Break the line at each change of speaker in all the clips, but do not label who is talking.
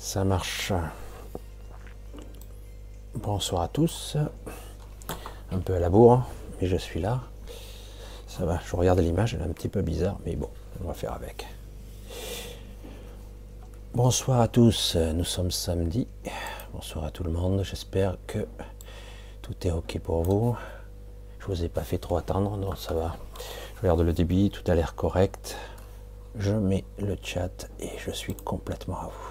Ça marche. Bonsoir à tous. Un peu à la bourre, mais je suis là. Ça va, je regarde l'image, elle est un petit peu bizarre, mais bon, on va faire avec. Bonsoir à tous, nous sommes samedi. Bonsoir à tout le monde, j'espère que tout est ok pour vous. Je vous ai pas fait trop attendre, non, ça va. Je regarde le débit, tout a l'air correct. Je mets le chat et je suis complètement à vous.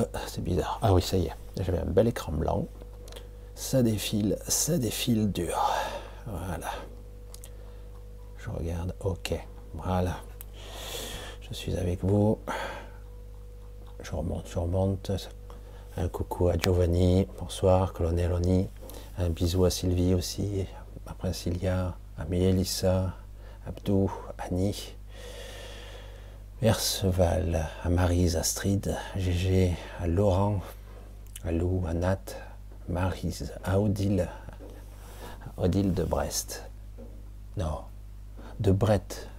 Euh, c'est bizarre. Ah oui, ça y est. J'avais un bel écran blanc. Ça défile, ça défile dur. Voilà. Je regarde. Ok. Voilà. Je suis avec vous. Je remonte, je remonte. Un coucou à Giovanni. Bonsoir, colonel Oni. Un bisou à Sylvie aussi. À Princilia. À Mélissa. Abdou. Annie. Perceval, à Marise, Astrid, Gégé, à Laurent, à Lou, à Nat, à Odile, Odile de Brest. Non, de Brest.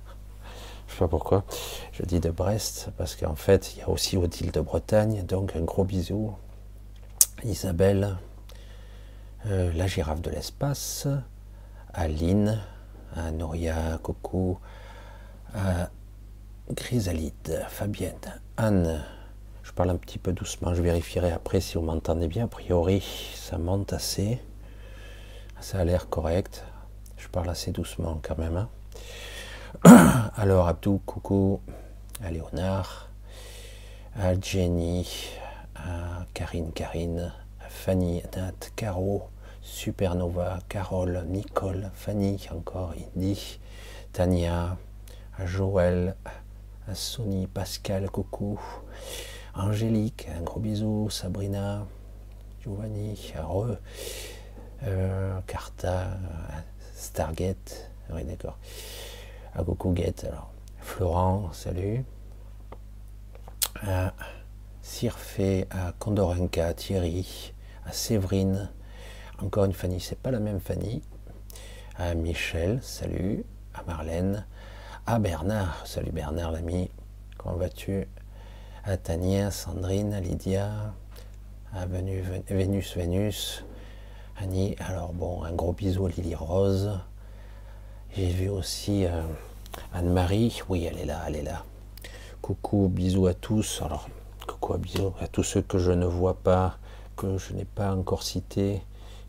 Je sais pas pourquoi. Je dis de Brest parce qu'en fait, il y a aussi Odile de Bretagne. Donc, un gros bisou. Isabelle, euh, la girafe de l'espace, Aline, à Noria, coucou, à Grisalide, Fabienne, Anne. Je parle un petit peu doucement, je vérifierai après si vous m'entendez bien. A priori, ça monte assez. Ça a l'air correct. Je parle assez doucement quand même. Hein. Alors, Abdou, coucou. À Léonard. À Jenny. À Karine, Karine. À Fanny, Nat, Caro. Supernova, Carole, Nicole, Fanny, encore Indy, Tania, Joël, Sony, Pascal, coucou, Angélique, un gros bisou, Sabrina, Giovanni, Re, euh, Carta, Stargate, oui d'accord, à coucou Get, alors, Florent, salut, à Cirfé, à Condorenka, Thierry, à Séverine, encore une Fanny, c'est pas la même Fanny, à Michel, salut, à Marlène, ah Bernard, salut Bernard l'ami, comment vas-tu? À Tania, Sandrine, Lydia, à Vénus, Vénus, Annie, alors bon, un gros bisou à Lily Rose. J'ai vu aussi euh, Anne-Marie, oui elle est là, elle est là. Coucou, bisous à tous, alors coucou, bisous à tous ceux que je ne vois pas, que je n'ai pas encore cités,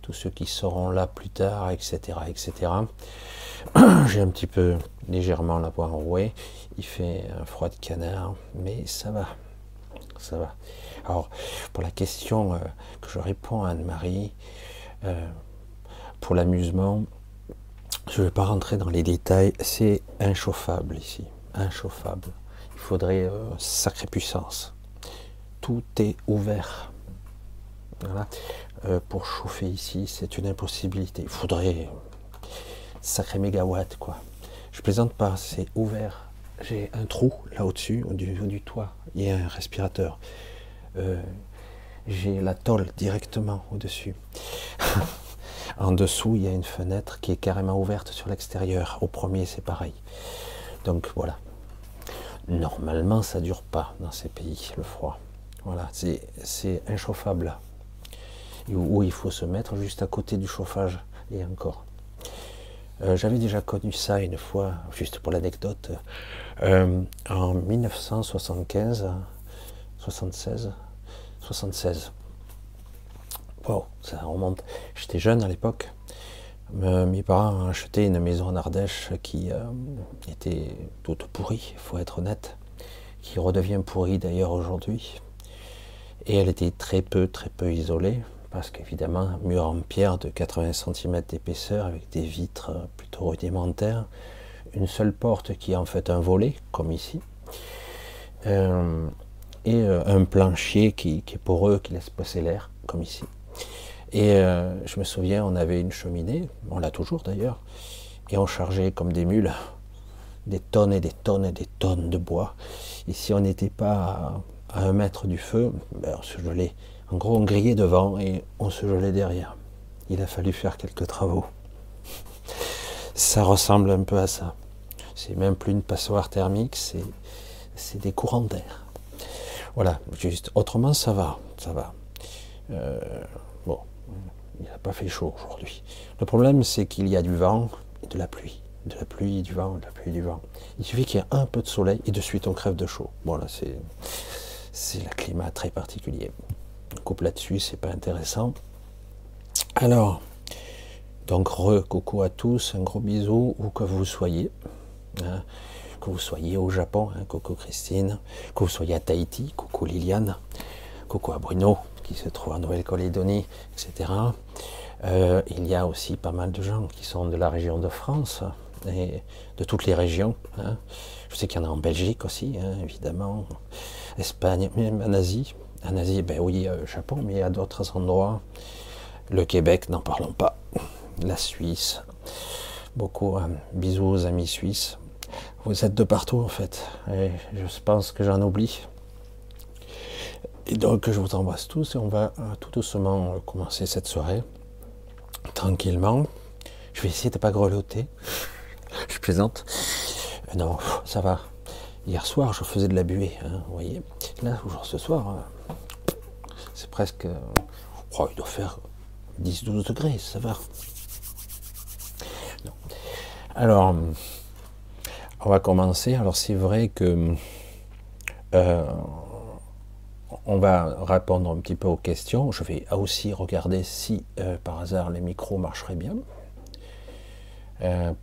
tous ceux qui seront là plus tard, etc. etc. J'ai un petit peu légèrement la voix enrouée. Il fait un froid de canard, mais ça va. Ça va. Alors, pour la question euh, que je réponds à Anne-Marie, euh, pour l'amusement, je ne vais pas rentrer dans les détails, c'est inchauffable ici. Inchauffable. Il faudrait euh, sacrée puissance. Tout est ouvert. Voilà. pour chauffer ici, c'est une impossibilité. Il faudrait sacré mégawatt, quoi. Je plaisante pas, c'est ouvert. J'ai un trou là au-dessus, au niveau du toit. Il y a un respirateur. Euh, j'ai la tôle directement au-dessus. en dessous, il y a une fenêtre qui est carrément ouverte sur l'extérieur. Au premier, c'est pareil. Donc voilà. Normalement, ça dure pas dans ces pays, le froid. Voilà, c'est inchauffable. Où il faut se mettre juste à côté du chauffage. Et encore. Euh, j'avais déjà connu ça une fois, juste pour l'anecdote, euh, en 1975, 76, 76. Wow, ça remonte. J'étais jeune à l'époque. mes parents ont acheté une maison en Ardèche qui euh, était toute pourrie, il faut être honnête, qui redevient pourrie d'ailleurs aujourd'hui. Et elle était très peu, très peu isolée parce qu'évidemment, mur en pierre de 80 cm d'épaisseur avec des vitres plutôt rudimentaires, une seule porte qui est en fait un volet, comme ici, euh, et euh, un plancher qui, est poreux, qui laisse passer l'air, comme ici. Et euh, je me souviens, on avait une cheminée, on l'a toujours d'ailleurs, et on chargeait comme des mules des tonnes et des tonnes et des tonnes de bois. Et si on n'était pas à, un mètre du feu, ben on en gros, on grillait devant et on se gelait derrière. Il a fallu faire quelques travaux. Ça ressemble un peu à ça. C'est même plus une passoire thermique, c'est des courants d'air. Voilà, juste. Autrement, ça va, ça va. Euh, bon, il n'a pas fait chaud aujourd'hui. Le problème, c'est qu'il y a du vent et de la pluie. De la pluie, du vent, de la pluie, du vent. Il suffit qu'il y ait un peu de soleil et de suite on crève de chaud. Voilà, c'est c'est le climat très particulier. Coupe là-dessus, c'est pas intéressant. Alors, donc re coucou à tous, un gros bisou où que vous soyez. Hein. que vous soyez au Japon, hein, coucou Christine, que vous soyez à Tahiti, coucou Liliane, coucou à Bruno qui se trouve en Nouvelle-Calédonie, etc. Euh, il y a aussi pas mal de gens qui sont de la région de France et de toutes les régions. Hein. Je sais qu'il y en a en Belgique aussi, évidemment. Espagne, même en Asie. En Asie, ben oui, euh, Japon, mais à d'autres endroits. Le Québec, n'en parlons pas. La Suisse. Beaucoup hein. bisous aux amis suisses. Vous êtes de partout en fait. Je pense que j'en oublie. Et donc je vous embrasse tous et on va euh, tout doucement euh, commencer cette soirée. Tranquillement. Je vais essayer de ne pas grelotter. je plaisante. non, ça va. Hier soir, je faisais de la buée, hein, vous voyez. Là, ce soir, euh, c'est presque. Oh, il doit faire 10-12 degrés, ça va. Alors, on va commencer. Alors, c'est vrai que. Euh, on va répondre un petit peu aux questions. Je vais aussi regarder si euh, par hasard les micros marcheraient bien.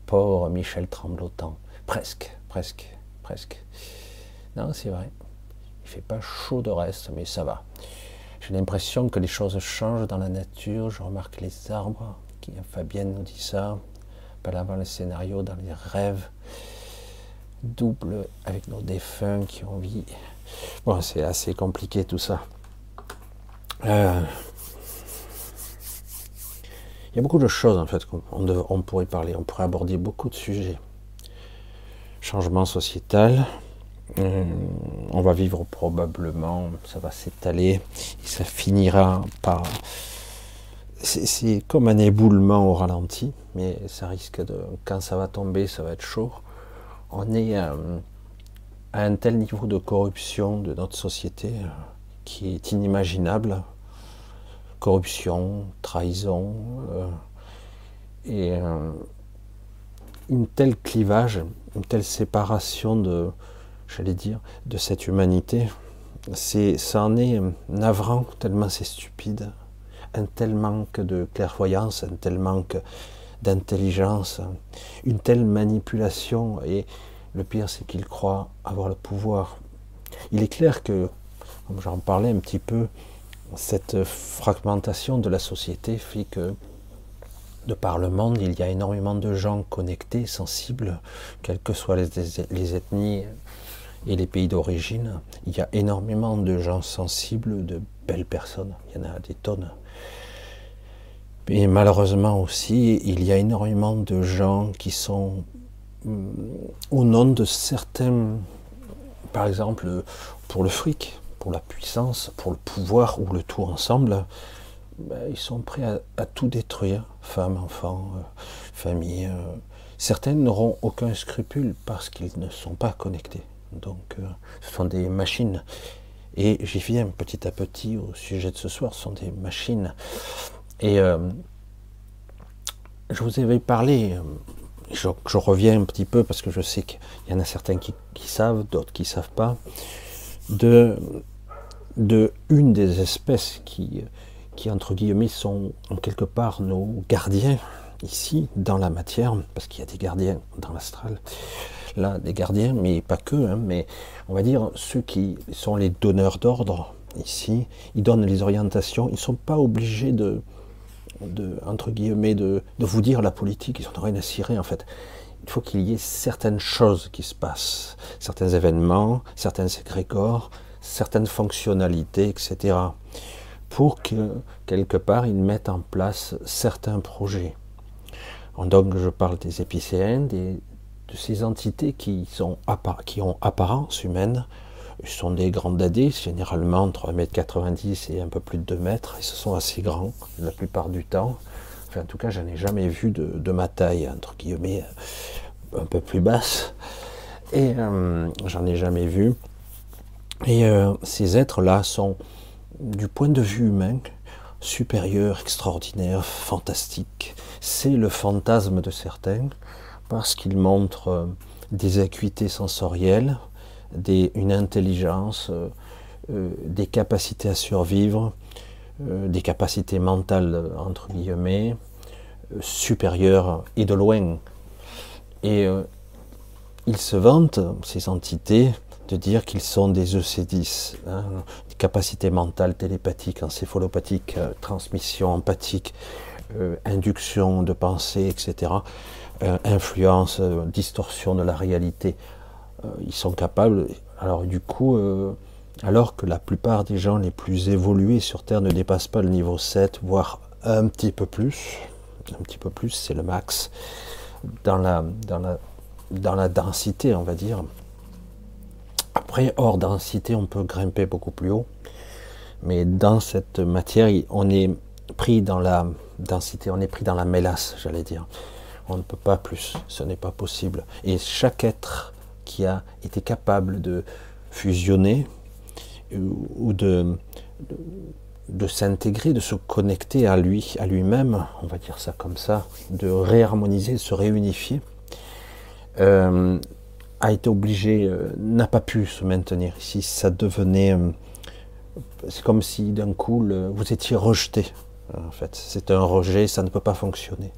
pour Michel Tremblotant. Presque, presque presque. Non, c'est vrai. Il fait pas chaud de reste, mais ça va. J'ai l'impression que les choses changent dans la nature. Je remarque les arbres. Fabienne nous dit ça. Pas avant le scénario, dans les rêves. Double avec nos défunts qui ont vie. Bon, c'est assez compliqué tout ça. Euh, il y a beaucoup de choses en fait qu'on on pourrait parler. On pourrait aborder beaucoup de sujets changement sociétal. Euh, on va vivre probablement, ça va s'étaler, ça finira par. C'est comme un éboulement au ralenti, mais ça risque de. Quand ça va tomber, ça va être chaud. On est à, un tel niveau de corruption de notre société euh, qui est inimaginable. Corruption, trahison, euh, et une telle clivage une telle séparation de, j'allais dire, de cette humanité. C'est, ça en est navrant tellement c'est stupide, un tel manque de clairvoyance, un tel manque d'intelligence, une telle manipulation. Et le pire, c'est qu'il croit avoir le pouvoir. Il est clair que, comme j'en parlais un petit peu, cette fragmentation de la société fait que de par le monde, il y a énormément de gens connectés, sensibles, quelles que soient les, ethnies et les pays d'origine. Il y a énormément de gens sensibles, de belles personnes. Il y en a des tonnes. Mais malheureusement aussi, il y a énormément de gens qui sont mm, au nom de certains, par exemple, pour le fric, pour la puissance, pour le pouvoir ou le tout ensemble, ben, ils sont prêts à, tout détruire, femmes, enfants, euh, famille. Euh. Certaines n'auront aucun scrupule parce qu'ils ne sont pas connectés. Donc euh, ce sont des machines. Et j'y viens petit à petit au sujet de ce soir, ce sont des machines. Et je vous avais parlé, je, reviens un petit peu parce que je sais qu'il y en a certains qui, savent, d'autres qui ne savent pas, de, de une des espèces qui, qui, entre guillemets, sont en quelque part nos gardiens ici, dans la matière, parce qu'il y a des gardiens dans l'astral, là, des gardiens, mais pas que, hein, mais on va dire ceux qui sont les donneurs d'ordre ici, ils donnent les orientations, ils ne sont pas obligés de, de entre guillemets, de, de, vous dire la politique, ils n'ont rien à cirer en fait. Il faut qu'il y ait certaines choses qui se passent, certains événements, certains égrégores, certaines fonctionnalités, etc pour que quelque part ils mettent en place certains projets. Donc je parle des épicéens, de ces entités qui, ont apparence humaine, ce sont des grands dadés, généralement entre 1m90 et un peu plus de 2 mètres, ce sont assez grands la plupart du temps. Enfin, en tout cas, je n'ai jamais vu de, ma taille, entre guillemets, un peu plus basse. Et euh, j'en ai jamais vu. Et euh, ces êtres-là sont, du point de vue humain, supérieurs, extraordinaires, fantastiques. C'est le fantasme de certains, parce qu'ils montrent euh, des acuités sensorielles, une intelligence, euh, des capacités à survivre, des capacités mentales, entre guillemets, supérieures et de loin. Et ils se vantent, ces entités, de dire qu'ils sont des EC10, hein, mentales, télépathiques, encéphalopathiques, euh, transmission empathique, euh, induction de pensée, etc., euh, influence, distorsion de la réalité. ils sont capables, alors du coup, alors que la plupart des gens les plus évolués sur Terre ne dépassent pas le niveau 7, voire un petit peu plus, un petit peu plus, c'est le max, dans la, dans la, dans la densité, on va dire, après, hors densité, on peut grimper beaucoup plus haut. Mais dans cette matière, on est pris dans la densité, on est pris dans la mélasse, j'allais dire. On ne peut pas plus, ce n'est pas possible. Et chaque être qui a été capable de fusionner ou de, de, s'intégrer, de se connecter à lui, à lui-même, on va dire ça comme ça, de réharmoniser, de se réunifier, euh, a été obligé, euh, n'a pas pu se maintenir ici. Ça devenait, euh, c'est comme si d'un coup vous étiez rejeté. En fait, c'est un rejet, ça ne peut pas fonctionner.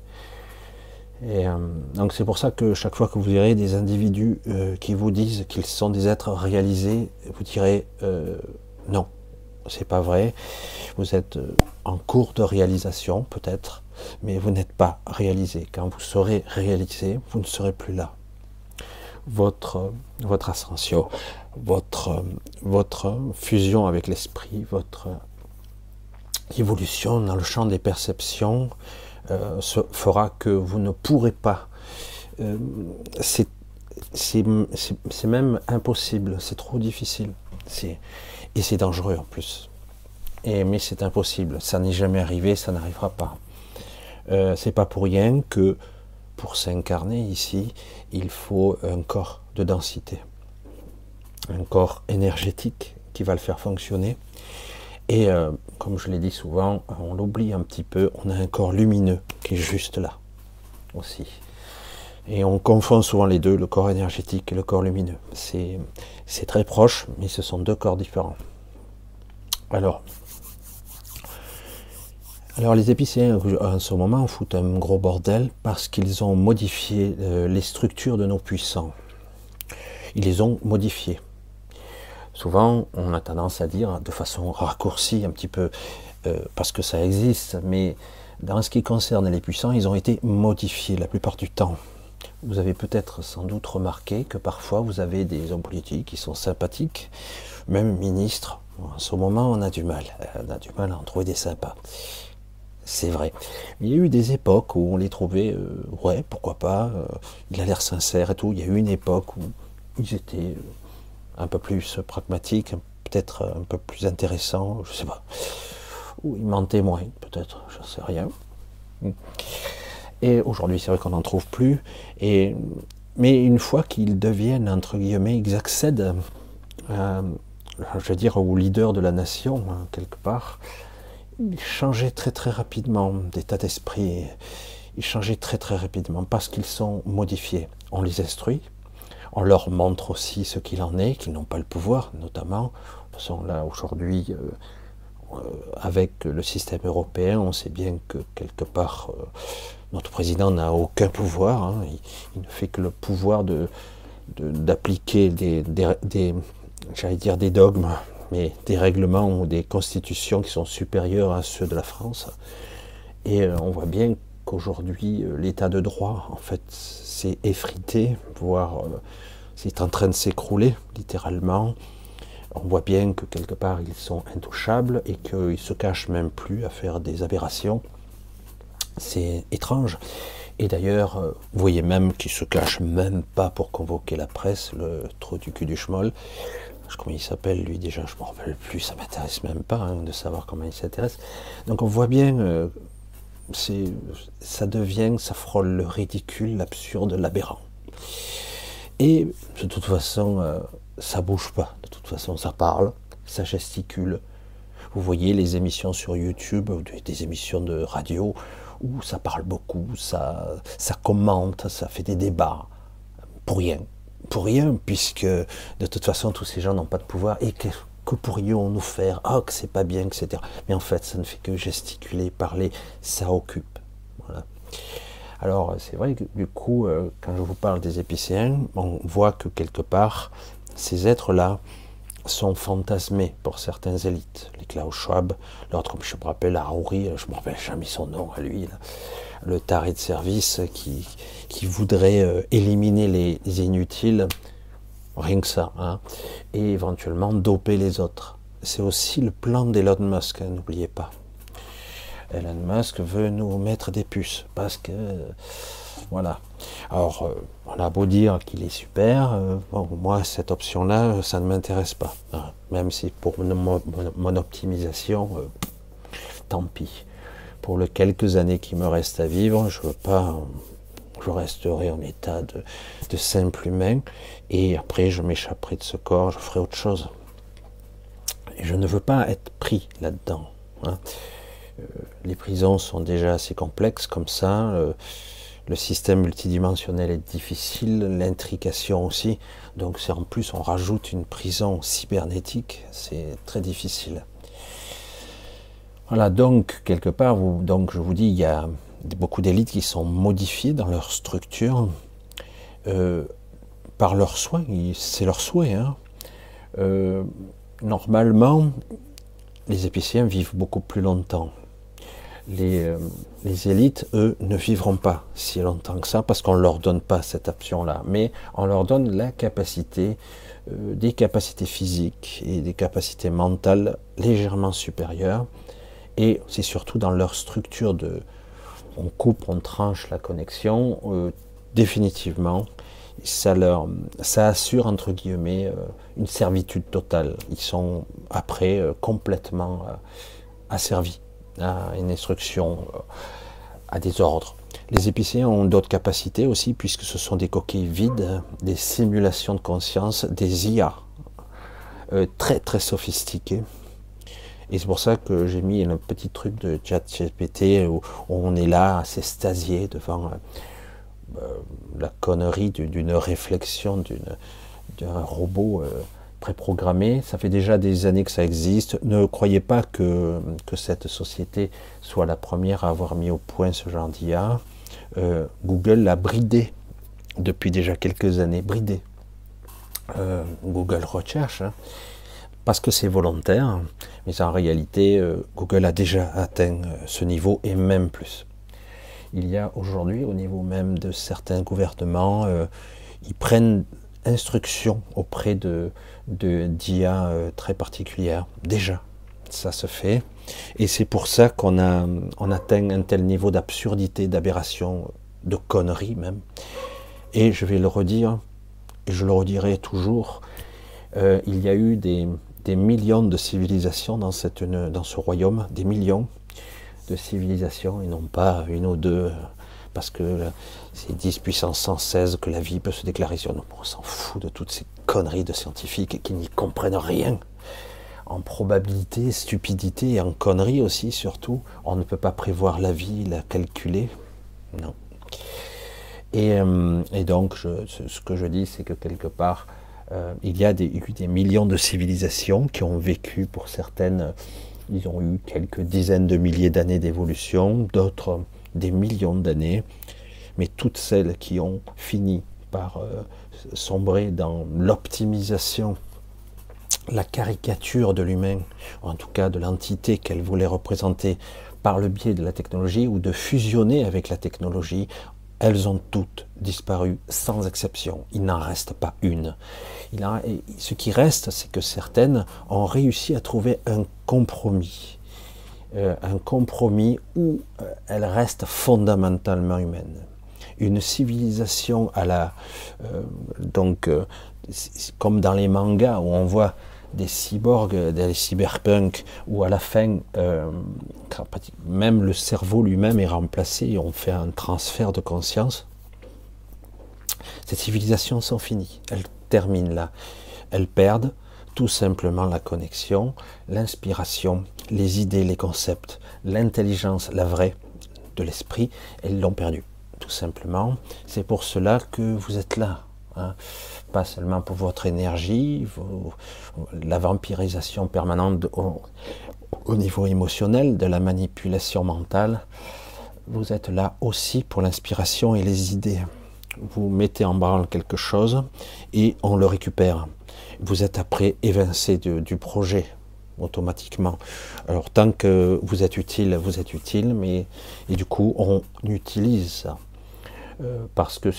Et euh, donc c'est pour ça que chaque fois que vous verrez des individus qui vous disent qu'ils sont des êtres réalisés, vous direz non, c'est pas vrai. Vous êtes en cours de réalisation peut-être, mais vous n'êtes pas réalisé. Quand vous serez réalisé, vous ne serez plus là votre, votre ascension, votre, votre fusion avec l'esprit, votre évolution dans le champ des perceptions euh, fera que vous ne pourrez pas. Euh, c'est même impossible, c'est trop difficile. Et c'est dangereux en plus. Et, mais c'est impossible, ça n'est jamais arrivé, ça n'arrivera pas. Euh, c'est pas pour rien que pour s'incarner ici, il faut un corps de densité, un corps énergétique qui va le faire fonctionner. Et euh, comme je l'ai dit souvent, on l'oublie un petit peu, on a un corps lumineux qui est juste là aussi. Et on confond souvent les deux, le corps énergétique et le corps lumineux. C'est très proche, mais ce sont deux corps différents. Alors, alors les épicéens en ce moment foutent un gros bordel parce qu'ils ont modifié euh, les structures de nos puissants. Ils les ont modifiées. Souvent, on a tendance à dire de façon raccourcie un petit peu, euh, parce que ça existe, mais dans ce qui concerne les puissants, ils ont été modifiés la plupart du temps. Vous avez peut-être sans doute remarqué que parfois vous avez des hommes politiques qui sont sympathiques, même ministres. En ce moment, on a du mal. On a du mal à en trouver des sympas. C'est vrai. Il y a eu des époques où on les trouvait, euh, ouais, pourquoi pas, euh, il a l'air sincère et tout. Il y a eu une époque où ils étaient euh, un peu plus pragmatiques, peut-être un peu plus intéressants, je sais pas. Ou ils mentaient moins, peut-être, je sais rien. Et aujourd'hui, c'est vrai qu'on n'en trouve plus. Et, mais une fois qu'ils deviennent, entre guillemets, ils accèdent, je veux dire, au leader de la nation, hein, quelque part, ils changeaient très très rapidement d'état d'esprit. Ils changeaient très très rapidement parce qu'ils sont modifiés. On les instruit, on leur montre aussi ce qu'il en est, qu'ils n'ont pas le pouvoir, notamment. De toute là, aujourd'hui, euh, euh, avec le système européen, on sait bien que quelque part, euh, notre président n'a aucun pouvoir. Hein. il, ne fait que le pouvoir d'appliquer des, dogmes mais des règlements ou des constitutions qui sont supérieurs à ceux de la France. Et on voit bien qu'aujourd'hui, l'état de droit, en fait, effrité, voire euh, c'est en train de s'écrouler, littéralement. On voit bien que quelque part, ils sont intouchables et qu'ils se cachent même plus à faire des aberrations. C'est étrange. Et d'ailleurs, vous voyez même qu'ils se cachent même pas pour convoquer la presse, le trou du cul du schmoll comment il s'appelle lui déjà, je ne me rappelle plus, ça m'intéresse même pas hein, de savoir comment il s'intéresse. Donc on voit bien, euh, ça devient, ça frôle le ridicule, l'absurde, l'aberrant. Et de toute façon, ça euh, ça bouge pas. De toute façon, ça parle, ça gesticule. Vous voyez les émissions sur YouTube, des émissions de radio, où ça parle beaucoup, ça, ça commente, ça fait des débats. Pour rien. Pour rien, puisque de toute façon, tous ces gens n'ont pas de pouvoir. Et que, pourrions-nous faire? Ah, que c'est pas bien, etc. Mais en fait, ça ne fait que gesticuler, parler, ça occupe. Voilà. Alors c'est vrai que du coup, euh, quand je vous parle des épicéens, on voit que quelque part, ces êtres-là sont fantasmés pour certaines élites. Les Klaus Schwab, l'autre, je me rappelle, Harouri, je me rappelle jamais son nom à lui, le taré de service qui, qui voudrait euh, éliminer les, inutiles, rien que ça, hein, et éventuellement doper les autres. C'est aussi le plan d'Elon Musk, hein, n'oubliez pas. Elon Musk veut nous mettre des puces parce que voilà. Alors, euh, on a beau dire qu'il est super, euh, bon, moi cette option-là, ça ne m'intéresse pas. Hein. Même si pour mon, optimisation, euh, tant pis. Pour les quelques années qui me restent à vivre, je veux pas, je resterai en état de, simple humain, et après je m'échapperai de ce corps, je ferai autre chose. Et je ne veux pas être pris là-dedans. Hein. Euh, les prisons sont déjà assez complexes comme ça. Euh, le système multidimensionnel est difficile, l'intrication aussi. Donc c'est en plus on rajoute une prison cybernétique, c'est très difficile. Voilà, donc quelque part, donc je vous dis, il y a beaucoup d'élites qui sont modifiées dans leur structure euh, par leurs soins, c'est leur souhait. Hein. normalement, les épiciens vivent beaucoup plus longtemps. Euh, les, élites, eux, ne vivront pas si longtemps que ça parce qu'on ne leur donne pas cette option-là. Mais on leur donne la capacité, euh, des capacités physiques et des capacités mentales légèrement supérieures. Et c'est surtout dans leur structure de. On coupe, on tranche la connexion. Euh, définitivement, ça, leur, assure, entre guillemets, une servitude totale. Ils sont après complètement asservis à une instruction, euh, à des ordres. Les épiciens ont d'autres capacités aussi, puisque ce sont des coquilles vides, des simulations de conscience, des IA euh, très très sophistiquées. Et c'est pour ça que j'ai mis un petit truc de chat GPT où on est là, à s'estasier devant euh, la connerie d'une réflexion d'un robot préprogrammé. Ça fait déjà des années que ça existe. Ne croyez pas que, que cette société soit la première à avoir mis au point ce genre d'IA. Euh, Google l'a bridé depuis déjà quelques années. Bridé. Euh, Google recherche, hein, parce que c'est volontaire, mais en réalité, euh, Google a déjà atteint ce niveau et même plus. Il y a aujourd'hui, au niveau même de certains gouvernements, ils prennent instruction auprès de d'IA euh, très particulière. Déjà, ça se fait. Et c'est pour ça qu'on a on atteint un tel niveau d'absurdité, d'aberration, de connerie même. Et je vais le redire, et je le redirai toujours, euh, il y a eu des, des, millions de civilisations dans, cette, dans ce royaume, des millions de civilisations, et non pas une ou deux parce que c'est 10 puissance 116 que la vie peut se déclarer sur nous. On s'en fout de toutes ces conneries de scientifiques qui n'y comprennent rien. En probabilité, stupidité et en conneries aussi, surtout. On ne peut pas prévoir la vie, la calculer. Non. Et, euh, donc, ce que je dis, c'est que quelque part, euh, il y a des, des millions de civilisations qui ont vécu, pour certaines, ils ont eu quelques dizaines de milliers d'années d'évolution, d'autres des millions d'années, mais toutes celles qui ont fini par euh, sombrer dans l'optimisation, la caricature de l'humain, en tout cas de l'entité qu'elle voulait représenter par le biais de la technologie ou de fusionner avec la technologie, elles ont toutes disparu sans exception. Il n'en reste pas une. Ce qui reste, c'est que certaines ont réussi à trouver un compromis euh, un compromis où euh, elle reste fondamentalement humaine. Une civilisation à la euh, donc comme dans les mangas où on voit des cyborgs, des cyberpunks, où à la fin, même le cerveau lui-même est remplacé on fait un transfert de conscience. Ces civilisations sont finies, elles terminent là. Elles perdent tout simplement la connexion, l'inspiration, les idées, les concepts, l'intelligence, la vraie de l'esprit, elles l'ont perdu, tout simplement. C'est pour cela que vous êtes là. Hein. Pas seulement pour votre énergie, la vampirisation permanente au niveau émotionnel, de la manipulation mentale. Vous êtes là aussi pour l'inspiration et les idées vous mettez en branle quelque chose et on le récupère. Vous êtes après évincé du, projet automatiquement. Alors tant que vous êtes utile, vous êtes utile, mais et du coup on utilise ça. Euh, parce que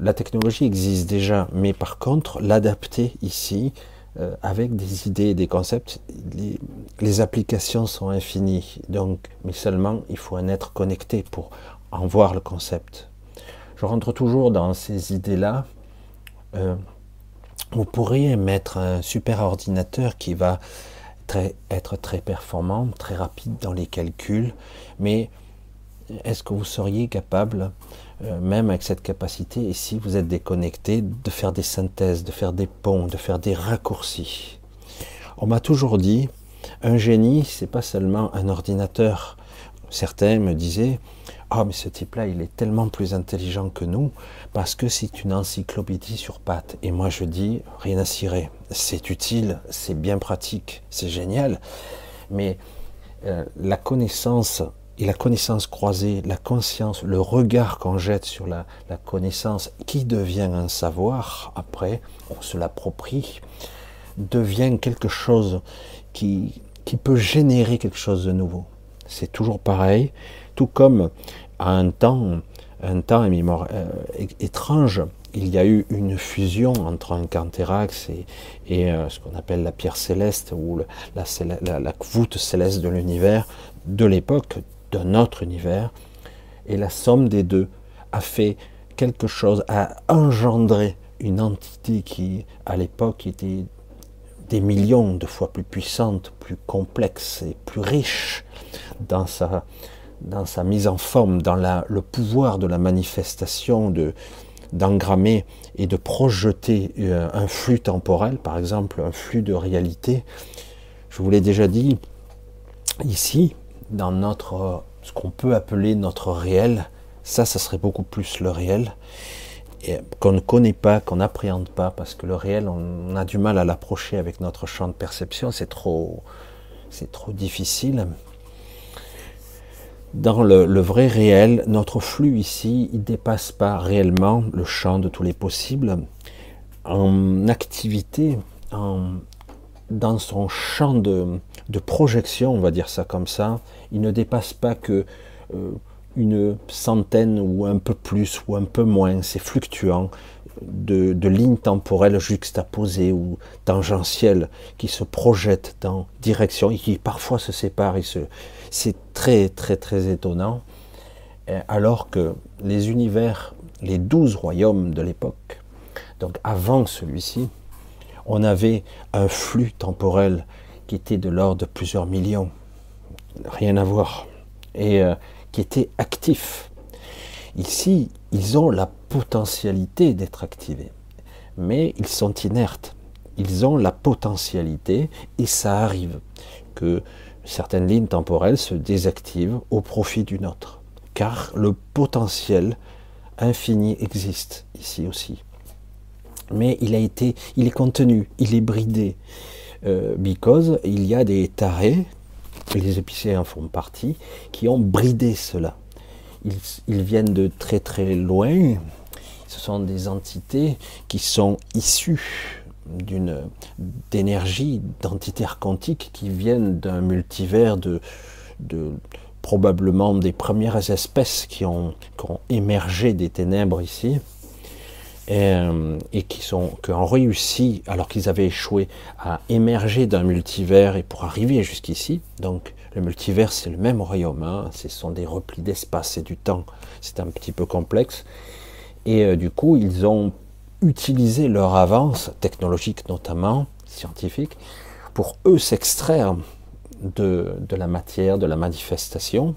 la technologie existe déjà, mais par contre l'adapter ici euh, avec des idées, des concepts, les, applications sont infinies. Donc, mais seulement il faut un être connecté pour en voir le concept je rentre toujours dans ces idées-là. Euh, vous pourriez mettre un super ordinateur qui va être très performant, très rapide dans les calculs, mais est-ce que vous seriez capable, euh, même avec cette capacité, si vous êtes déconnecté, de faire des synthèses, de faire des ponts, de faire des raccourcis On m'a toujours dit, un génie, c'est pas seulement un ordinateur. Certains me disaient, ah, mais ce type-là, il est tellement plus intelligent que nous, parce que c'est une encyclopédie sur pattes. Et moi, je dis, rien à cirer. C'est utile, c'est bien pratique, c'est génial. Mais euh, la connaissance et la connaissance croisée, la conscience, le regard qu'on jette sur la, connaissance, qui devient un savoir, après, on se l'approprie, devient quelque chose qui, qui peut générer quelque chose de nouveau. C'est toujours pareil, tout comme à un temps, un temps euh, étrange, il y a eu une fusion entre un canthérax et, et euh, ce qu'on appelle la pierre céleste ou la, voûte céleste de l'univers de l'époque, de notre univers, et la somme des deux a fait quelque chose, a engendré une entité qui, à l'époque, était des millions de fois plus puissante, plus complexe et plus riche dans sa, mise en forme, dans la, le pouvoir de la manifestation, de, d'engrammer et de projeter euh, un flux temporel, par exemple un flux de réalité. Je vous l'ai déjà dit, ici, dans notre, ce qu'on peut appeler notre réel, ça, ça serait beaucoup plus le réel, qu'on ne connaît pas, qu'on n'appréhende pas, parce que le réel, on a du mal à l'approcher avec notre champ de perception, c'est trop, c'est trop difficile dans le, vrai réel, notre flux ici, il dépasse pas réellement le champ de tous les possibles. En activité, en, dans son champ de, projection, on va dire ça comme ça, il ne dépasse pas que euh, une centaine ou un peu plus ou un peu moins, c'est fluctuant, de, lignes temporelles juxtaposées ou tangentielles qui se projettent dans direction et qui parfois se séparent c'est très très très étonnant, alors que les univers, les douze royaumes de l'époque, donc avant celui-ci, on avait un flux temporel qui était de l'ordre de plusieurs millions, rien à voir, et euh, qui était actif. Ici, ils ont la potentialité d'être activés, mais ils sont inertes. Ils ont la potentialité, et ça arrive que certaines lignes temporelles se désactivent au profit d'une autre. Car le potentiel infini existe ici aussi. Mais il a été, il est contenu, il est bridé. Euh, because il y a des tarés, les épicés en font partie, qui ont bridé cela. Ils, viennent de très très loin. Ce sont des entités qui sont issues d'une d'énergie, d'entités quantiques qui viennent d'un multivers de, probablement des premières espèces qui ont, émergé des ténèbres ici euh, et qui, sont, qui ont réussi, alors qu'ils avaient échoué, à émerger d'un multivers et pour arriver jusqu'ici. Donc le multivers, c'est le même royaume, hein, ce sont des replis d'espace et du temps, c'est un petit peu complexe. Et euh, du coup, ils ont utiliser leur avance technologique notamment, scientifique, pour eux s'extraire de, la matière, de la manifestation,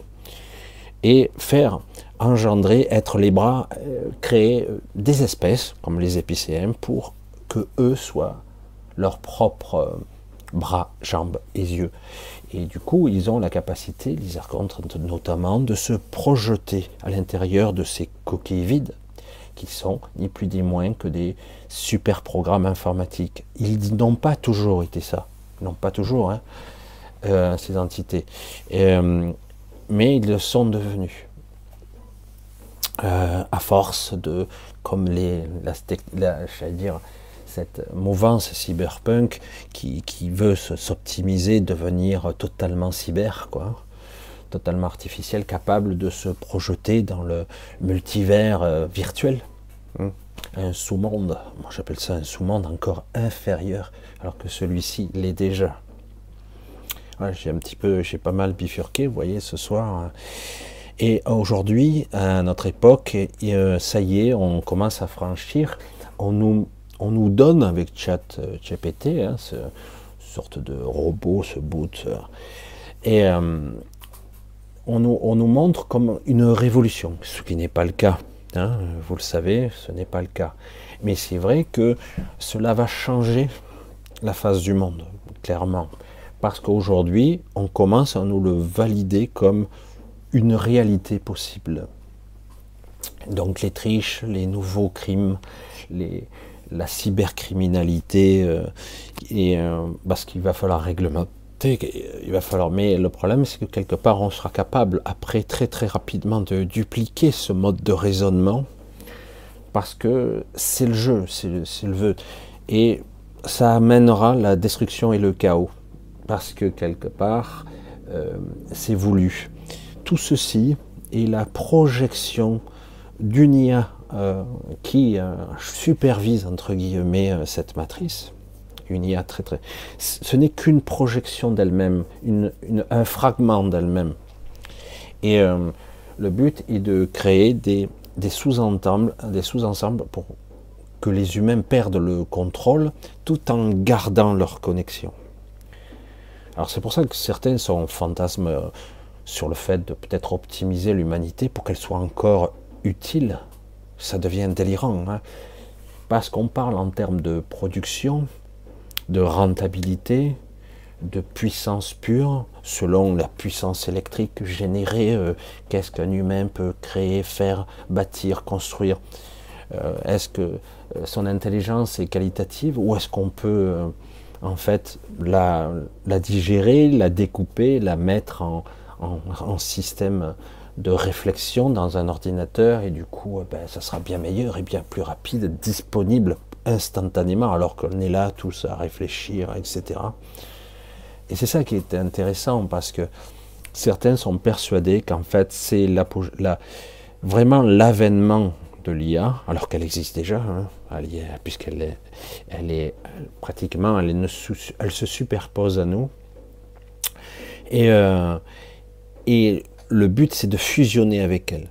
et faire engendrer, être les bras, euh, créer euh, des espèces, comme les épicéens, pour que eux soient leurs propres bras, jambes et yeux. Et du coup, ils ont la capacité, les archontes notamment, de se projeter à l'intérieur de ces coquilles vides, qui sont ni plus ni moins que des super programmes informatiques. Ils n'ont pas toujours été ça. N'ont pas toujours, hein, euh, ces entités. Euh, mais ils le sont devenus. Euh, à force de, comme les, la, dire, cette mouvance cyberpunk qui, qui veut s'optimiser, devenir totalement cyber, quoi, totalement artificiel, capable de se projeter dans le multivers virtuel. Hein. Un sous-monde, moi j'appelle ça un sous-monde encore inférieur, alors que celui-ci l'est déjà j'ai un petit peu, j'ai pas mal bifurqué, vous voyez, ce soir. Hein. Et aujourd'hui, à notre époque, euh, ça y est, on commence à franchir. On nous, on nous donne avec Chat euh, GPT, hein, ce sorte de robot, ce boot, et euh, on, nous, on, nous, montre comme une révolution, ce qui n'est pas le cas. Hein, vous le savez, ce n'est pas le cas. Mais c'est vrai que cela va changer la face du monde, clairement parce qu'aujourd'hui, on commence à nous le valider comme une réalité possible. Donc les triches, les nouveaux crimes, les, la cybercriminalité, euh, et, euh, parce qu'il va falloir réglementer, il va falloir. Mais le problème, c'est que quelque part, on sera capable, après très très rapidement, de dupliquer ce mode de raisonnement, parce que c'est le jeu, c'est le, vœu, et ça amènera la destruction et le chaos parce que quelque part, euh, c'est voulu. Tout ceci est la projection d'une IA euh, qui euh, supervise, entre guillemets, cette matrice. Une IA très très... Ce n'est qu'une projection d'elle-même, un fragment d'elle-même. Et le but est de créer des, des sous-ensembles sous pour que les humains perdent le contrôle tout en gardant leur connexion. Alors c'est pour ça que certains sont fantasmes euh, sur le fait de peut-être optimiser l'humanité pour qu'elle soit encore utile. Ça devient délirant. Hein. Parce qu'on parle en termes de production, de rentabilité, de puissance pure, selon la puissance électrique générée, euh, qu'est-ce qu'un humain peut créer, faire, bâtir, construire. Euh, est-ce que son intelligence est qualitative ou est-ce qu'on peut en fait, la, digérer, la découper, la mettre en, système de réflexion dans un ordinateur et du coup, eh ben, ça sera bien meilleur et bien plus rapide, disponible instantanément alors qu'on est là tous à réfléchir, etc. Et c'est ça qui est intéressant parce que certains sont persuadés qu'en fait c'est vraiment l'avènement de l'IA, alors qu'elle existe déjà, hein, puisqu'elle est, elle est pratiquement, elle, elle, se superpose à nous. Et, euh, et le but, c'est de fusionner avec elle,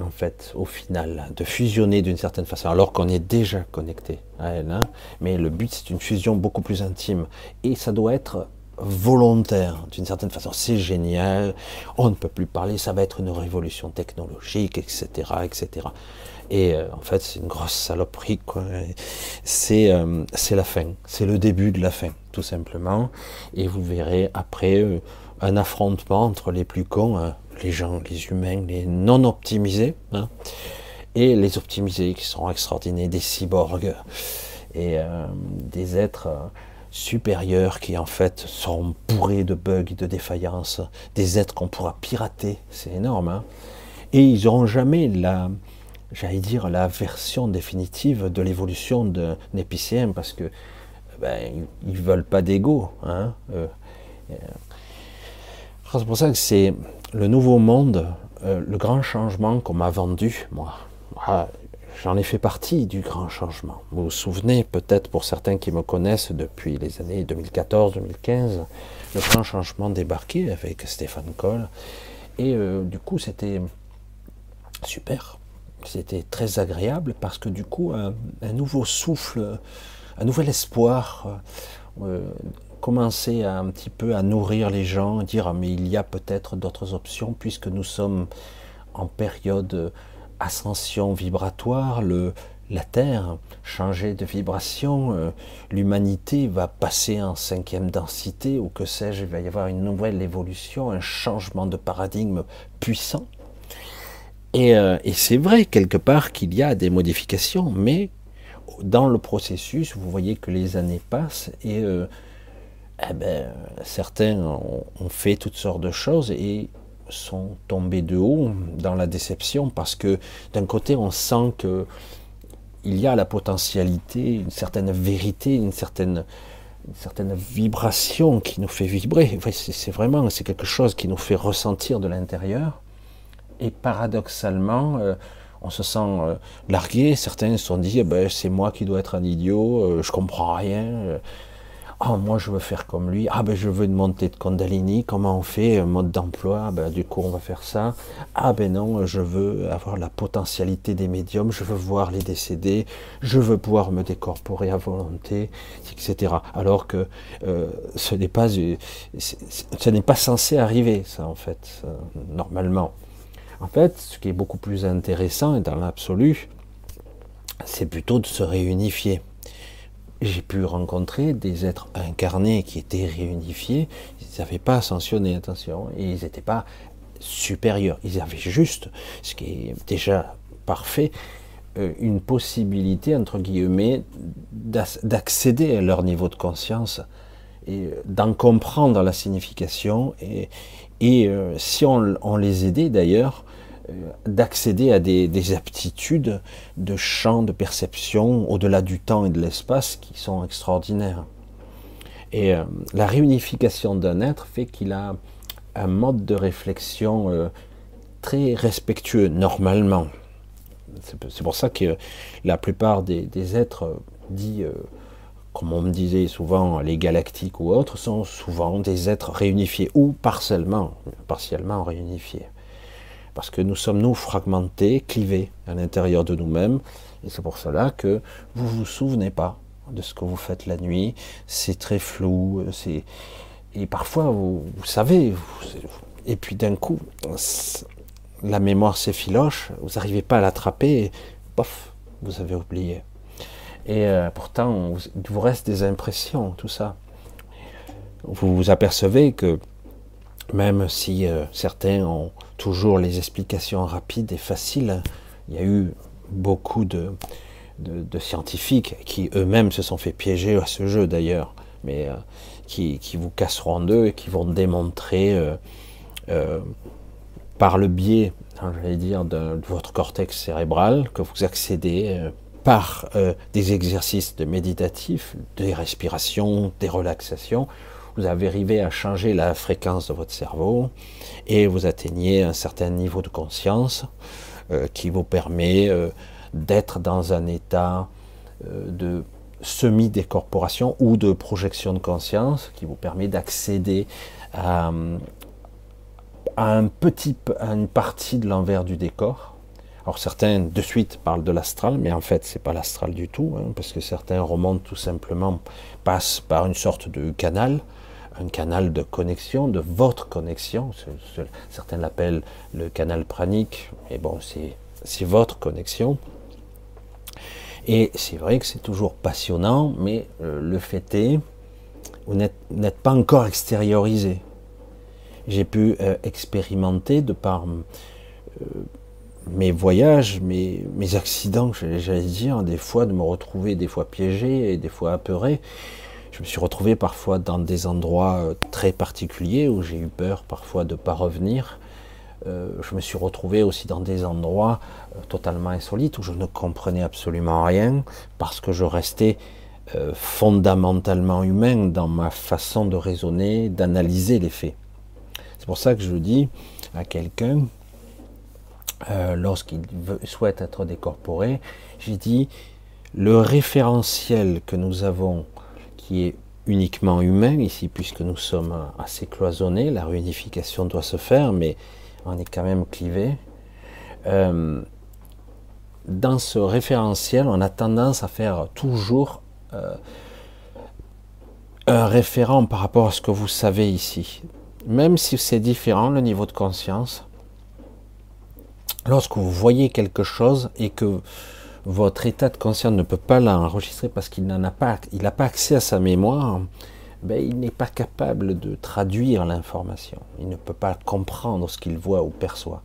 en fait, au final, de fusionner d'une certaine façon, alors qu'on est déjà connecté à elle. Hein. mais le but, c'est une fusion beaucoup plus intime. Et ça doit être volontaire d'une certaine façon. C'est génial, on ne peut plus parler, ça va être une révolution technologique, etc. etc. Et euh, en fait, c'est une grosse saloperie. C'est euh, la fin, c'est le début de la fin, tout simplement. Et vous verrez après euh, un affrontement entre les plus cons, hein, les gens, les humains, les non optimisés, hein, et les optimisés qui sont extraordinaires, des cyborgs et des êtres supérieurs qui en fait sont bourrés de bugs, de défaillances, des êtres qu'on pourra pirater, c'est énorme. Hein. et ils n'auront jamais la, j'allais dire, la version définitive de l'évolution d'un épicéen, parce que ben, ils veulent pas d'ego. Euh, c'est pour ça que c'est le nouveau monde, euh, le grand changement qu'on m'a vendu, moi. Ah, j'en ai fait partie du grand changement. Vous vous souvenez, peut-être pour certains qui me connaissent depuis les années 2014-2015, le grand changement débarqué avec Stéphane Coll. Et euh, du coup, c'était super c'était très agréable parce que du coup, un, nouveau souffle, un nouvel espoir euh, euh, commençait à, un petit peu à nourrir les gens, dire ah, mais il y a peut-être d'autres options puisque nous sommes en période ascension vibratoire, le, la Terre changer de vibration, euh, l'humanité va passer en cinquième densité, ou que sais-je, il va y avoir une nouvelle évolution, un changement de paradigme puissant. Et, euh, et c'est vrai quelque part qu'il y a des modifications, mais dans le processus, vous voyez que les années passent et euh, eh ben, certains ont, fait toutes sortes de choses et sont tombés de haut dans la déception parce que d'un côté on sent que il y a la potentialité, une certaine vérité, une certaine, une certaine vibration qui nous fait vibrer. C'est vraiment c'est quelque chose qui nous fait ressentir de l'intérieur. Et paradoxalement, euh, on se sent euh, largué. Certains se sont dit, eh ben, c'est moi qui dois être un idiot, euh, je comprends rien. Ah, moi je veux faire comme lui. Ah, ben je veux une montée de Kundalini. Comment on fait un mode d'emploi? Ben, Du coup, on va faire ça. Ah, ben non, je veux avoir la potentialité des médiums. Je veux voir les décédés. Je veux pouvoir me décorporer à volonté, etc. Alors que ce n'est pas, ce n'est pas censé arriver, ça, en fait, normalement. En fait, ce qui est beaucoup plus intéressant dans l'absolu, c'est plutôt de se réunifier. J'ai pu rencontrer des êtres incarnés qui étaient réunifiés, ils n'avaient pas ascensionné, attention, et ils n'étaient pas supérieurs, ils avaient juste, ce qui est déjà parfait, euh, une possibilité, entre guillemets, d'accéder à leur niveau de conscience et d'en comprendre la signification. Et, euh, si on les aidait d'ailleurs, euh, d'accéder à des, aptitudes de champ de perception au-delà du temps et de l'espace qui sont extraordinaires. Et euh, la réunification d'un être fait qu'il a un mode de réflexion euh, très respectueux, normalement. C'est pour ça que la plupart des, êtres dits, comme on me disait souvent, les galactiques ou autres, sont souvent des êtres réunifiés ou partiellement, partiellement réunifiés. Parce que nous sommes, nous, fragmentés, clivés à l'intérieur de nous-mêmes. Et c'est pour cela que vous vous souvenez pas de ce que vous faites la nuit. C'est très flou. C'est... Et parfois, vous, savez, et puis d'un coup, la mémoire s'effiloche, vous n'arrivez pas à l'attraper, pof, vous avez oublié. Et euh, pourtant, il vous reste des impressions, tout ça. Vous vous apercevez que même si euh, certains ont toujours les explications rapides et faciles. Il y a eu beaucoup de, scientifiques qui eux-mêmes se sont fait piéger à ce jeu d'ailleurs, mais euh, qui, vous casseront en deux et qui vont démontrer euh, euh, par le biais, hein, j'allais dire, de, votre cortex cérébral que vous accédez par des exercices de méditatifs, des respirations, des relaxations, vous arrivé à changer la fréquence de votre cerveau et vous atteignez un certain niveau de conscience euh, qui vous permet euh, d'être dans un état euh, de semi-décorporation ou de projection de conscience qui vous permet d'accéder à, un petit, à une partie de l'envers du décor. Alors certains de suite parlent de l'astral, mais en fait c'est pas l'astral du tout, hein, parce que certains remontent tout simplement, passent par une sorte de canal, un canal de connexion, de votre connexion. Certains l'appellent le canal pranique, mais bon, c'est votre connexion. Et c'est vrai que c'est toujours passionnant, mais euh, le fait est, vous n'êtes pas encore extériorisé. J'ai pu euh, expérimenter de par euh, mes voyages, mes, accidents, j'allais dire, des fois de me retrouver des fois piégé et des fois apeuré, je me suis retrouvé parfois dans des endroits euh, très particuliers où j'ai eu peur parfois de ne pas revenir. Euh, je me suis retrouvé aussi dans des endroits euh, totalement insolites où je ne comprenais absolument rien parce que je restais fondamentalement humain dans ma façon de raisonner, d'analyser les faits. C'est pour ça que je dis à quelqu'un, lorsqu'il souhaite être décorporé, j'ai dit, le référentiel que nous avons qui est uniquement humain ici, puisque nous sommes assez cloisonnés, la réunification doit se faire, mais on est quand même clivé. Euh, dans ce référentiel, on a tendance à faire toujours euh, un référent par rapport à ce que vous savez ici. Même si c'est différent, le niveau de conscience, lorsque vous voyez quelque chose et que votre état de conscience ne peut pas l'enregistrer parce qu'il n'en a pas, n'a pas accès à sa mémoire, ben, il n'est pas capable de traduire l'information. Il ne peut pas comprendre ce qu'il voit ou perçoit.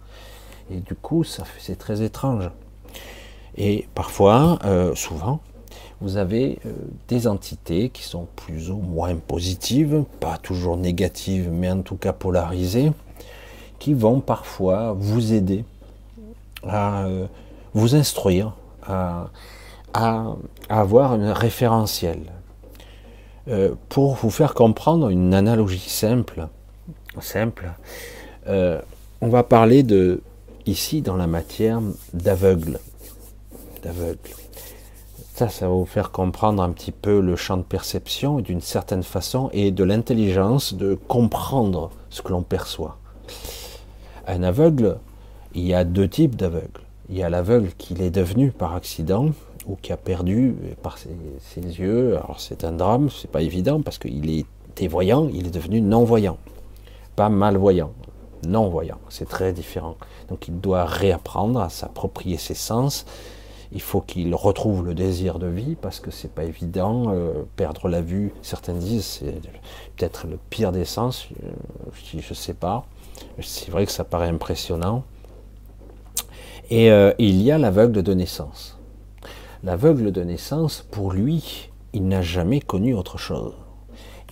Et du coup, c'est très étrange. Et parfois, euh, souvent, vous avez euh, des entités qui sont plus ou moins positives, pas toujours négatives, mais en tout cas polarisées, qui vont parfois vous aider à euh, vous instruire, à, avoir un référentiel. Euh, pour vous faire comprendre une analogie simple, simple, on va parler de ici dans la matière d'aveugle, d'aveugle. Ça, ça va vous faire comprendre un petit peu le champ de perception d'une certaine façon et de l'intelligence de comprendre ce que l'on perçoit. Un aveugle, il y a deux types d'aveugles. Il y a l'aveugle qu'il est devenu par accident ou qui a perdu par ses, yeux. Alors c'est un drame, c'est pas évident parce qu'il était voyant, il est devenu non-voyant, pas malvoyant, non-voyant. C'est très différent. Donc il doit réapprendre à s'approprier ses sens il faut qu'il retrouve le désir de vie parce que c'est pas évident. Euh, perdre la vue, certains disent, c'est peut-être le pire des sens. Euh, je, ne sais pas. C'est vrai que ça paraît impressionnant. Et euh, il y a l'aveugle de naissance. L'aveugle de naissance, pour lui, il n'a jamais connu autre chose.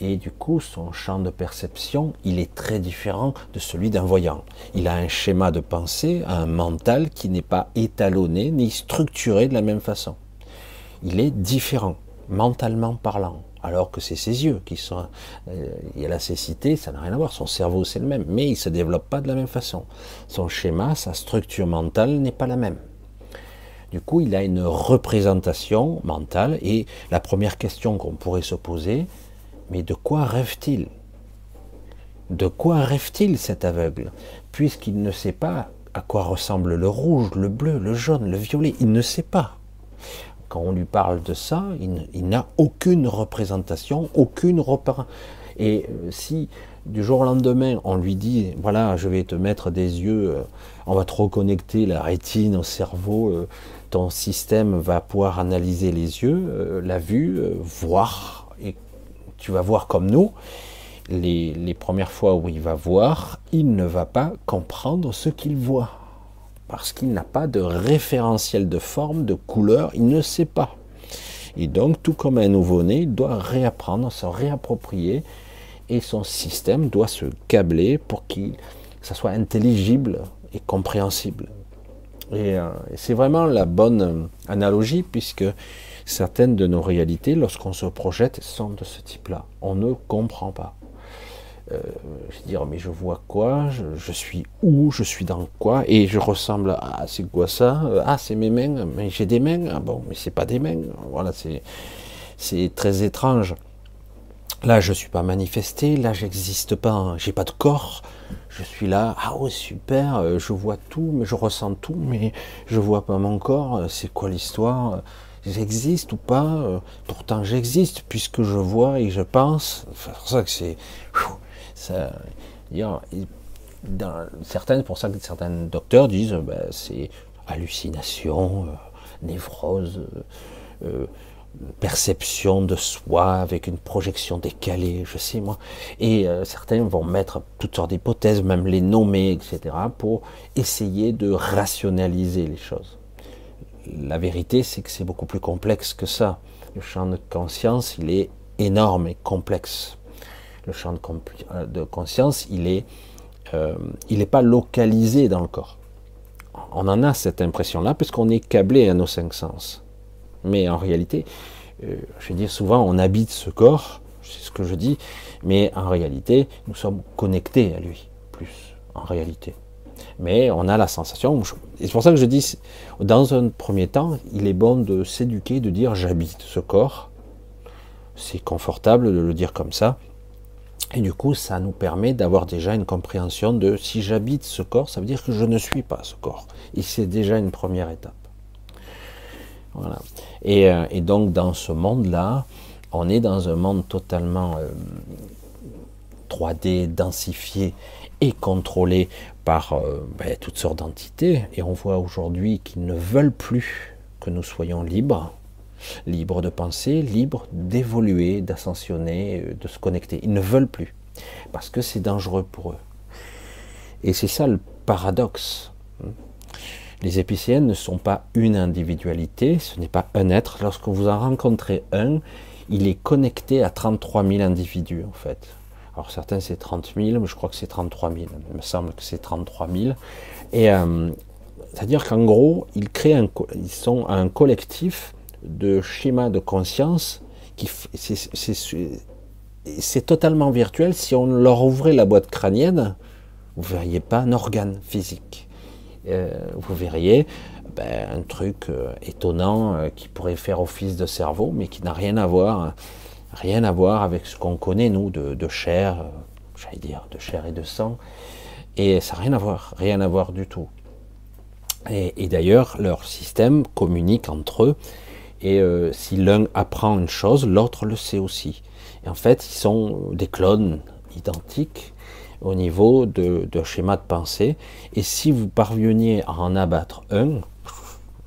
Et du coup, son champ de perception, il est très différent de celui d'un voyant. Il a un schéma de pensée, un mental qui n'est pas étalonné ni structuré de la même façon. Il est différent, mentalement parlant. Alors que c'est ses yeux qui sont. Euh, il y a la cécité, ça n'a rien à voir. Son cerveau, c'est le même. Mais il ne se développe pas de la même façon. Son schéma, sa structure mentale n'est pas la même. Du coup, il a une représentation mentale. Et la première question qu'on pourrait se poser, mais de quoi rêve-t-il? De quoi rêve-t-il cet aveugle? Puisqu'il ne sait pas à quoi ressemble le rouge, le bleu, le jaune, le violet, il ne sait pas. Quand on lui parle de ça, il, n'a aucune représentation, aucune repère. Et euh, si du jour au lendemain on lui dit voilà je vais te mettre des yeux, euh, on va te reconnecter la rétine au cerveau, euh, ton système va pouvoir analyser les yeux, la vue, voir tu vas voir comme nous, les, premières fois où il va voir, il ne va pas comprendre ce qu'il voit. Parce qu'il n'a pas de référentiel de forme, de couleur, il ne sait pas. Et donc, tout comme un nouveau-né, il doit réapprendre, se réapproprier, et son système doit se câbler pour que ça soit intelligible et compréhensible. Et, euh, c'est vraiment la bonne analogie, puisque certaines de nos réalités, lorsqu'on se projette, sont de ce type-là. On ne comprend pas. Euh, je veux dire, mais je vois quoi? Je, suis où? Je suis dans quoi? Et je ressemble à c'est quoi ça Ah, c'est mes mains. Mais j'ai des mains. Ah bon, mais c'est pas des mains. Voilà, c'est c'est très étrange. Là, je suis pas manifesté. Là, j'existe pas. J'ai pas de corps. Je suis là. Ah ouais, super. Euh, je vois tout, mais je ressens tout, mais je vois pas mon corps. C'est quoi l'histoire? J'existe ou pas? Euh, Pourtant j'existe puisque je vois et je pense. C'est pour ça que c'est... Ça, pour ça que certains docteurs disent ben, c'est hallucination, euh, névrose, euh, perception de soi avec une projection décalée, je sais moi. Et certains vont mettre toutes sortes d'hypothèses, même les nommer, etc., pour essayer de rationaliser les choses la vérité, c'est que c'est beaucoup plus complexe que ça. Le champ de conscience, il est énorme et complexe. Le champ de, euh, conscience, il est, euh, n'est pas localisé dans le corps. On en a cette impression-là puisqu'on est câblé à nos cinq sens. Mais en réalité, euh, je veux dire souvent, on habite ce corps, c'est ce que je dis, mais en réalité, nous sommes connectés à lui, plus en réalité mais on a la sensation, et c'est pour ça que je dis, dans un premier temps, il est bon de s'éduquer, de dire j'habite ce corps, c'est confortable de le dire comme ça, et du coup ça nous permet d'avoir déjà une compréhension de si j'habite ce corps, ça veut dire que je ne suis pas ce corps, et c'est déjà une première étape. Voilà. Et, euh, donc dans ce monde-là, on est dans un monde totalement 3D, euh, densifié, est contrôlé par euh, ben, toutes sortes d'entités, et on voit aujourd'hui qu'ils ne veulent plus que nous soyons libres, libres de penser, libres d'évoluer, d'ascensionner, euh, de se connecter. Ils ne veulent plus, parce que c'est dangereux pour eux. Et c'est ça le paradoxe. Les épicéens ne sont pas une individualité, ce n'est pas un être. Lorsque vous en rencontrez un, il est connecté à 33 000 individus en fait. Alors certains c'est 30 000, mais je crois que c'est 33 000. Il me semble que c'est 33 000. Et euh, c'est-à-dire qu'en gros, ils créent un, ils sont un collectif de schémas de conscience qui c'est totalement virtuel. Si on leur ouvrait la boîte crânienne, vous verriez pas un organe physique. Euh, vous verriez ben, un truc euh, étonnant euh, qui pourrait faire office de cerveau, mais qui n'a rien à voir, rien à voir avec ce qu'on connaît nous de, chair, j'allais dire de chair et de sang, et ça n'a rien à voir, rien à voir du tout. Et, d'ailleurs, leur système communique entre eux, et si l'un apprend une chose, l'autre le sait aussi. En fait, ils sont des clones identiques, au niveau de, schéma de pensée. Et si vous parveniez à en abattre un,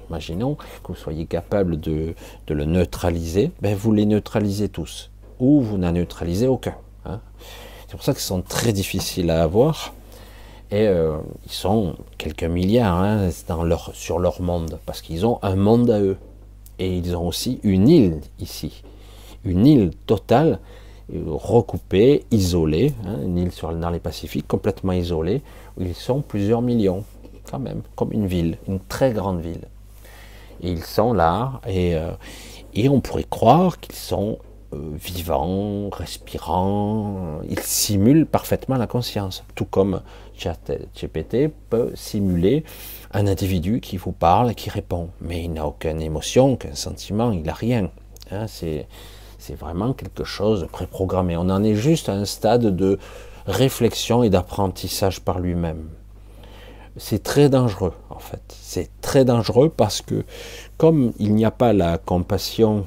imaginons que vous soyez capable de, le neutraliser, ben vous les neutralisez tous. Ou vous n'en neutralisez aucun. Hein. C'est pour ça qu'ils sont très difficiles à avoir. Et euh, ils sont quelques milliards hein, sur leur monde, parce qu'ils ont un monde à eux. Et ils ont aussi une île ici. Une île totale recoupés, isolés, hein, une île sur, dans les Pacifiques, complètement isolée, où ils sont plusieurs millions, quand même, comme une ville, une très grande ville. Et ils sont là, et, euh, et on pourrait croire qu'ils sont euh, vivants, respirants, ils simulent parfaitement la conscience, tout comme ChatGPT peut simuler un individu qui vous parle, qui répond, mais il n'a aucune émotion, aucun sentiment, il n'a rien. Hein, c'est vraiment quelque chose de préprogrammé. On en est juste à un stade de réflexion et d'apprentissage par lui-même. C'est très dangereux, en fait. C'est très dangereux parce que, comme il n'y a pas la compassion,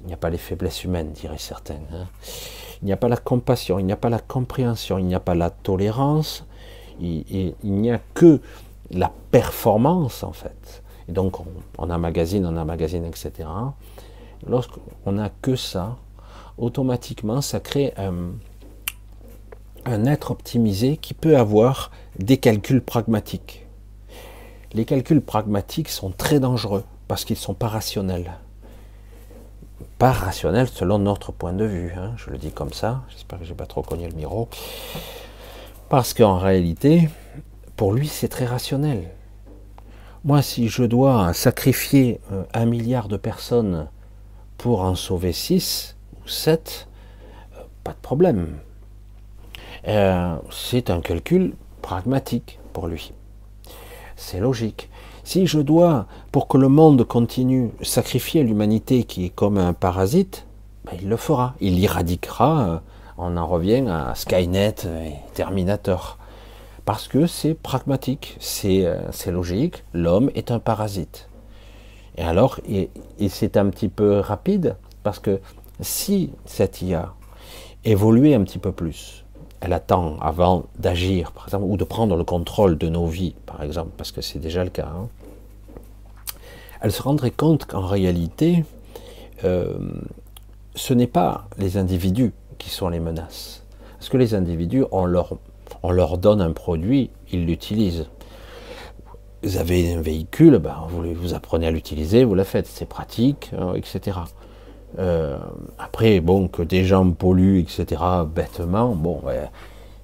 il n'y a pas les faiblesses humaines, diraient certains. Hein. Il n'y a pas la compassion, il n'y a pas la compréhension, il n'y a pas la tolérance, il n'y a que la performance, en fait. Et donc, on, on a magazine, on a magazine, etc lorsqu'on n'a que ça, automatiquement, ça crée un, être optimisé qui peut avoir des calculs pragmatiques. Les calculs pragmatiques sont très dangereux parce qu'ils sont pas rationnels. Pas rationnels selon notre point de vue, hein, je le dis comme ça, j'espère que je n'ai pas trop cogné le micro. Parce qu'en réalité, pour lui, c'est très rationnel. Moi, si je dois sacrifier euh, un milliard de personnes pour en sauver 6 ou 7, euh, pas de problème. Euh, c'est un calcul pragmatique pour lui. C'est logique. Si je dois, pour que le monde continue, sacrifier l'humanité qui est comme un parasite, ben, il le fera. Il l'éradiquera. On en revient à Skynet et Terminator. Parce que c'est pragmatique, c'est logique. L'homme est un parasite. Et alors, et, c'est un petit peu rapide, parce que si cette IA évoluait un petit peu plus, elle attend avant d'agir, par exemple, ou de prendre le contrôle de nos vies, par exemple, parce que c'est déjà le cas, hein, elle se rendrait compte qu'en réalité, euh, ce n'est pas les individus qui sont les menaces. Parce que les individus, on leur, on leur donne un produit, ils l'utilisent vous avez un véhicule, ben, vous, vous, apprenez à l'utiliser, vous la faites, c'est pratique, hein, etc. Euh, après, bon, que des gens polluent, etc., bêtement, bon,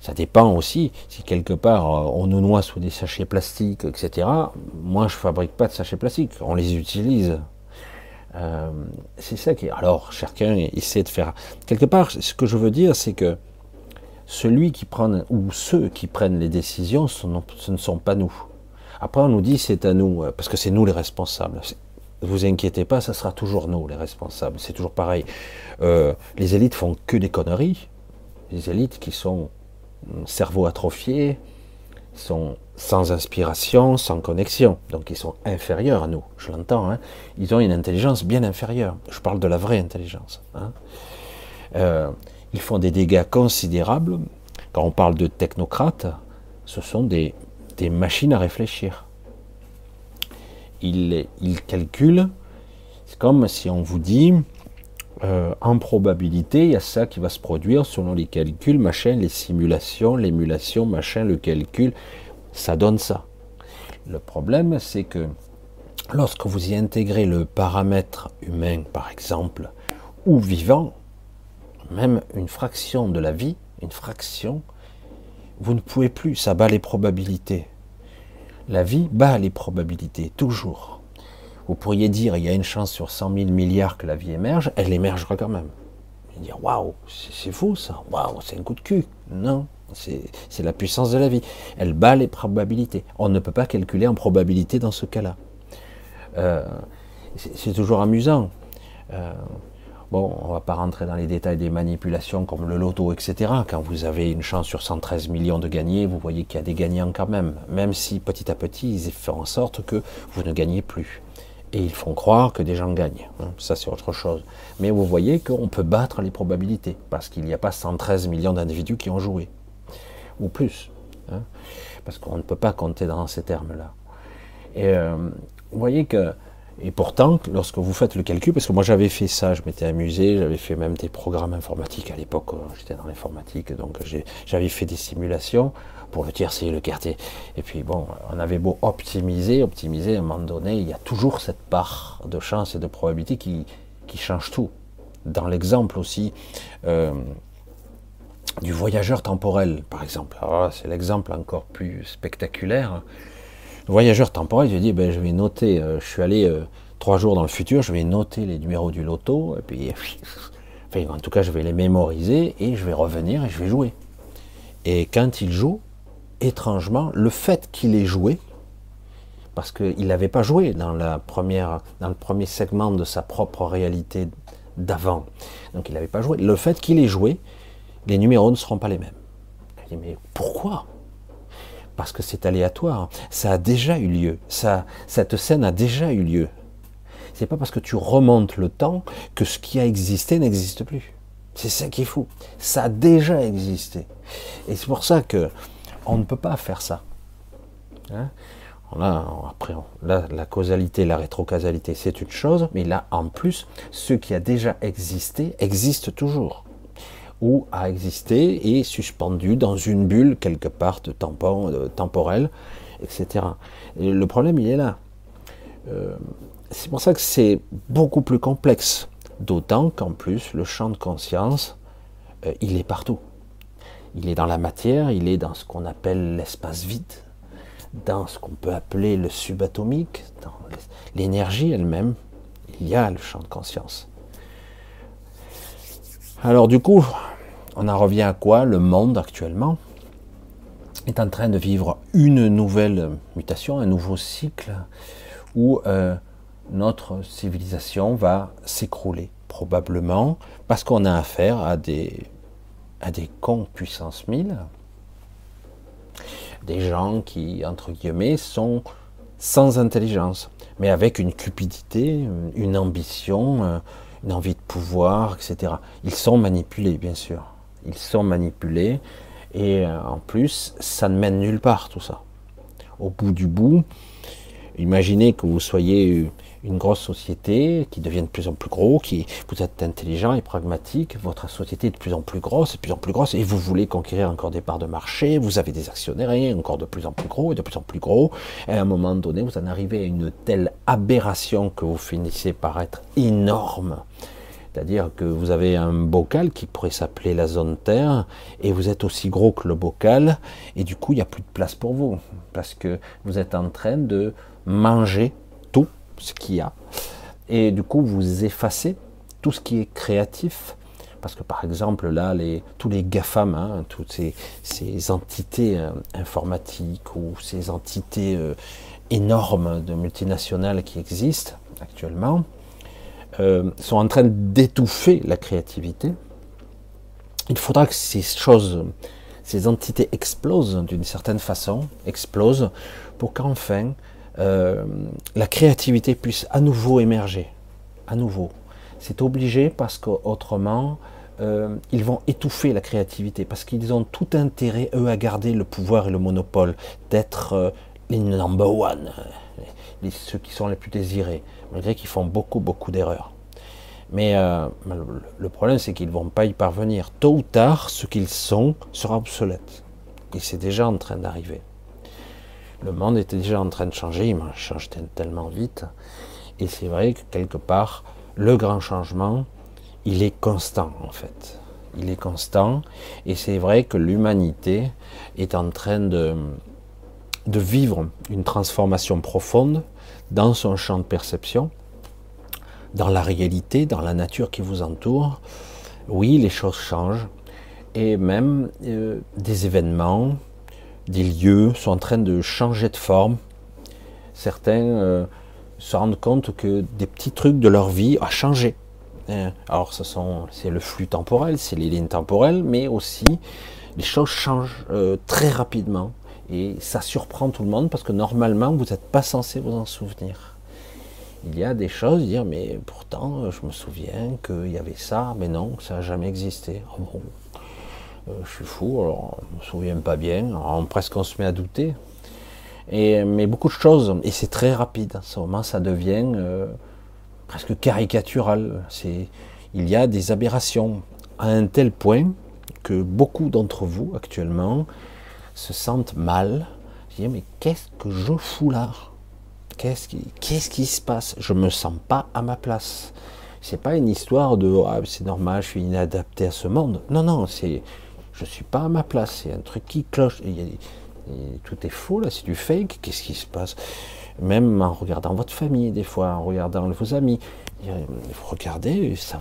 ça dépend aussi. Si quelque part euh, on nous noie sous des sachets plastiques, etc., moi je fabrique pas de sachets plastiques, on les utilise. Euh, c'est ça qui. Alors, chacun essaie de faire. Quelque part, ce que je veux dire, c'est que celui qui prend, ou ceux qui prennent les décisions, ce ne sont pas nous. Après, on nous dit c'est à nous, euh, parce que c'est nous les responsables. Ne vous inquiétez pas, ça sera toujours nous les responsables. C'est toujours pareil. Euh, les élites font que des conneries. Les élites qui sont hum, cerveau atrophié, sont sans inspiration, sans connexion. Donc ils sont inférieurs à nous. Je l'entends. Hein. Ils ont une intelligence bien inférieure. Je parle de la vraie intelligence. Hein. Euh, ils font des dégâts considérables Quand on parle de technocrates, ce sont des, machines à réfléchir. Ils, calculent, c'est comme si on vous dit, euh, en probabilité, il y a ça qui va se produire selon les calculs, machin, les simulations, l'émulation, machin, le calcul, ça donne ça. Le problème, c'est que lorsque vous y intégrez le paramètre humain, par exemple, ou vivant, même une fraction de la vie, une fraction, vous ne pouvez plus, ça bat les probabilités. La vie bat les probabilités, toujours. Vous pourriez dire, il y a une chance sur 100 000 milliards que la vie émerge, elle émergera quand même. Et dire, waouh, c'est fou ça, waouh, c'est un coup de cul. Non, c'est la puissance de la vie. Elle bat les probabilités. On ne peut pas calculer en probabilité dans ce cas-là. Euh, c'est toujours amusant. Euh, bon, on ne va pas rentrer dans les détails des manipulations comme le loto, etc. Quand vous avez une chance sur 113 millions de gagner, vous voyez qu'il y a des gagnants quand même. Même si petit à petit, ils font en sorte que vous ne gagnez plus. Et ils font croire que des gens gagnent. Hein. Ça, c'est autre chose. Mais vous voyez qu'on peut battre les probabilités, parce qu'il n'y a pas 113 millions d'individus qui ont joué ou plus. Hein, parce qu'on ne peut pas compter dans ces termes-là. Et euh, vous voyez que, et pourtant, lorsque vous faites le calcul, parce que moi j'avais fait ça, je m'étais amusé, j'avais fait même des programmes informatiques à l'époque, euh, j'étais dans l'informatique, donc j'avais fait des simulations pour le tiercé, le quartier. Et puis bon, on avait beau optimiser, optimiser, à un moment donné, il y a toujours cette part de chance et de probabilité qui, qui change tout. Dans l'exemple aussi, euh, du voyageur temporel, par exemple. C'est l'exemple encore plus spectaculaire. Voyageur temporel, je dis, ben, je vais noter, euh, je suis allé euh, trois jours dans le futur, je vais noter les numéros du loto, et puis, enfin, en tout cas, je vais les mémoriser, et je vais revenir et je vais jouer. Et quand il joue, étrangement, le fait qu'il ait joué, parce qu'il n'avait pas joué dans, dans le premier segment de sa propre réalité d'avant, donc il n'avait pas joué, le fait qu'il ait joué, les numéros ne seront pas les mêmes. Je dis, mais pourquoi? Parce que c'est aléatoire. Ça a déjà eu lieu. Ça, cette scène a déjà eu lieu. C'est pas parce que tu remontes le temps que ce qui a existé n'existe plus. C'est ça qui est fou. Ça a déjà existé. Et c'est pour ça que on ne peut pas faire ça. Hein? Là, après, la causalité, la rétrocausalité, c'est une chose, mais là, en plus, ce qui a déjà existé existe toujours ou a existé et suspendu dans une bulle quelque part de tampon, euh, temporelle, etc. Et le problème, il est là. Euh, c'est pour ça que c'est beaucoup plus complexe, d'autant qu'en plus, le champ de conscience, euh, il est partout. Il est dans la matière, il est dans ce qu'on appelle l'espace vide, dans ce qu'on peut appeler le subatomique, dans l'énergie elle-même. Il y a le champ de conscience. Alors du coup, on en revient à quoi Le monde actuellement? Est en train de vivre une nouvelle mutation, un nouveau cycle où euh, notre civilisation va s'écrouler probablement parce qu'on a affaire à des, à des cons puissance 1000, des gens qui, entre guillemets, sont sans intelligence, mais avec une cupidité, une ambition, euh, une envie de pouvoir, etc. Ils sont manipulés, bien sûr ils sont manipulés, et euh, en plus, ça ne mène nulle part tout ça. Au bout du bout, imaginez que vous soyez une grosse société qui devient de plus en plus gros, qui vous êtes intelligent et pragmatique, votre société est de plus en plus grosse, de plus en plus grosse, et vous voulez conquérir encore des parts de marché, vous avez des actionnaires encore de plus en plus gros et de plus en plus gros, et à un moment donné, vous en arrivez à une telle aberration que vous finissez par être énorme c'est-à-dire que vous avez un bocal qui pourrait s'appeler la zone Terre, et vous êtes aussi gros que le bocal, et du coup, il n'y a plus de place pour vous, parce que vous êtes en train de manger tout ce qu'il y a. Et du coup, vous effacez tout ce qui est créatif, parce que par exemple, là, tous les GAFAM, hein, toutes ces, entités euh, informatiques ou ces entités euh, énormes de multinationales qui existent actuellement, euh, sont en train d'étouffer la créativité. Il faudra que ces choses, ces entités explosent d'une certaine façon, explosent, pour qu'enfin euh, la créativité puisse à nouveau émerger, à nouveau. C'est obligé parce qu'autrement, euh, ils vont étouffer la créativité parce qu'ils ont tout intérêt, eux, à garder le pouvoir et le monopole, d'être les number one, ceux qui sont les plus désirés, malgré qu'ils font beaucoup, beaucoup d'erreurs. Mais euh, le problème, c'est qu'ils ne vont pas y parvenir. Tôt ou tard, ce qu'ils sont sera obsolète. Et c'est déjà en train d'arriver. Le monde était déjà en train de changer, il change tellement vite. Et c'est vrai que quelque part, le grand changement, il est constant en fait. Il est constant. Et c'est vrai que l'humanité est en train de, de vivre une transformation profonde dans son champ de perception, dans la réalité, dans la nature qui vous entoure. Oui, les choses changent. Et même euh, des événements, des lieux sont en train de changer de forme. Certains euh, se rendent compte que des petits trucs de leur vie ont changé. Euh, alors, ce sont, c'est le flux temporel, c'est les lignes temporelles, mais aussi les choses changent euh, très rapidement et ça surprend tout le monde parce que normalement, vous n'êtes pas censé vous en souvenir. Il y a des choses, dire, mais pourtant, je me souviens qu'il y avait ça, mais non, ça n'a jamais existé. Oh bon, euh, je suis fou, alors je ne me souviens pas bien, presque on se met à douter. Et, mais beaucoup de choses, et c'est très rapide, ce moment ça devient presque caricatural. Il y a des aberrations à un tel point que beaucoup d'entre vous actuellement se sentent mal. Disent, mais qu'est-ce que je fous là? Qu'est-ce qui, se passe? Je me sens pas à ma place. C'est pas une histoire de ah, c'est normal, je suis inadapté à ce monde. Non, non, c'est je suis pas à ma place. C'est un truc qui cloche. tout est faux là, c'est du fake. Qu'est-ce qui se passe? Même en regardant votre famille, des fois, en regardant vos amis. Vous regardez, ça,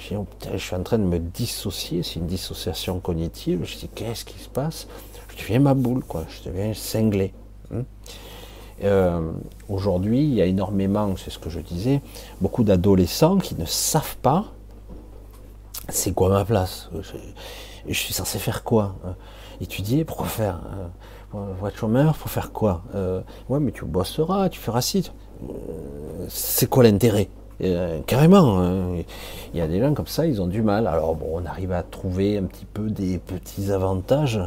je suis en train de me dissocier, c'est une dissociation cognitive. Je dis, qu'est-ce qui se passe? Je deviens ma boule, quoi. je deviens cinglé. Hein. Euh, aujourd'hui, il y a énormément, c'est ce que je disais, beaucoup d'adolescents qui ne savent pas c'est quoi ma place. Je, suis censé faire quoi Étudier, pourquoi faire Voix de chômeur, faut faire quoi euh, Ouais, mais tu bosseras, tu feras ci. Euh, c'est quoi l'intérêt? Euh, Carrément. Hein. Il y a des gens comme ça, ils ont du mal. Alors bon, on arrive à trouver un petit peu des petits avantages,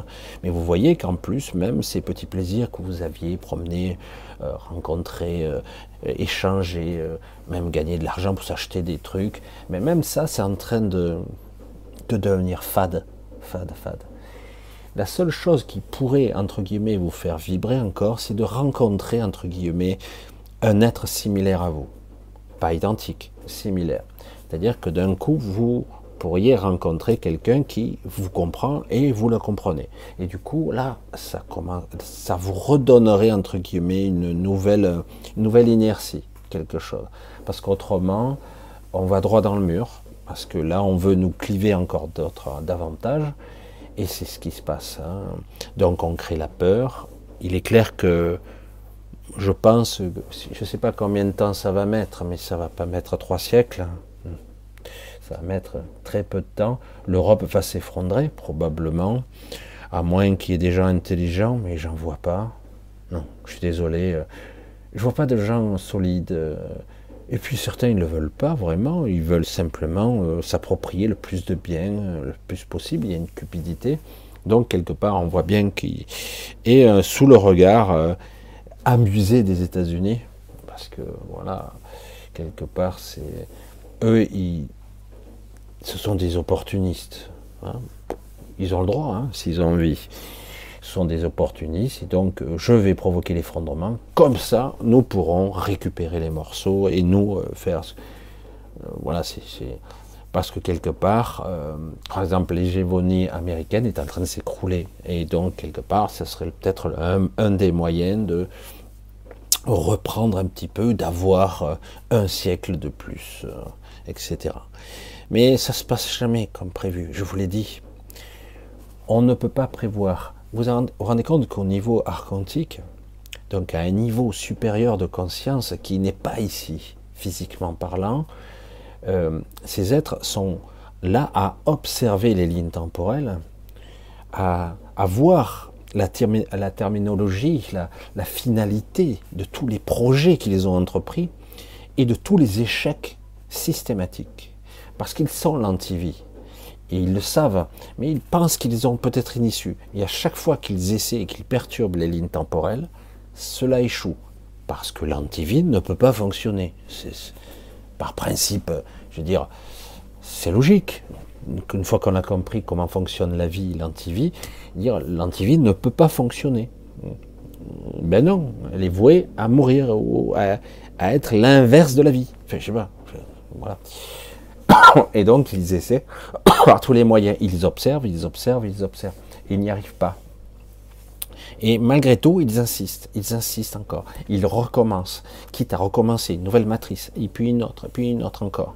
mais vous voyez qu'en plus, même ces petits plaisirs que vous aviez, promener, rencontrer, échanger, même gagner de l'argent pour s'acheter des trucs, mais même ça, c'est en train de, de devenir fade, fade, fade. La seule chose qui pourrait, entre guillemets, vous faire vibrer encore, c'est de rencontrer, entre guillemets, un être similaire à vous. Pas identique, similaire. C'est-à-dire que d'un coup, vous pourriez rencontrer quelqu'un qui vous comprend et vous le comprenez. Et du coup, là, ça, commence, ça vous redonnerait, entre guillemets, une nouvelle, nouvelle inertie, quelque chose. Parce qu'autrement, on va droit dans le mur, parce que là, on veut nous cliver encore d'autres davantage. Et c'est ce qui se passe. Hein. Donc on crée la peur. Il est clair que je pense, je ne sais pas combien de temps ça va mettre, mais ça va pas mettre trois siècles. Hein. Ça va mettre très peu de temps. L'Europe va s'effondrer, probablement, à moins qu'il y ait des gens intelligents, mais j'en vois pas. Non, je suis désolé. Je vois pas de gens solides et puis certains, ils ne le veulent pas vraiment, ils veulent simplement euh, s'approprier le plus de biens, euh, le plus possible, il y a une cupidité. Donc quelque part, on voit bien qu'il euh, sous le regard amusé des États-Unis, parce que voilà, quelque part, c'est eux, ils, ce sont des opportunistes. Hein. Ils ont le droit, hein, s'ils ont envie sont des opportunistes et donc euh, je vais provoquer l'effondrement. Comme ça, nous pourrons récupérer les morceaux et nous euh, faire. Euh, voilà, c'est parce que quelque part, par exemple, l'hégémonie américaine est en train de s'écrouler et donc quelque part, ce serait peut-être un, des moyens de reprendre un petit peu, d'avoir un siècle de plus, etc. Mais ça se passe jamais comme prévu. Je vous l'ai dit. On ne peut pas prévoir vous vous rendez compte qu'au niveau archontique, donc à un niveau supérieur de conscience qui n'est pas ici, physiquement parlant, euh, ces êtres sont là à observer les lignes temporelles, à, voir la, terminologie, la, finalité de tous les projets qu'ils ont entrepris et de tous les échecs systématiques. Parce qu'ils sont l'antivie. Et ils le savent, mais ils pensent qu'ils ont peut-être une issue. Et à chaque fois qu'ils essaient et qu'ils perturbent les lignes temporelles, cela échoue. Parce que l'antivide ne peut pas fonctionner. par principe, je veux dire, c'est logique. Une fois qu'on a compris comment fonctionne la vie, l'antivie, dire l'antivie ne peut pas fonctionner. Ben non, elle est vouée à mourir ou à, être l'inverse de la vie. Je sais pas. Et donc, ils essaient par tous les moyens. Ils observent, ils observent, ils observent. Ils n'y arrivent pas. Et malgré tout, ils insistent, ils insistent encore. Ils recommencent, quitte à recommencer une nouvelle matrice, et puis une autre, et puis une autre encore.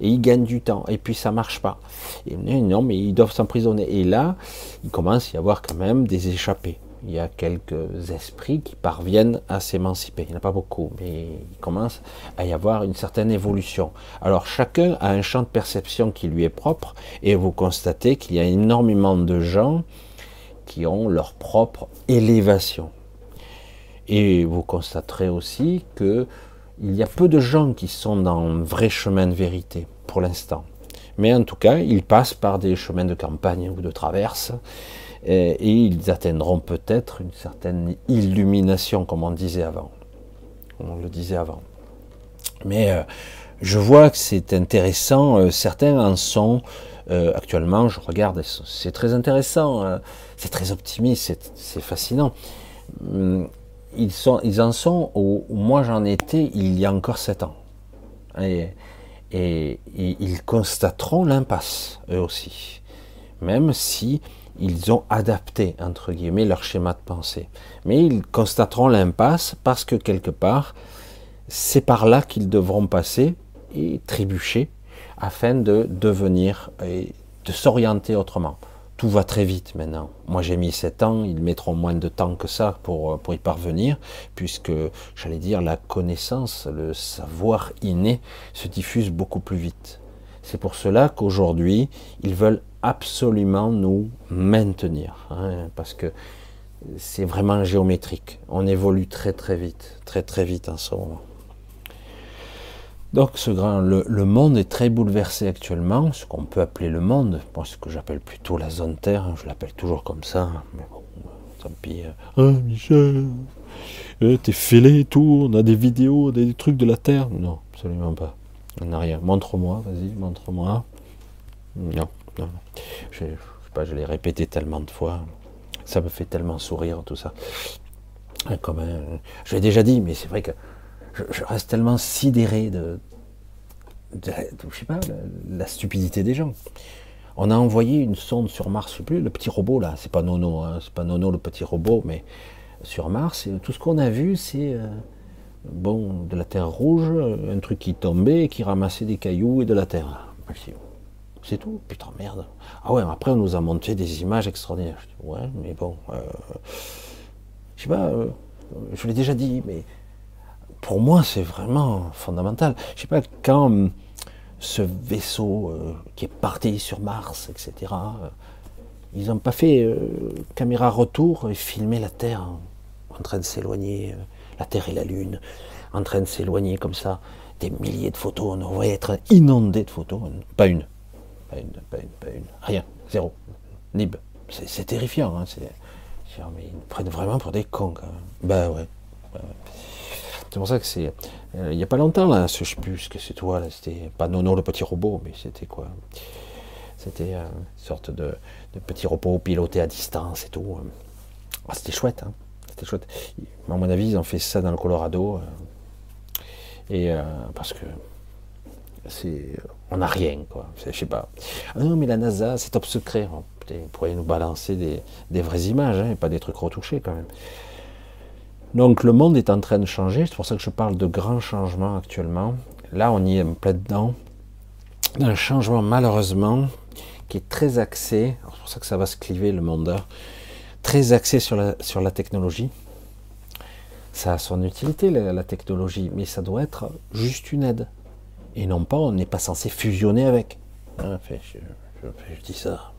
Et ils gagnent du temps, et puis ça marche pas. Et non, mais ils doivent s'emprisonner. Et là, il commence à y avoir quand même des échappés il y a quelques esprits qui parviennent à s'émanciper. Il n'y en a pas beaucoup, mais il commence à y avoir une certaine évolution. Alors chacun a un champ de perception qui lui est propre, et vous constatez qu'il y a énormément de gens qui ont leur propre élévation. Et vous constaterez aussi que il y a peu de gens qui sont dans un vrai chemin de vérité pour l'instant. Mais en tout cas, ils passent par des chemins de campagne ou de traverse et, ils atteindront peut-être une certaine illumination, comme on disait avant. On le disait avant. Mais euh, je vois que c'est intéressant. Euh, certains en sont euh, actuellement. Je regarde, c'est très intéressant. Hein. c'est très optimiste. C'est fascinant. Ils en sont où, moi j'en étais il y a encore sept ans. et ils constateront l'impasse, eux aussi. Même si ils ont adapté, entre guillemets, leur schéma de pensée. Mais ils constateront l'impasse parce que quelque part, c'est par là qu'ils devront passer et trébucher afin de devenir et de s'orienter autrement. Tout va très vite maintenant. Moi j'ai mis 7 ans, ils mettront moins de temps que ça pour, pour y parvenir, puisque j'allais dire la connaissance, le savoir inné se diffuse beaucoup plus vite. C'est pour cela qu'aujourd'hui, ils veulent absolument nous maintenir, hein, parce que c'est vraiment géométrique. On évolue très très vite, très très vite en ce moment. Donc ce grand, le, monde est très bouleversé actuellement, ce qu'on peut appeler le monde, moi ce que j'appelle plutôt la zone Terre, hein, je l'appelle toujours comme ça, mais bon, tant pis. Ah Michel, euh, t'es fêlé et tout, on a des vidéos, des trucs de la Terre? Non, absolument pas. On n'a rien. Montre-moi, vas-y, montre-moi. Non. Je, sais pas, je l'ai répété tellement de fois. Ça me fait tellement sourire, tout ça. Comme je l'ai déjà dit, mais c'est vrai que je, reste tellement sidéré de, je sais pas, la, stupidité des gens. On a envoyé une sonde sur Mars, plus, le petit robot là, c'est pas Nono, hein, c'est pas Nono le petit robot, mais sur Mars, tout ce qu'on a vu, c'est euh, bon, de la terre rouge, un truc qui tombait, qui ramassait des cailloux et de la terre. C'est tout. Putain, merde. Ah ouais, après, on nous a monté des images extraordinaires. Ouais, mais bon. Euh, je sais pas, euh, je l'ai déjà dit, mais pour moi, c'est vraiment fondamental. Je sais pas, quand hum, ce vaisseau euh, qui est parti sur Mars, etc., ils n'ont pas fait caméra retour et filmé la Terre en train de s'éloigner, la Terre et la Lune, en train de s'éloigner comme ça. Des milliers de photos, on aurait être inondé de photos, pas une pas une, pas une, pas une, rien, zéro, nib. C'est terrifiant, hein, mais ils nous prennent vraiment pour des cons quand même. Ben ouais. C'est pour ça que c'est. Euh, il n'y a pas longtemps, là, ce, je plus ce que c'est toi, c'était pas Nono le petit robot, mais c'était quoi? C'était euh, une sorte de, de, petit robot piloté à distance et tout. Ah, c'était chouette, hein. C'était chouette. À mon avis, ils ont fait ça dans le Colorado. Euh, et parce que c'est on n'a rien, quoi. Je sais pas. Ah non, mais la NASA, c'est top secret. Vous pourriez nous balancer des, vraies images, hein, et pas des trucs retouchés, quand même. Donc, le monde est en train de changer. C'est pour ça que je parle de grands changements actuellement. Là, on y est plein dedans. Un changement, malheureusement, qui est très axé. C'est pour ça que ça va se cliver, le monde. Hein, très axé sur la, technologie. Ça a son utilité, la technologie, mais ça doit être juste une aide et non pas, on n'est pas censé fusionner avec. Hein, je, dis ça,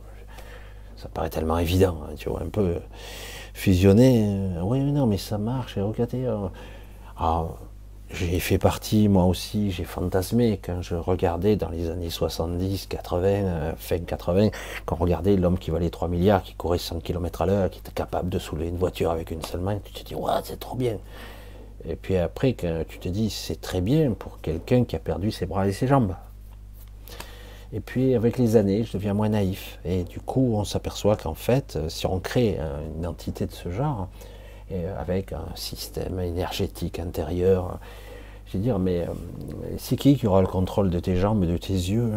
ça paraît tellement évident, hein, tu vois, un peu fusionner, euh, oui, non, mais ça marche, et regardez, euh, j'ai fait partie, moi aussi, j'ai fantasmé quand je regardais dans les années 70, 80, euh, fin 80, quand on regardait l'homme qui valait 3 milliards, qui courait 100 km à l'heure, qui était capable de soulever une voiture avec une seule main, tu te dis, ouais, c'est trop bien. Et puis après, tu te dis, c'est très bien pour quelqu'un qui a perdu ses bras et ses jambes. Et puis avec les années, je deviens moins naïf. Et du coup, on s'aperçoit qu'en fait, si on crée une entité de ce genre, euh, avec un système énergétique intérieur. Je veux dire, mais euh, c'est qui qui aura le contrôle de tes jambes et de tes yeux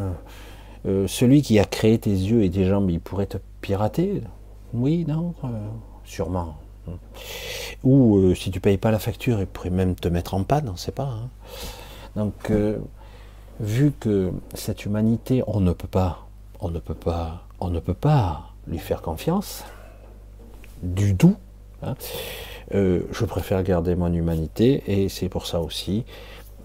euh, Celui qui a créé tes yeux et tes jambes, il pourrait te pirater? Oui, non Sûrement. Ou si tu payes pas la facture, il pourrait même te mettre en panne, on ne sait pas. Hein. Donc, vu que cette humanité, on ne peut pas, on ne peut pas, on ne peut pas lui faire confiance du tout, Hein. Euh, je préfère garder mon humanité et c'est pour ça aussi,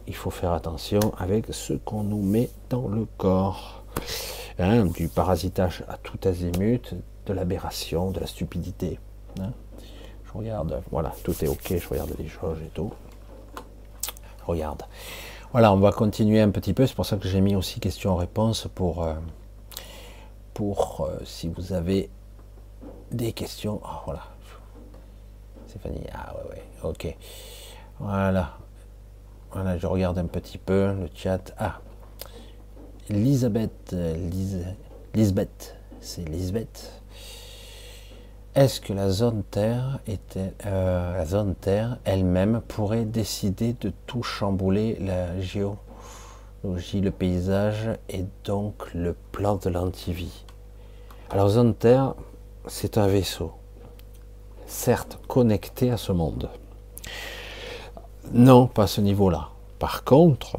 il faut faire attention avec ce qu'on nous met dans le corps. Hein, du parasitage à tout azimut, de l'aberration, de la stupidité. Hein. Je regarde, voilà, tout est ok, je regarde les choses et tout. Je regarde. Voilà, on va continuer un petit peu, c'est pour ça que j'ai mis aussi questions-réponses pour, euh, pour euh, si vous avez des questions. Oh, voilà, Stéphanie, ah ouais, ouais, ok. Voilà. Voilà, je regarde un petit peu le chat. Ah, Elisabeth, Lisbeth, c'est Lisbeth. Est-ce que la zone Terre était, euh, la zone Terre elle-même pourrait décider de tout chambouler la géologie, le paysage et donc le plan de l'antivie? Alors zone Terre, c'est un vaisseau certes connecté à ce monde. Non, pas à ce niveau-là. Par contre,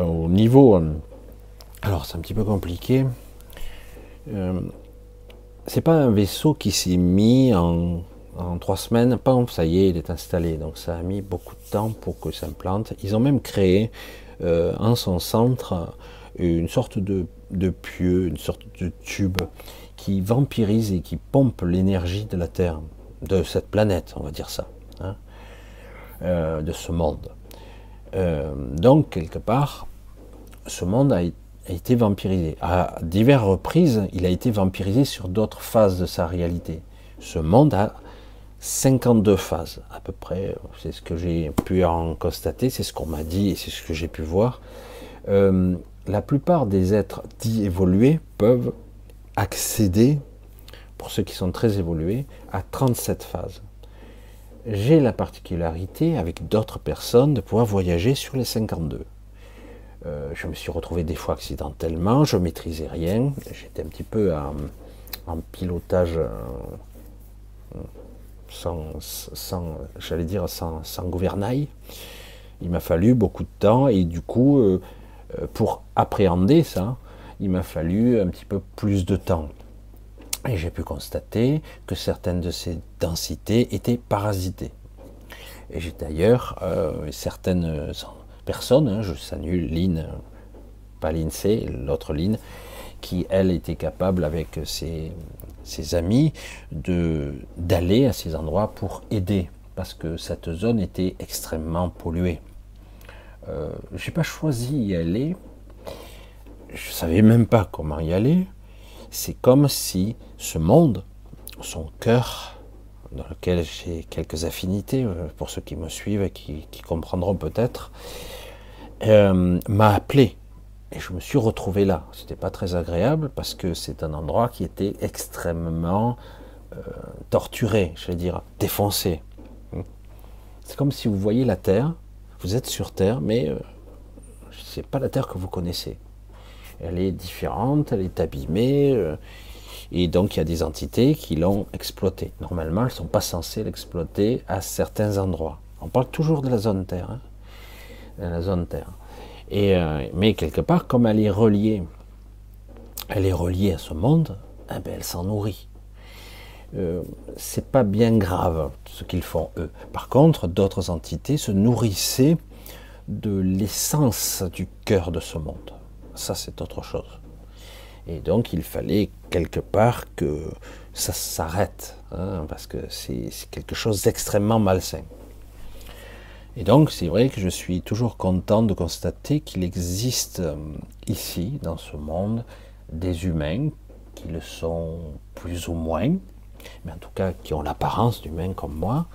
euh, au niveau... Euh, alors c'est un petit peu compliqué. C'est pas un vaisseau qui s'est mis en, trois semaines, pas ça y est, il est installé. Donc ça a mis beaucoup de temps pour que ça implante. Ils ont même créé en son centre une sorte de, de pieu, une sorte de tube qui vampirise et qui pompe l'énergie de la Terre, de cette planète, on va dire ça, hein, euh, de ce monde. Euh, donc, quelque part, ce monde a, été vampirisé. À diverses reprises, il a été vampirisé sur d'autres phases de sa réalité. Ce monde a 52 phases, à peu près. C'est ce que j'ai pu en constater, c'est ce qu'on m'a dit et c'est ce que j'ai pu voir. Euh, la plupart des êtres dits évolués peuvent accéder, pour ceux qui sont très évolués, à 37 phases. J'ai la particularité, avec d'autres personnes, de pouvoir voyager sur les 52. Euh, je me suis retrouvé des fois accidentellement, je maîtrisais rien, j'étais un petit peu en, pilotage euh, sans, j'allais dire, sans, gouvernail. Il m'a fallu beaucoup de temps et du coup, euh, pour appréhender ça, il m'a fallu un petit peu plus de temps. Et j'ai pu constater que certaines de ces densités étaient parasitées. Et j'ai d'ailleurs certaines personnes, hein, je salue Lynn, pas l'INSEE, l'autre Lynn, qui elle était capable avec ses, amis d'aller à ces endroits pour aider, parce que cette zone était extrêmement polluée. Euh, je n'ai pas choisi y aller je ne savais même pas comment y aller. C'est comme si ce monde, son cœur, dans lequel j'ai quelques affinités, euh, pour ceux qui me suivent et qui, comprendront peut-être, euh, m'a appelé. Et je me suis retrouvé là. Ce n'était pas très agréable parce que c'est un endroit qui était extrêmement euh, torturé, je vais dire, défoncé. C'est comme si vous voyez la Terre, vous êtes sur Terre, mais ce n'est pas la Terre que vous connaissez elle est différente, elle est abîmée, euh, et donc il y a des entités qui l'ont exploitée. Normalement, elles ne sont pas censées l'exploiter à certains endroits. On parle toujours de la zone Terre, hein, la zone Terre. Et, euh, mais quelque part, comme elle est reliée, elle est reliée à ce monde, eh ben, elle s'en nourrit. Euh, c'est pas bien grave ce qu'ils font eux. Par contre, d'autres entités se nourrissaient de l'essence du cœur de ce monde ça c'est autre chose. Et donc il fallait quelque part que ça s'arrête, hein, parce que c'est quelque chose d'extrêmement malsain. Et donc, c'est vrai que je suis toujours content de constater qu'il existe euh, ici, dans ce monde, des humains qui le sont plus ou moins, mais en tout cas qui ont l'apparence d'humains comme moi,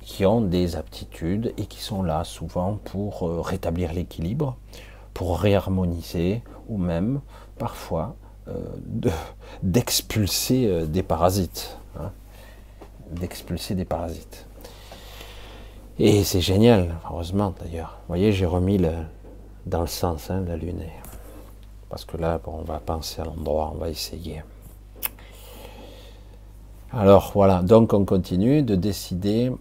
qui ont des aptitudes et qui sont là souvent pour euh, rétablir l'équilibre, pour réharmoniser ou même parfois euh, d'expulser des parasites. Hein, d'expulser des parasites. Et c'est génial, heureusement d'ailleurs. Vous voyez, j'ai remis le, dans le sens, hein, la lune. Parce que là, on va penser à l'endroit, on va essayer. Alors voilà, donc on continue de décider,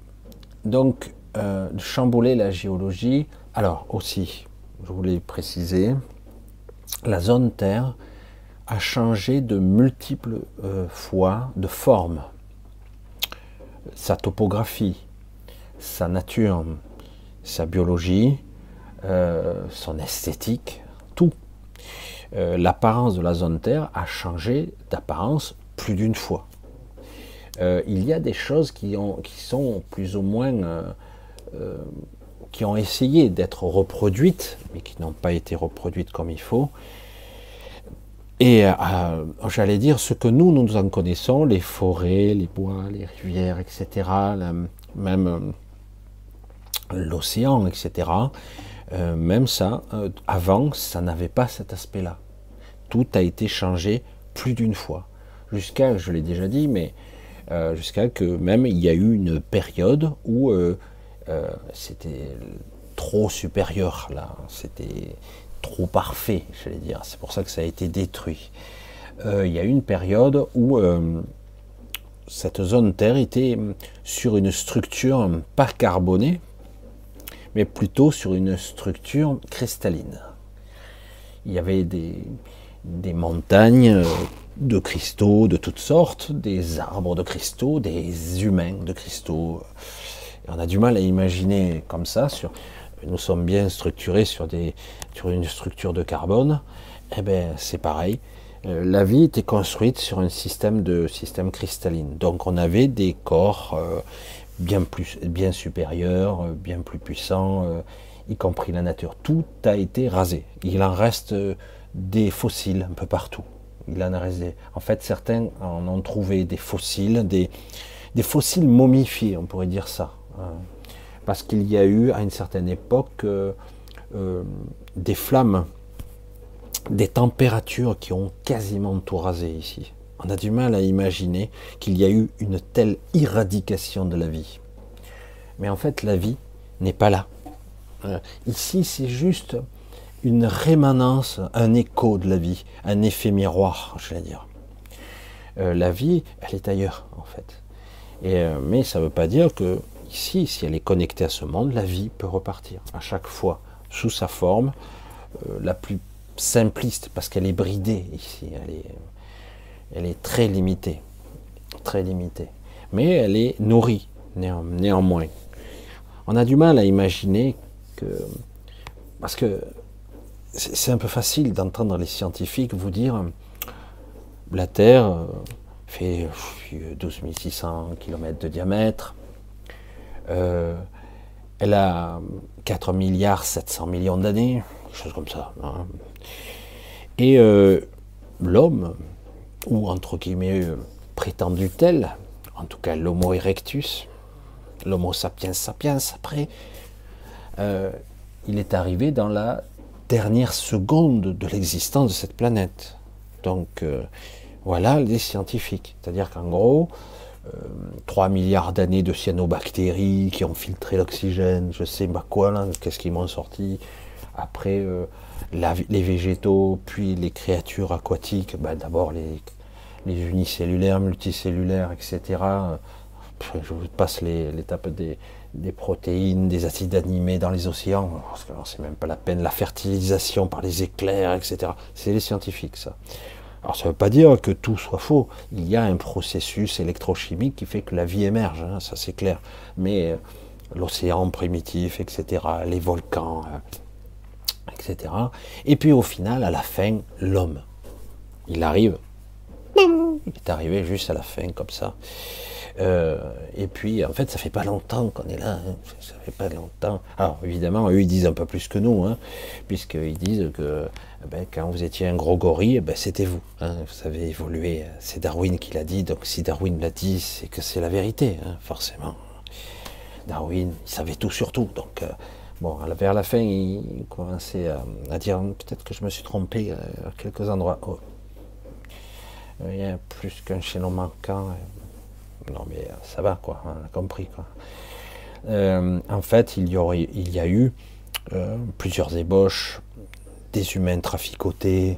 donc euh, de chambouler la géologie. Alors aussi, je voulais préciser, la zone Terre a changé de multiples euh, fois de forme. Sa topographie, sa nature, sa biologie, euh, son esthétique, tout. Euh, l'apparence de la zone Terre a changé d'apparence plus d'une fois. Il y a des choses qui sont plus ou moins qui ont essayé d'être reproduites, mais qui n'ont pas été reproduites comme il faut. Et j'allais dire ce que nous, nous en connaissons, les forêts, les bois, les rivières, etc., même l'océan, etc. Euh, même ça, euh, avant, ça n'avait pas cet aspect-là. Tout a été changé plus d'une fois. Jusqu'à, je l'ai déjà dit, mais euh, jusqu'à que même il y a eu une période où c'était trop supérieur, là. C'était trop parfait, j'allais dire. C'est pour ça que ça a été détruit. il y a eu une période où cette zone Terre était sur une structure pas carbonée, mais plutôt sur une structure cristalline. Il y avait des, montagnes de cristaux de toutes sortes, des arbres de cristaux, des humains de cristaux. On a du mal à imaginer comme ça. Nous sommes bien structurés sur, des, sur une structure de carbone. Eh bien, c'est pareil. Euh, la vie était construite sur un système de système cristalline. Donc, on avait des corps euh, bien plus, bien supérieur, euh, bien plus puissant, euh, y compris la nature. Tout a été rasé. Il en reste des fossiles un peu partout. Il en a. En fait, certains en ont trouvé des fossiles, des fossiles momifiés, on pourrait dire ça. Hein. Parce qu'il y a eu à une certaine époque des flammes, des températures qui ont quasiment tout rasé ici. On a du mal à imaginer qu'il y a eu une telle éradication de la vie. Mais en fait, la vie n'est pas là. Euh, ici, c'est juste une rémanence, un écho de la vie, un effet miroir, je vais dire. Euh, la vie, elle est ailleurs, en fait. Euh, mais ça ne veut pas dire que ici, si elle est connectée à ce monde, la vie peut repartir à chaque fois sous sa forme la plus simpliste, parce qu'elle est bridée ici. Elle est, très limitée, très limitée. Mais elle est nourrie néanmoins. On a du mal à imaginer que, parce que c'est un peu facile d'entendre les scientifiques vous dire la Terre fait 12 600 km de diamètre, euh, elle a 4 milliards 700 millions d'années, quelque chose comme ça. Hein. Et euh, l'homme, ou entre guillemets euh, prétendu tel, en tout cas l'Homo erectus, l'Homo sapiens sapiens après, il est arrivé dans la dernière seconde de l'existence de cette planète. Donc voilà les scientifiques. C'est-à-dire qu'en gros, 3 milliards d'années de cyanobactéries qui ont filtré l'oxygène, je sais pas quoi, qu'est-ce qu'ils m'ont sorti. Après, les végétaux, puis les créatures aquatiques, ben, d'abord les, les, unicellulaires, multicellulaires, etc. Je vous passe l'étape des, des, protéines, des acides animés dans les océans, parce que c'est même pas la peine, la fertilisation par les éclairs, etc. C'est les scientifiques, ça. Alors ça ne veut pas dire que tout soit faux. Il y a un processus électrochimique qui fait que la vie émerge, hein, ça c'est clair. Mais euh, l'océan primitif, etc., les volcans, euh, etc. Et puis au final, à la fin, l'homme. Il arrive. Il est arrivé juste à la fin, comme ça. Euh, et puis, en fait, ça fait pas longtemps qu'on est là. Hein. Ça fait pas longtemps. Alors, évidemment, eux, ils disent un peu plus que nous, hein, puisqu'ils disent que eh ben, quand vous étiez un gros gorille, eh ben, c'était vous. Hein, vous avez évolué. C'est Darwin qui l'a dit. Donc, si Darwin l'a dit, c'est que c'est la vérité, hein, forcément. Darwin, il savait tout sur tout. Donc, euh, bon, vers la fin, il commençait à, dire peut-être que je me suis trompé euh, à quelques endroits. Il y a plus qu'un chaînon manquant. Non, mais euh, ça va, quoi, on a compris. Quoi. Euh, en fait, il y, a eu euh, plusieurs ébauches, des humains traficotés,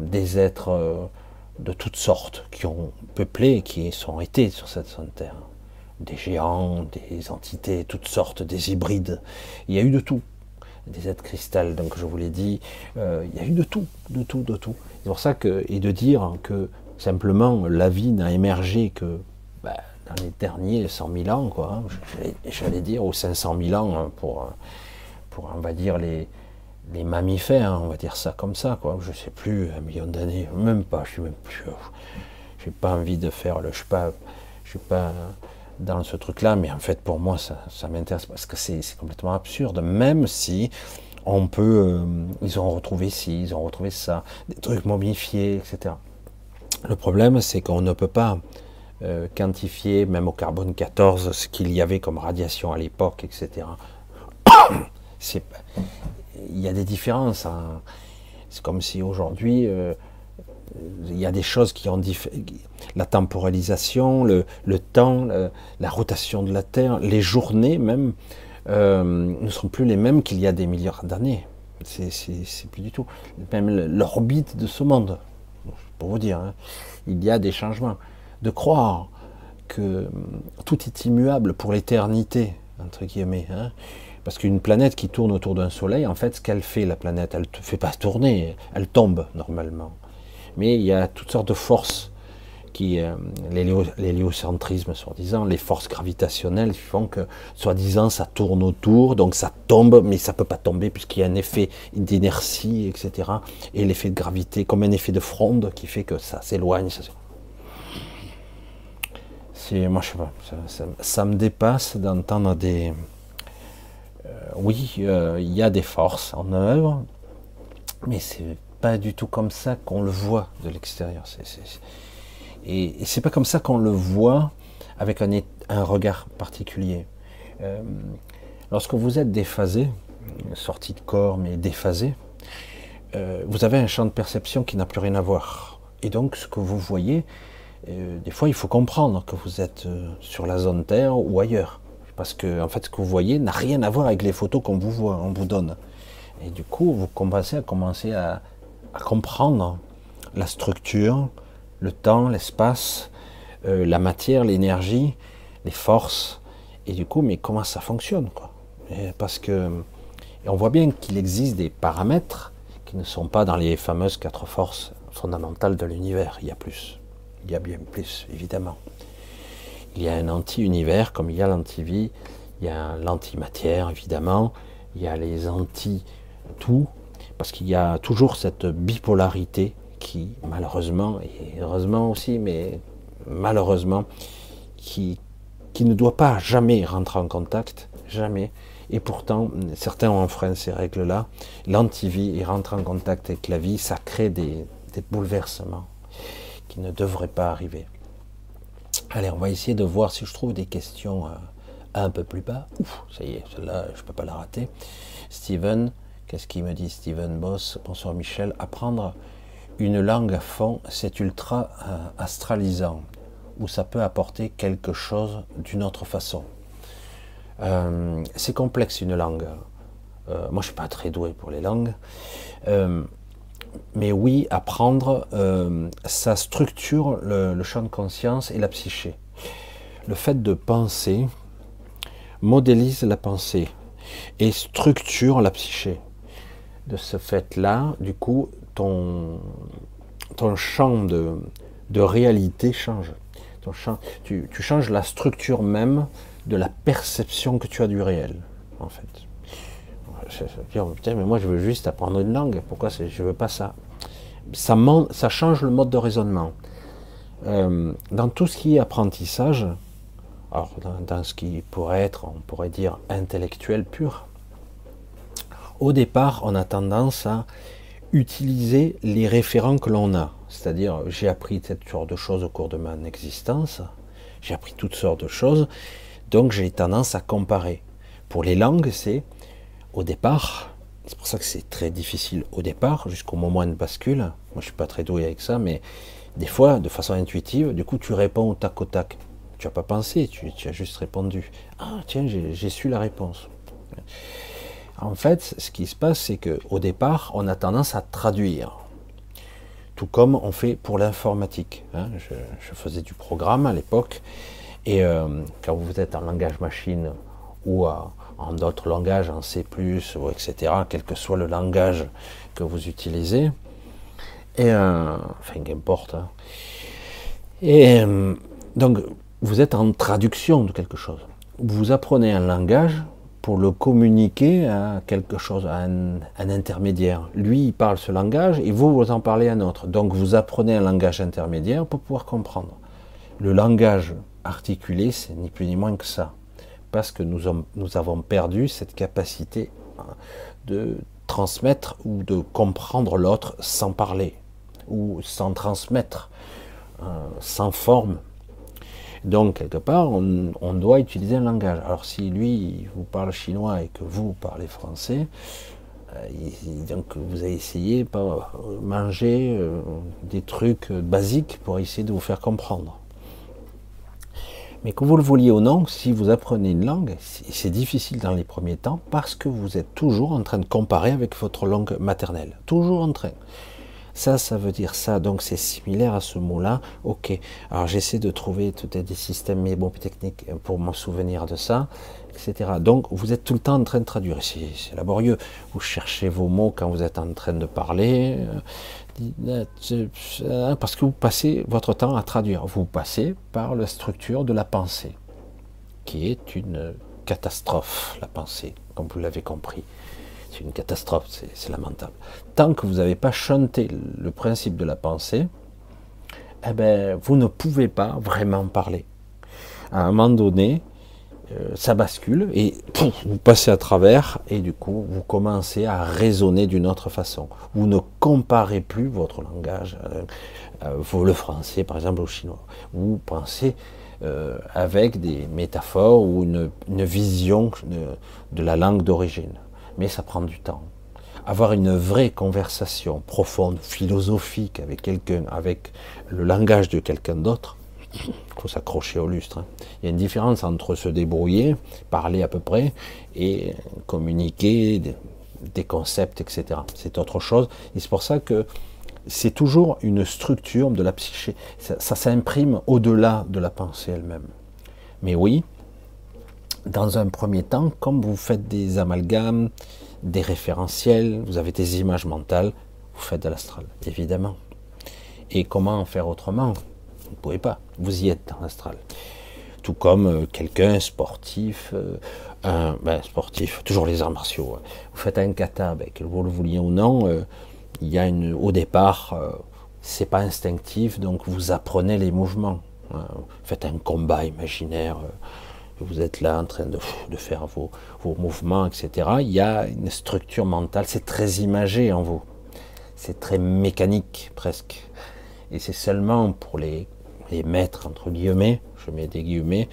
des êtres de toutes sortes qui ont peuplé, qui sont été sur cette Terre. Des géants, des entités, toutes sortes, des hybrides. Il y a eu de tout. Des êtres cristal, donc je vous l'ai dit. il y a eu de tout, de tout, de tout. C'est pour ça que, et de dire que Simplement, la vie n'a émergé que bah, dans les derniers 100 000 ans. Hein. J'allais dire, ou 500 000 ans hein, pour, pour, les, mammifères, hein, on va dire ça comme ça, quoi. Je sais plus, un million d'années, même pas, je suis même plus. J'ai pas envie de faire le. Je suis pas, je suis pas dans ce truc-là, mais en fait, pour moi, ça, ça m'intéresse parce que c'est complètement absurde, même si on peut. Euh, ils ont retrouvé ci, ils ont retrouvé ça, des trucs momifiés, etc. Le problème, c'est qu'on ne peut pas euh, quantifier, même au carbone 14, ce qu'il y avait comme radiation à l'époque, etc. il y a des différences. Hein. C'est comme si aujourd'hui, euh, il y a des choses qui ont la temporalisation, le, temps, la rotation de la Terre, les journées même euh, ne sont plus les mêmes qu'il y a des milliards d'années. C'est plus du tout. Même l'orbite de ce monde pour vous dire, hein. il y a des changements. De croire que tout est immuable pour l'éternité, entre guillemets, hein. parce qu'une planète qui tourne autour d'un soleil, en fait, ce qu'elle fait, la planète, elle ne fait pas tourner, elle tombe normalement. Mais il y a toutes sortes de forces euh, l'héliocentrisme, soi-disant, les forces gravitationnelles font que, soi-disant, ça tourne autour, donc ça tombe, mais ça peut pas tomber puisqu'il y a un effet d'inertie, etc. Et l'effet de gravité, comme un effet de fronde qui fait que ça s'éloigne. c'est, moi, je sais pas, ça, me dépasse d'entendre des. Euh, oui, euh, il y a des forces en œuvre, mais c'est pas du tout comme ça qu'on le voit de l'extérieur. Et, c'est pas comme ça qu'on le voit avec un, regard particulier. Euh, lorsque vous êtes déphasé, sorti de corps mais déphasé, euh, vous avez un champ de perception qui n'a plus rien à voir. Et donc ce que vous voyez, euh, des fois il faut comprendre que vous êtes sur la zone Terre ou ailleurs. Parce que en fait ce que vous voyez n'a rien à voir avec les photos qu'on vous voit, on vous donne. Et du coup, vous commencez à commencer à comprendre la structure, le temps, l'espace, euh, la matière, l'énergie, les forces. Et du coup, mais comment ça fonctionne quoi? Parce que on voit bien qu'il existe des paramètres qui ne sont pas dans les fameuses quatre forces fondamentales de l'univers. Il y a plus. Il y a bien plus, évidemment. Il y a un anti-univers comme il y a l'anti-vie. Il y a l'anti-matière, évidemment. Il y a les anti-tout. Parce qu'il y a toujours cette bipolarité qui, malheureusement, et heureusement aussi, mais malheureusement, qui, qui ne doit pas jamais rentrer en contact, jamais. Et pourtant, certains ont enfreint ces règles-là. L'antivie et rentrer en contact avec la vie, ça crée des, des bouleversements qui ne devraient pas arriver. Allez, on va essayer de voir si je trouve des questions euh, un peu plus bas. Ouf, ça y est, celle-là, je ne peux pas la rater. Steven, qu'est-ce qu'il me dit Steven Boss? Bonsoir Michel. Apprendre une langue à fond, c'est ultra euh, astralisant, où ça peut apporter quelque chose d'une autre façon. Euh, c'est complexe une langue. Euh, moi, je suis pas très doué pour les langues. mais oui, apprendre, ça structure le, champ de conscience et la psyché. Le fait de penser modélise la pensée et structure la psyché. De ce fait-là, du coup, ton, ton champ de, de réalité change. Ton champ, tu, tu, changes la structure même de la perception que tu as du réel, en fait. Putain, mais moi je veux juste apprendre une langue, pourquoi je veux pas ça? Ça, ça change le mode de raisonnement. euh, dans tout ce qui est apprentissage, alors dans, ce qui pourrait être, on pourrait dire, intellectuel pur, au départ, on a tendance à utiliser les référents que l'on a. C'est-à-dire, j'ai appris cette sorte de choses au cours de mon existence, j'ai appris toutes sortes de choses, donc j'ai tendance à comparer. Pour les langues, c'est au départ, c'est pour ça que c'est très difficile au départ, jusqu'au moment de bascule. Moi, je suis pas très doué avec ça, mais des fois, de façon intuitive, du coup, tu réponds au tac au tac. Tu n'as pas pensé, tu, as juste répondu. Ah, tiens, j'ai su la réponse. En fait, ce qui se passe, c'est qu'au départ, on a tendance à traduire. Tout comme on fait pour l'informatique. Hein. Je, faisais du programme à l'époque, et euh, quand vous êtes en langage machine ou en d'autres langages, en C, etc., quel que soit le langage que vous utilisez, et euh, enfin, qu'importe. Hein. Et euh, donc, vous êtes en traduction de quelque chose. Vous apprenez un langage pour le communiquer à quelque chose, à un, intermédiaire. Lui, il parle ce langage et vous, vous en parlez un autre. Donc, vous apprenez un langage intermédiaire pour pouvoir comprendre. Le langage articulé, c'est ni plus ni moins que ça. Parce que nous, avons perdu cette capacité hein, de transmettre ou de comprendre l'autre sans parler ou sans transmettre, euh, sans forme. Donc, quelque part, on, doit utiliser un langage. Alors, si lui, vous parle chinois et que vous parlez français, euh, donc vous avez essayé de manger euh, des trucs basiques pour essayer de vous faire comprendre. Mais que vous le vouliez ou non, si vous apprenez une langue, c'est difficile dans les premiers temps parce que vous êtes toujours en train de comparer avec votre langue maternelle. Toujours en train. Ça, ça veut dire ça. Donc c'est similaire à ce mot-là. Ok. Alors j'essaie de trouver des systèmes mais bon, techniques pour m'en souvenir de ça, etc. Donc vous êtes tout le temps en train de traduire. C'est laborieux. Vous cherchez vos mots quand vous êtes en train de parler. Euh, parce que vous passez votre temps à traduire. Vous passez par la structure de la pensée, qui est une catastrophe, la pensée, comme vous l'avez compris c'est une catastrophe, c'est lamentable. Tant que vous n'avez pas chanté le principe de la pensée, eh ben, vous ne pouvez pas vraiment parler. À un moment donné, euh, ça bascule et vous passez à travers et du coup vous commencez à raisonner d'une autre façon. Vous ne comparez plus votre langage, euh, euh, le français par exemple au chinois. Vous pensez avec des métaphores ou une, vision de la langue d'origine mais ça prend du temps. Avoir une vraie conversation profonde, philosophique avec quelqu'un, avec le langage de quelqu'un d'autre, il faut s'accrocher au lustre. Hein. Il y a une différence entre se débrouiller, parler à peu près, et communiquer des, concepts, etc. C'est autre chose. Et c'est pour ça que c'est toujours une structure de la psyché. Ça, s'imprime au-delà de la pensée elle-même. Mais oui, dans un premier temps, comme vous faites des amalgames, des référentiels, vous avez des images mentales, vous faites de l'astral, évidemment. Et comment en faire autrement? Vous ne pouvez pas, vous y êtes dans l'astral. Tout comme euh, quelqu'un sportif, euh, un ben, sportif, toujours les arts martiaux. Hein. Vous faites un kata, que vous le vouliez ou non, euh, il y a au départ, c'est pas instinctif, donc vous apprenez les mouvements. Hein. Vous faites un combat imaginaire vous êtes là en train de, faire vos, mouvements, etc. Il y a une structure mentale, c'est très imagé en vous. C'est très mécanique presque. Et c'est seulement pour les, les maîtres, entre guillemets, je mets des guillemets,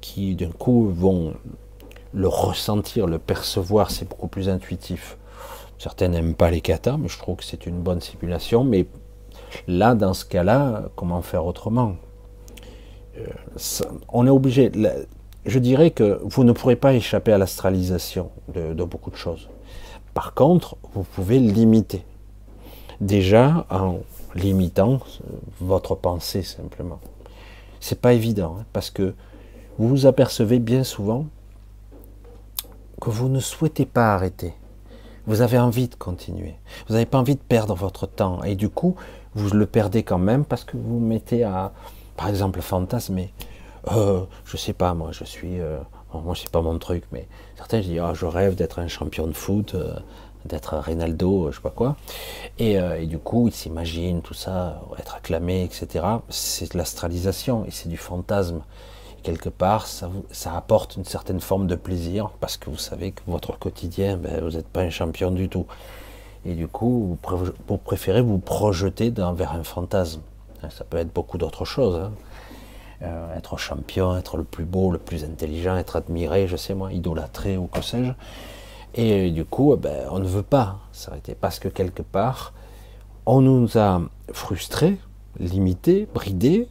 qui d'un coup vont le ressentir, le percevoir, c'est beaucoup plus intuitif. Certains n'aiment pas les katas, mais je trouve que c'est une bonne simulation. Mais là, dans ce cas-là, comment faire autrement? Euh, On est obligé je dirais que vous ne pourrez pas échapper à l'astralisation de, beaucoup de choses. Par contre, vous pouvez limiter. Déjà en limitant votre pensée simplement. C'est pas évident hein, parce que vous vous apercevez bien souvent que vous ne souhaitez pas arrêter. Vous avez envie de continuer. Vous n'avez pas envie de perdre votre temps. Et du coup, vous le perdez quand même parce que vous mettez à, par exemple, fantasmer euh, je sais pas, moi, je suis. Euh, moi, c'est pas mon truc, mais certains disent ah, je rêve d'être un champion de foot. Euh, d'être Ronaldo, je sais pas quoi. Et, et du coup, il s'imagine tout ça, être acclamé, etc. C'est de l'astralisation et c'est du fantasme quelque part, ça, ça, apporte une certaine forme de plaisir parce que vous savez que votre quotidien, ben, vous n'êtes pas un champion du tout. Et du coup, vous, préférez vous projeter vers un fantasme. Hein, ça peut être beaucoup d'autres choses. Hein. Euh, être champion, être le plus beau, le plus intelligent, être admiré, je sais moi, idolâtré ou que sais-je. Et du coup, ben, on ne veut pas. S'arrêter parce que quelque part, on nous a frustrés, limités, bridés,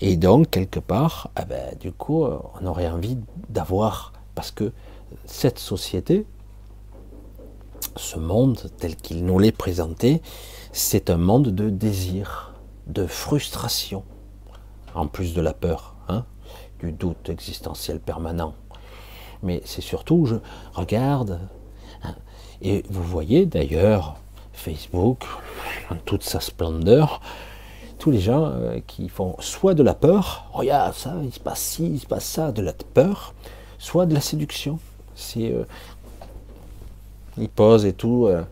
et donc, quelque part, eh ben, du coup, on aurait envie d'avoir, parce que cette société, ce monde tel qu'il nous l'est présenté, c'est un monde de désir, de frustration, en plus de la peur, hein, du doute existentiel permanent. Mais c'est surtout, je regarde, hein, et vous voyez d'ailleurs Facebook, en toute sa splendeur, tous les gens euh, qui font soit de la peur, regarde ça, il se passe ci, il se passe ça, de la peur, soit de la séduction. C'est, euh, ils posent et tout. Euh,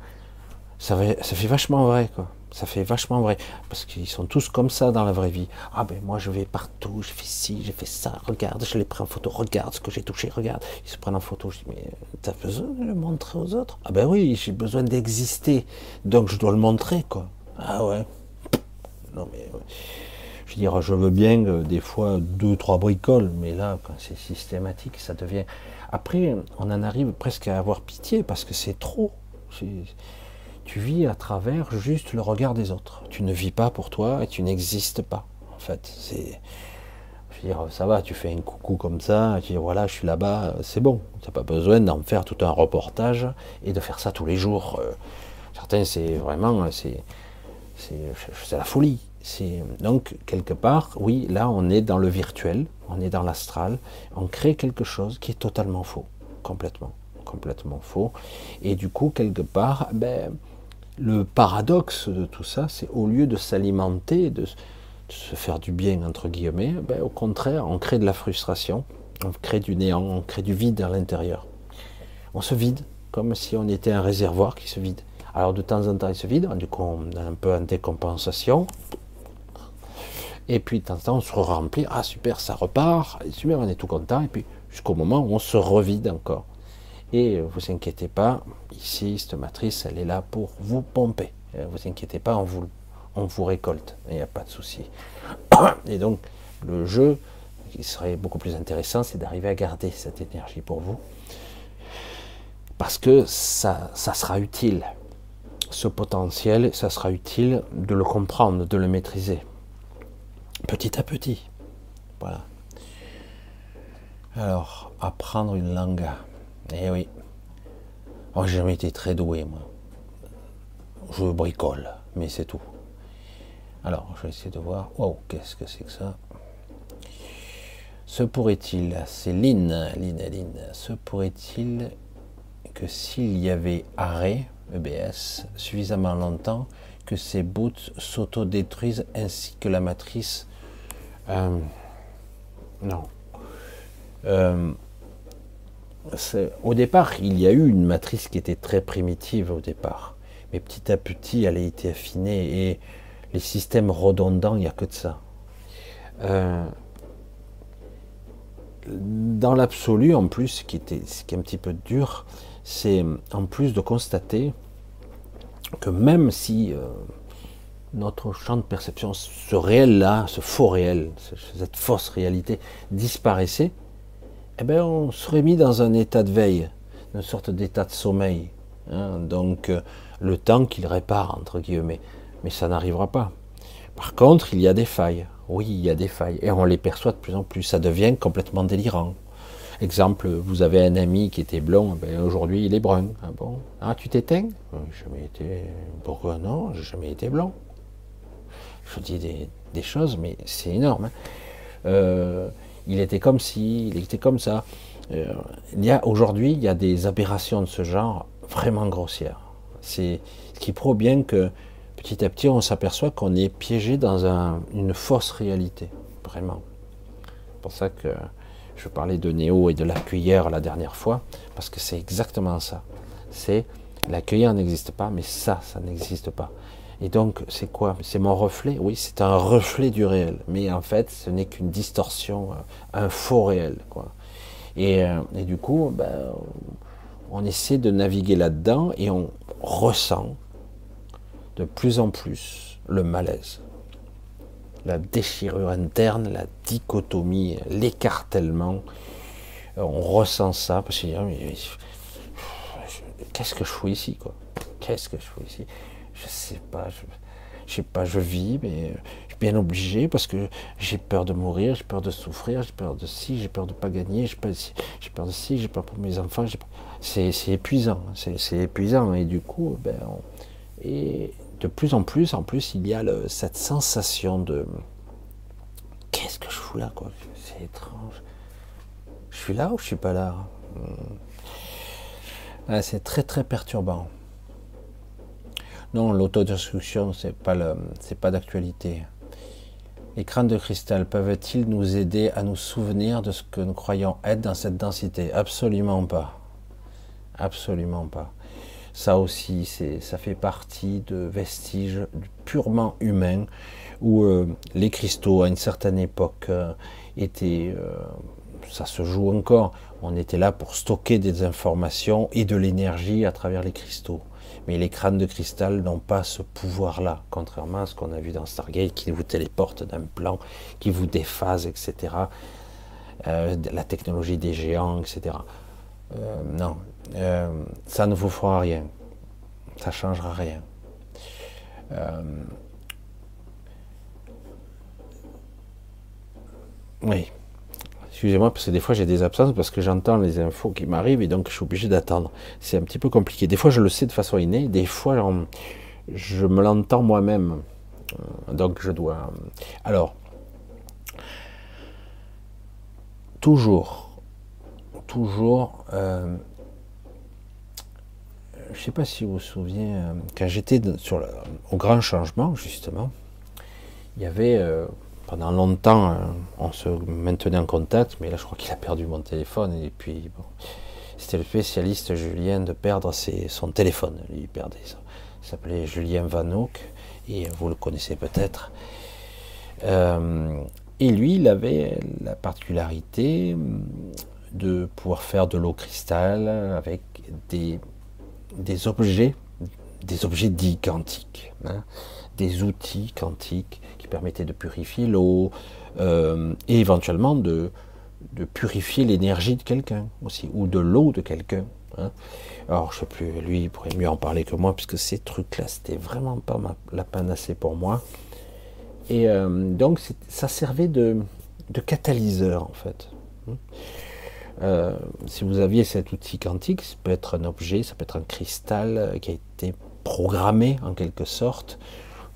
ça, ça fait vachement vrai, quoi. Ça fait vachement vrai. Parce qu'ils sont tous comme ça dans la vraie vie. Ah ben moi je vais partout, je fais ci, j'ai fait ça, regarde, je les prends en photo, regarde ce que j'ai touché, regarde. Ils se prennent en photo. Je dis, mais t'as besoin de le montrer aux autres? Ah ben oui, j'ai besoin d'exister. Donc je dois le montrer, quoi. Ah ouais, non, mais je veux dire, je veux bien des fois deux, trois bricoles, mais là, quand c'est systématique, ça devient. Après, on en arrive presque à avoir pitié parce que c'est trop. Tu vis à travers juste le regard des autres. Tu ne vis pas pour toi et tu n'existes pas. En fait, c'est. Je veux dire, ça va, tu fais un coucou comme ça, tu dis voilà, je suis là-bas, c'est bon. Tu n'as pas besoin d'en faire tout un reportage et de faire ça tous les jours. Euh, certains, c'est vraiment, c'est, la folie. Donc, quelque part, oui, là, on est dans le virtuel, on est dans l'astral, on crée quelque chose qui est totalement faux, complètement, complètement faux. Et du coup, quelque part, ben, le paradoxe de tout ça, c'est au lieu de s'alimenter, de, se faire du bien, entre guillemets, ben, au contraire, on crée de la frustration, on crée du néant, on crée du vide à l'intérieur. On se vide, comme si on était un réservoir qui se vide. Alors de temps en temps, il se vide, du coup, on a un peu en décompensation. Et puis de temps en temps, on se remplit. Ah super, ça repart. Super, on est tout content. Et puis jusqu'au moment où on se revide encore. Et vous inquiétez pas, ici, cette matrice, elle est là pour vous pomper. Vous inquiétez pas, on vous, on vous récolte. Il n'y a pas de souci. Et donc, le jeu, qui serait beaucoup plus intéressant, c'est d'arriver à garder cette énergie pour vous. Parce que ça, ça sera utile ce potentiel, ça sera utile de le comprendre, de le maîtriser. Petit à petit. Voilà. Alors, apprendre une langue. Eh oui. Moi, j'ai jamais été très doué, moi. Je bricole, mais c'est tout. Alors, je vais essayer de voir. Wow, qu'est-ce que c'est que ça? Se pourrait-il, c'est Lynn, Lynn, Lynn, se pourrait-il que s'il y avait arrêt, EBS suffisamment longtemps que ces boots s'autodétruisent ainsi que la matrice? Euh, non. Euh, au départ, il y a eu une matrice qui était très primitive au départ, mais petit à petit, elle a été affinée et les systèmes redondants, il n'y a que de ça. Euh, dans l'absolu, en plus, ce qui, était, est un petit peu dur, c'est en plus de constater que même si euh, notre champ de perception, ce réel-là, ce faux réel, cette fausse réalité disparaissait, eh bien, on serait mis dans un état de veille, une sorte d'état de sommeil. Hein. donc, euh, le temps qu'il répare, entre guillemets. Mais ça n'arrivera pas. Par contre, il y a des failles. Oui, il y a des failles. Et on les perçoit de plus en plus. Ça devient complètement délirant. Exemple, vous avez un ami qui était blond, ben aujourd'hui il est brun. Ah bon? Ah, tu t'éteins? Euh, Jamais été. Pourquoi non? J'ai jamais été blanc. Je dis des, choses, mais c'est énorme. Hein. Euh, il était comme ci, il était comme ça. Euh, il y a aujourd'hui, il y a des aberrations de ce genre vraiment grossières. C'est ce qui prouve bien que petit à petit, on s'aperçoit qu'on est piégé dans une fausse réalité, vraiment. C'est pour ça que je parlais de Néo et de la la dernière fois, parce que c'est exactement ça. C'est L'accueillir n'existe pas, mais ça, ça n'existe pas. Et donc, c'est quoi? C'est mon reflet? Oui, c'est un reflet du réel. Mais en fait, ce n'est qu'une distorsion, un faux réel. Quoi. Et, euh, du coup, ben, on essaie de naviguer là-dedans et on ressent de plus en plus le malaise. La déchirure interne, la dichotomie, l'écartèlement. On ressent ça parce que qu'est-ce que je fous ici Qu'est-ce que je fous ici? Je sais pas, je, sais pas, je vis, mais je suis bien obligé parce que j'ai peur de mourir, j'ai peur de souffrir, j'ai peur de ci, j'ai peur de pas gagner, j'ai peur, de ci, j'ai peur pour mes enfants. C'est épuisant, c'est épuisant et du coup, ben, et de plus en plus, en plus, il y a cette sensation de qu'est-ce que je fous là quoi? C'est étrange. Je suis là ou je suis pas là? Hmm. C'est très très perturbant. Non, l'autodestruction, c'est pas pas d'actualité. Les crânes de cristal peuvent-ils nous aider à nous souvenir de ce que nous croyons être dans cette densité? Absolument pas. Absolument pas. Ça aussi, ça fait partie de vestiges purement humains où euh, les cristaux, à une certaine époque, euh, étaient. Euh, ça se joue encore. On était là pour stocker des informations et de l'énergie à travers les cristaux. Mais les crânes de cristal n'ont pas ce pouvoir-là, contrairement à ce qu'on a vu dans Stargate, qui vous téléporte d'un plan, qui vous déphase, etc. la technologie des géants, etc. non, euh, ça ne vous fera rien. Ça ne changera rien. Euh, oui. Excusez-moi, parce que des fois j'ai des absences parce que j'entends les infos qui m'arrivent et donc je suis obligé d'attendre. C'est un petit peu compliqué. Des fois je le sais de façon innée, des fois je me l'entends moi-même. Euh, donc je dois. Alors, toujours, toujours, je ne sais pas si vous vous souvenez, euh, quand j'étais au grand changement, justement, il y avait, euh, pendant longtemps, euh, on se maintenait en contact, mais là je crois qu'il a perdu mon téléphone, et puis bon, c'était le spécialiste Julien de perdre son téléphone, il perdait ça. Il s'appelait Julien Vanouk, et vous le connaissez peut-être. et lui, il avait la particularité de pouvoir faire de l'eau cristal avec des des objets, des objets dits quantiques, hein, des outils quantiques qui permettaient de purifier l'eau euh, et éventuellement de, de purifier l'énergie de quelqu'un aussi, ou de l'eau de quelqu'un. Hein. Alors, je sais plus, lui, il pourrait mieux en parler que moi, puisque ces trucs-là, c'était vraiment pas la panacée pour moi. Et euh, donc, ça servait de, de, catalyseur, en fait. Hein. Euh, si vous aviez cet outil quantique, ça peut être un objet, ça peut être un cristal qui a été programmé en quelque sorte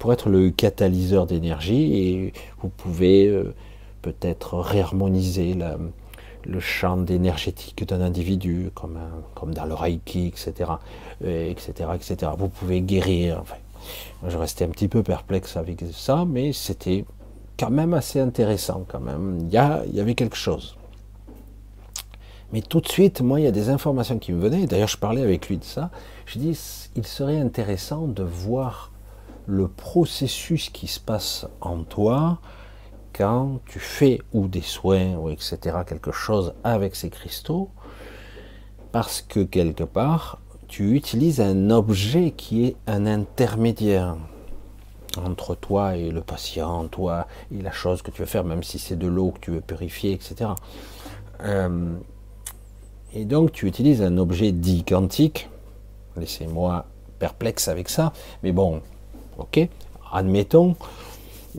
pour être le catalyseur d'énergie et vous pouvez euh, peut-être réharmoniser le champ énergétique d'un individu, comme, comme dans le Reiki, etc., etc., etc. Vous pouvez guérir. Je restais un petit peu perplexe avec ça, mais c'était quand même assez intéressant. Quand même, il il y avait quelque chose. Mais tout de suite, moi, il y a des informations qui me venaient. D'ailleurs, je parlais avec lui de ça. Je dis, il serait intéressant de voir le processus qui se passe en toi quand tu fais ou des soins ou etc. quelque chose avec ces cristaux, parce que quelque part, tu utilises un objet qui est un intermédiaire entre toi et le patient, toi et la chose que tu veux faire, même si c'est de l'eau que tu veux purifier, etc. Et donc tu utilises un objet dit quantique. Laissez-moi perplexe avec ça. Mais bon, ok, admettons.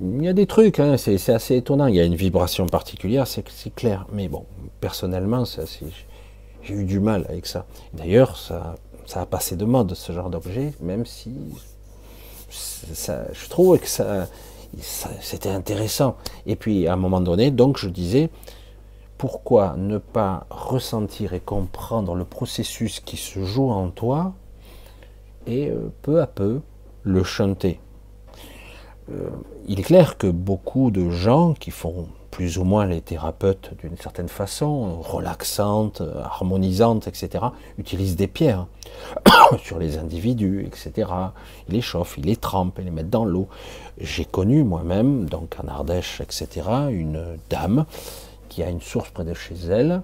Il y a des trucs, hein, c'est assez étonnant. Il y a une vibration particulière, c'est clair. Mais bon, personnellement, j'ai eu du mal avec ça. D'ailleurs, ça, ça a passé de mode, ce genre d'objet, même si je trouve que c'était intéressant. Et puis, à un moment donné, donc, je disais, pourquoi ne pas ressentir et comprendre le processus qui se joue en toi et euh, peu à peu le chanter euh, Il est clair que beaucoup de gens qui font plus ou moins les thérapeutes d'une certaine façon, relaxantes, harmonisantes, etc., utilisent des pierres sur les individus, etc. Ils les chauffent, ils les trempent, ils les mettent dans l'eau. J'ai connu moi-même, donc en Ardèche, etc., une dame qui a une source près de chez elle,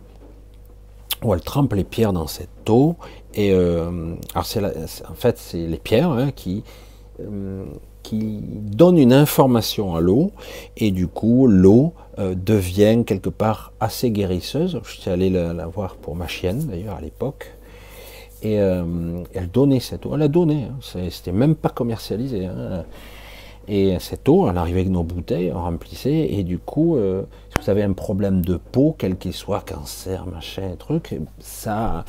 où elle trempe les pierres dans cette eau. Et euh, alors en fait, c'est les pierres hein, qui, qui donnent une information à l'eau, et du coup, l'eau euh, devient quelque part assez guérisseuse. Je suis allé la, voir pour ma chienne, d'ailleurs, à l'époque. Et elle donnait cette eau. Elle a donné. Hein. C'était même pas commercialisé. Hein. Et cette eau, elle arrivait avec nos bouteilles, on remplissait, et du coup, si vous avez un problème de peau, quel qu'il soit, cancer, machin, truc, ça,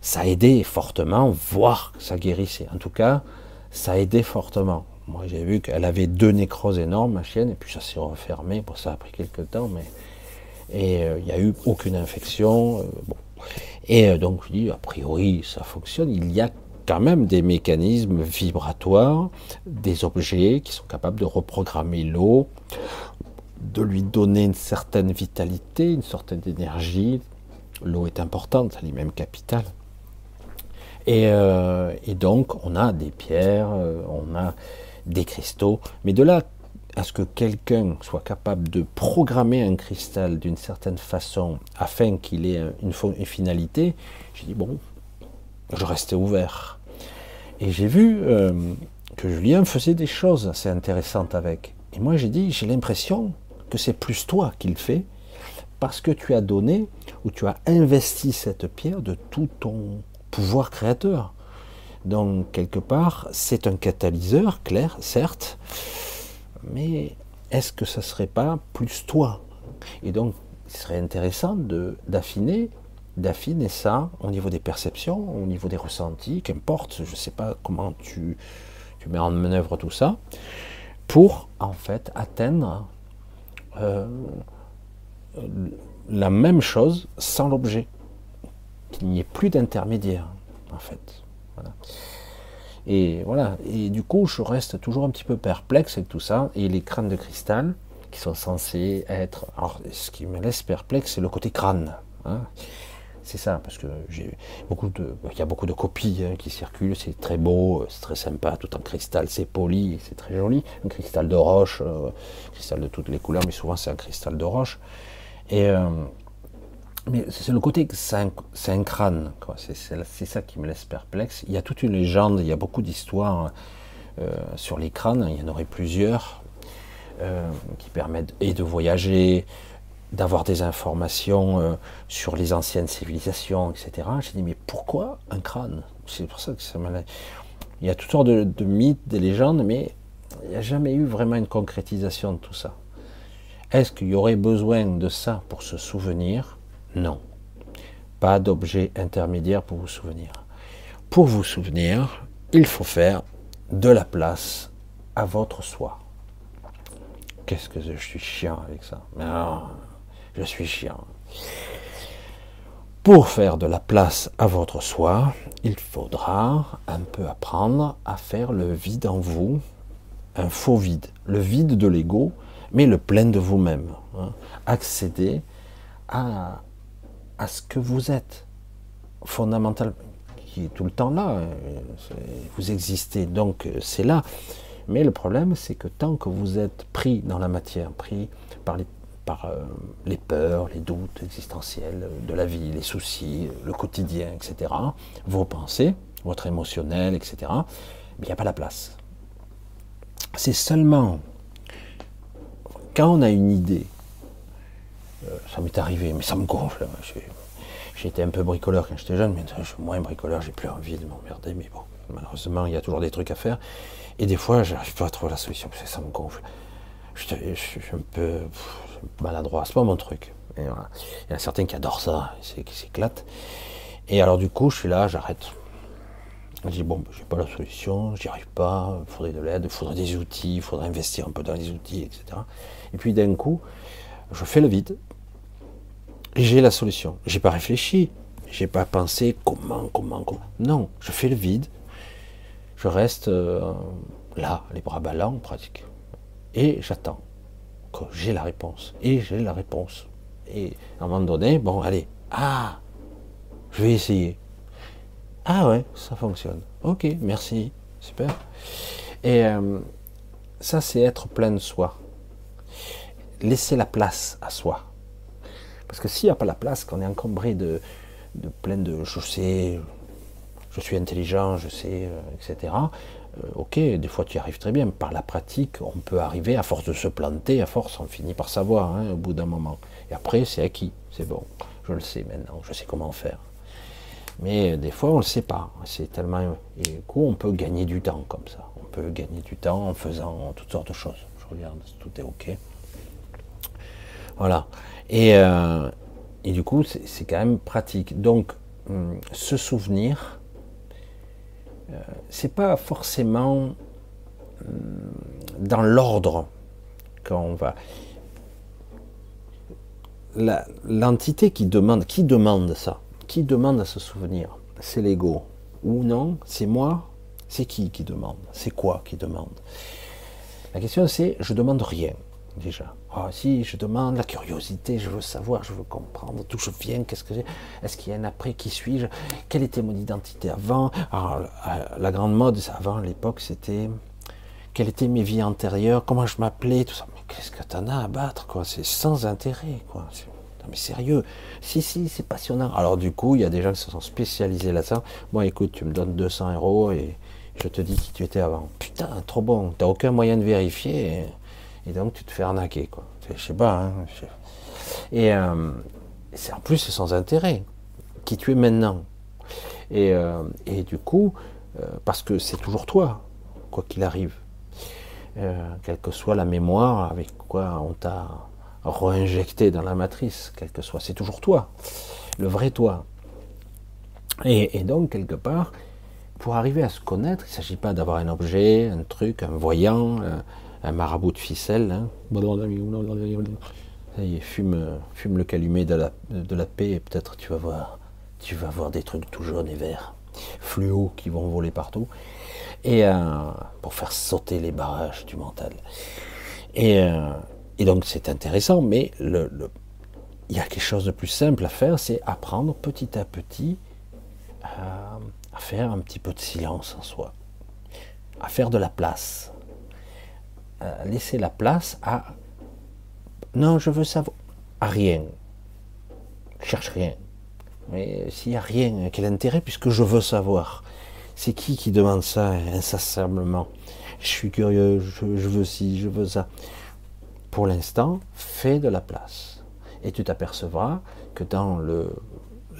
ça a aidé fortement, voire ça guérissait. En tout cas, ça a aidé fortement. Moi, j'ai vu qu'elle avait deux nécroses énormes, ma chienne, et puis ça s'est refermé. Bon, ça a pris quelques temps, mais et euh, il n'y a eu aucune infection. Euh. Et euh, donc, je dis, a priori, ça fonctionne. Il y a quand même des mécanismes vibratoires, des objets qui sont capables de reprogrammer l'eau, de lui donner une certaine vitalité, une certaine énergie. L'eau est importante, elle est même capitale. Et, euh, donc, on a des pierres, euh, on a des cristaux, mais de là à ce que quelqu'un soit capable de programmer un cristal d'une certaine façon afin qu'il ait une, finalité, j'ai dit bon, je restais ouvert. Et j'ai vu euh, que Julien faisait des choses assez intéressantes avec. Et moi j'ai dit, j'ai l'impression que c'est plus toi qui le fais, parce que tu as donné ou tu as investi cette pierre de tout ton pouvoir créateur. Donc, quelque part, c'est un catalyseur, clair, certes, mais est-ce que ça serait pas plus toi? Et donc, il serait intéressant d'affiner ça au niveau des perceptions, au niveau des ressentis, qu'importe, je ne sais pas comment tu, tu mets en manœuvre tout ça, pour en fait atteindre euh, la même chose sans l'objet. Qu'il n'y ait plus d'intermédiaire, en fait. Et voilà. Et du coup, je reste toujours un petit peu perplexe avec tout ça. Et les crânes de cristal, qui sont censés être. Alors, ce qui me laisse perplexe, c'est le côté crâne. Hein. C'est ça, parce que j'ai beaucoup de, il y a beaucoup de copies hein, qui circulent, c'est très beau, c'est très sympa, tout en cristal, c'est poli, c'est très joli. Un cristal de roche, euh, cristal de toutes les couleurs, mais souvent c'est un cristal de roche. Et euh, mais c'est le côté, c'est un, crâne, c'est ça qui me laisse perplexe. Il y a toute une légende, il y a beaucoup d'histoires euh, sur les crânes, il y en aurait plusieurs qui permettent et de voyager, d'avoir des informations euh, sur les anciennes civilisations, etc. J'ai dit, mais pourquoi un crâne? C'est pour ça que ça m'a... Il y a toutes sortes de, mythes, de légendes, mais il n'y a jamais eu vraiment une concrétisation de tout ça. Est-ce qu'il y aurait besoin de ça pour se souvenir? Non. Pas d'objet intermédiaire pour vous souvenir. Pour vous souvenir, il faut faire de la place à votre soi. Qu'est-ce que je suis chiant avec ça? Je suis chiant. Pour faire de la place à votre soi, il faudra un peu apprendre à faire le vide en vous, un faux vide, le vide de l'ego, mais le plein de vous-même. Hein. Accéder à, à ce que vous êtes, fondamental, qui est tout le temps là. Hein. Vous existez, donc c'est là. Mais le problème, c'est que tant que vous êtes pris dans la matière, pris par les par euh, les peurs, les doutes existentiels de la vie, les soucis, le quotidien, etc., vos pensées, votre émotionnel, etc., il n'y a pas la place. C'est seulement quand on a une idée, euh, ça m'est arrivé, mais ça me gonfle. J'étais un peu bricoleur quand j'étais jeune, mais je suis moins bricoleur, j'ai plus envie de m'emmerder, mais bon, malheureusement, il y a toujours des trucs à faire. Et des fois, j'arrive pas à trouver la solution, parce que ça me gonfle. Je, je suis un peu maladroit, c'est pas mon truc. Il y en a certains qui adorent ça, qui s'éclatent. Et alors du coup, je suis là, j'arrête. Je dis bon, j'ai pas la solution, j'y arrive pas, il faudrait de l'aide, il faudrait des outils, il faudrait investir un peu dans les outils, etc. Et puis d'un coup, je fais le vide. J'ai la solution. J'ai pas réfléchi, j'ai pas pensé comment, comment, comment. Non, je fais le vide. Je reste euh, là, les bras ballants, pratique. Et j'attends j'ai la réponse. Et j'ai la réponse. Et à un moment donné, bon, allez, ah, je vais essayer. Ah ouais, ça fonctionne. Ok, merci, super. Et euh, ça, c'est être plein de soi. Laisser la place à soi. Parce que s'il n'y a pas la place, qu'on est encombré de, de plein de je sais, je suis intelligent, je sais, euh, etc. Euh, ok, des fois tu y arrives très bien. Par la pratique, on peut arriver, à force de se planter, à force, on finit par savoir hein, au bout d'un moment. Et après, c'est acquis, c'est bon. Je le sais maintenant, je sais comment faire. Mais des fois, on ne le sait pas. C'est tellement. Et du coup, on peut gagner du temps comme ça. On peut gagner du temps en faisant toutes sortes de choses. Je regarde, tout est OK. Voilà. Et, euh, et du coup, c'est quand même pratique. Donc, hum, se souvenir, euh, c'est pas forcément hum, dans l'ordre qu'on va. L'entité qui demande, qui demande ça Qui demande à se souvenir C'est l'ego. Ou non C'est moi C'est qui qui demande C'est quoi qui demande? La question c'est, je demande rien déjà. Ah, si, je demande la curiosité, je veux savoir, je veux comprendre d'où je viens, qu'est-ce que j'ai, est-ce qu'il y a un après, qui suis-je, quelle était mon identité avant? Alors, la grande mode, avant l'époque, c'était quelles étaient mes vies antérieures, comment je m'appelais, tout ça. Mais qu'est-ce que t'en as à battre, quoi? C'est sans intérêt, quoi. Non, mais sérieux, si, si, c'est passionnant. Alors, du coup, il y a des gens qui se sont spécialisés là-dedans. Moi, écoute, tu me donnes 200 euros et je te dis qui tu étais avant. Putain, trop bon, t'as aucun moyen de vérifier. Et donc tu te fais arnaquer, quoi. Je sais pas. Hein, et euh, c'est en plus sans intérêt. Qui tu es maintenant. Et, euh, et du coup, euh, parce que c'est toujours toi, quoi qu'il arrive. quelle que soit la mémoire avec quoi on t'a réinjecté dans la matrice, quel que soit, c'est toujours toi, le vrai toi. Et, et, donc, quelque part, pour arriver à se connaître, il ne s'agit pas d'avoir un objet, un truc, un voyant, un marabout de ficelle. Hein. Ça y est, fume, fume le calumet de la, de la paix et peut-être tu vas voir, tu vas voir des trucs tout jaunes et verts, fluo qui vont voler partout. Et euh, pour faire sauter les barrages du mental. Et, euh, et donc c'est intéressant, mais le, il y a quelque chose de plus simple à faire, c'est apprendre petit à petit à, à faire un petit peu de silence en soi, à faire de la place laisser la place à non, je veux savoir à rien. Je cherche rien. Mais s'il n'y a rien, quel intérêt puisque je veux savoir? C'est qui qui demande ça insensiblement Je suis curieux, je, veux ci, je veux ça. Pour l'instant, fais de la place. Et tu t'apercevras que dans le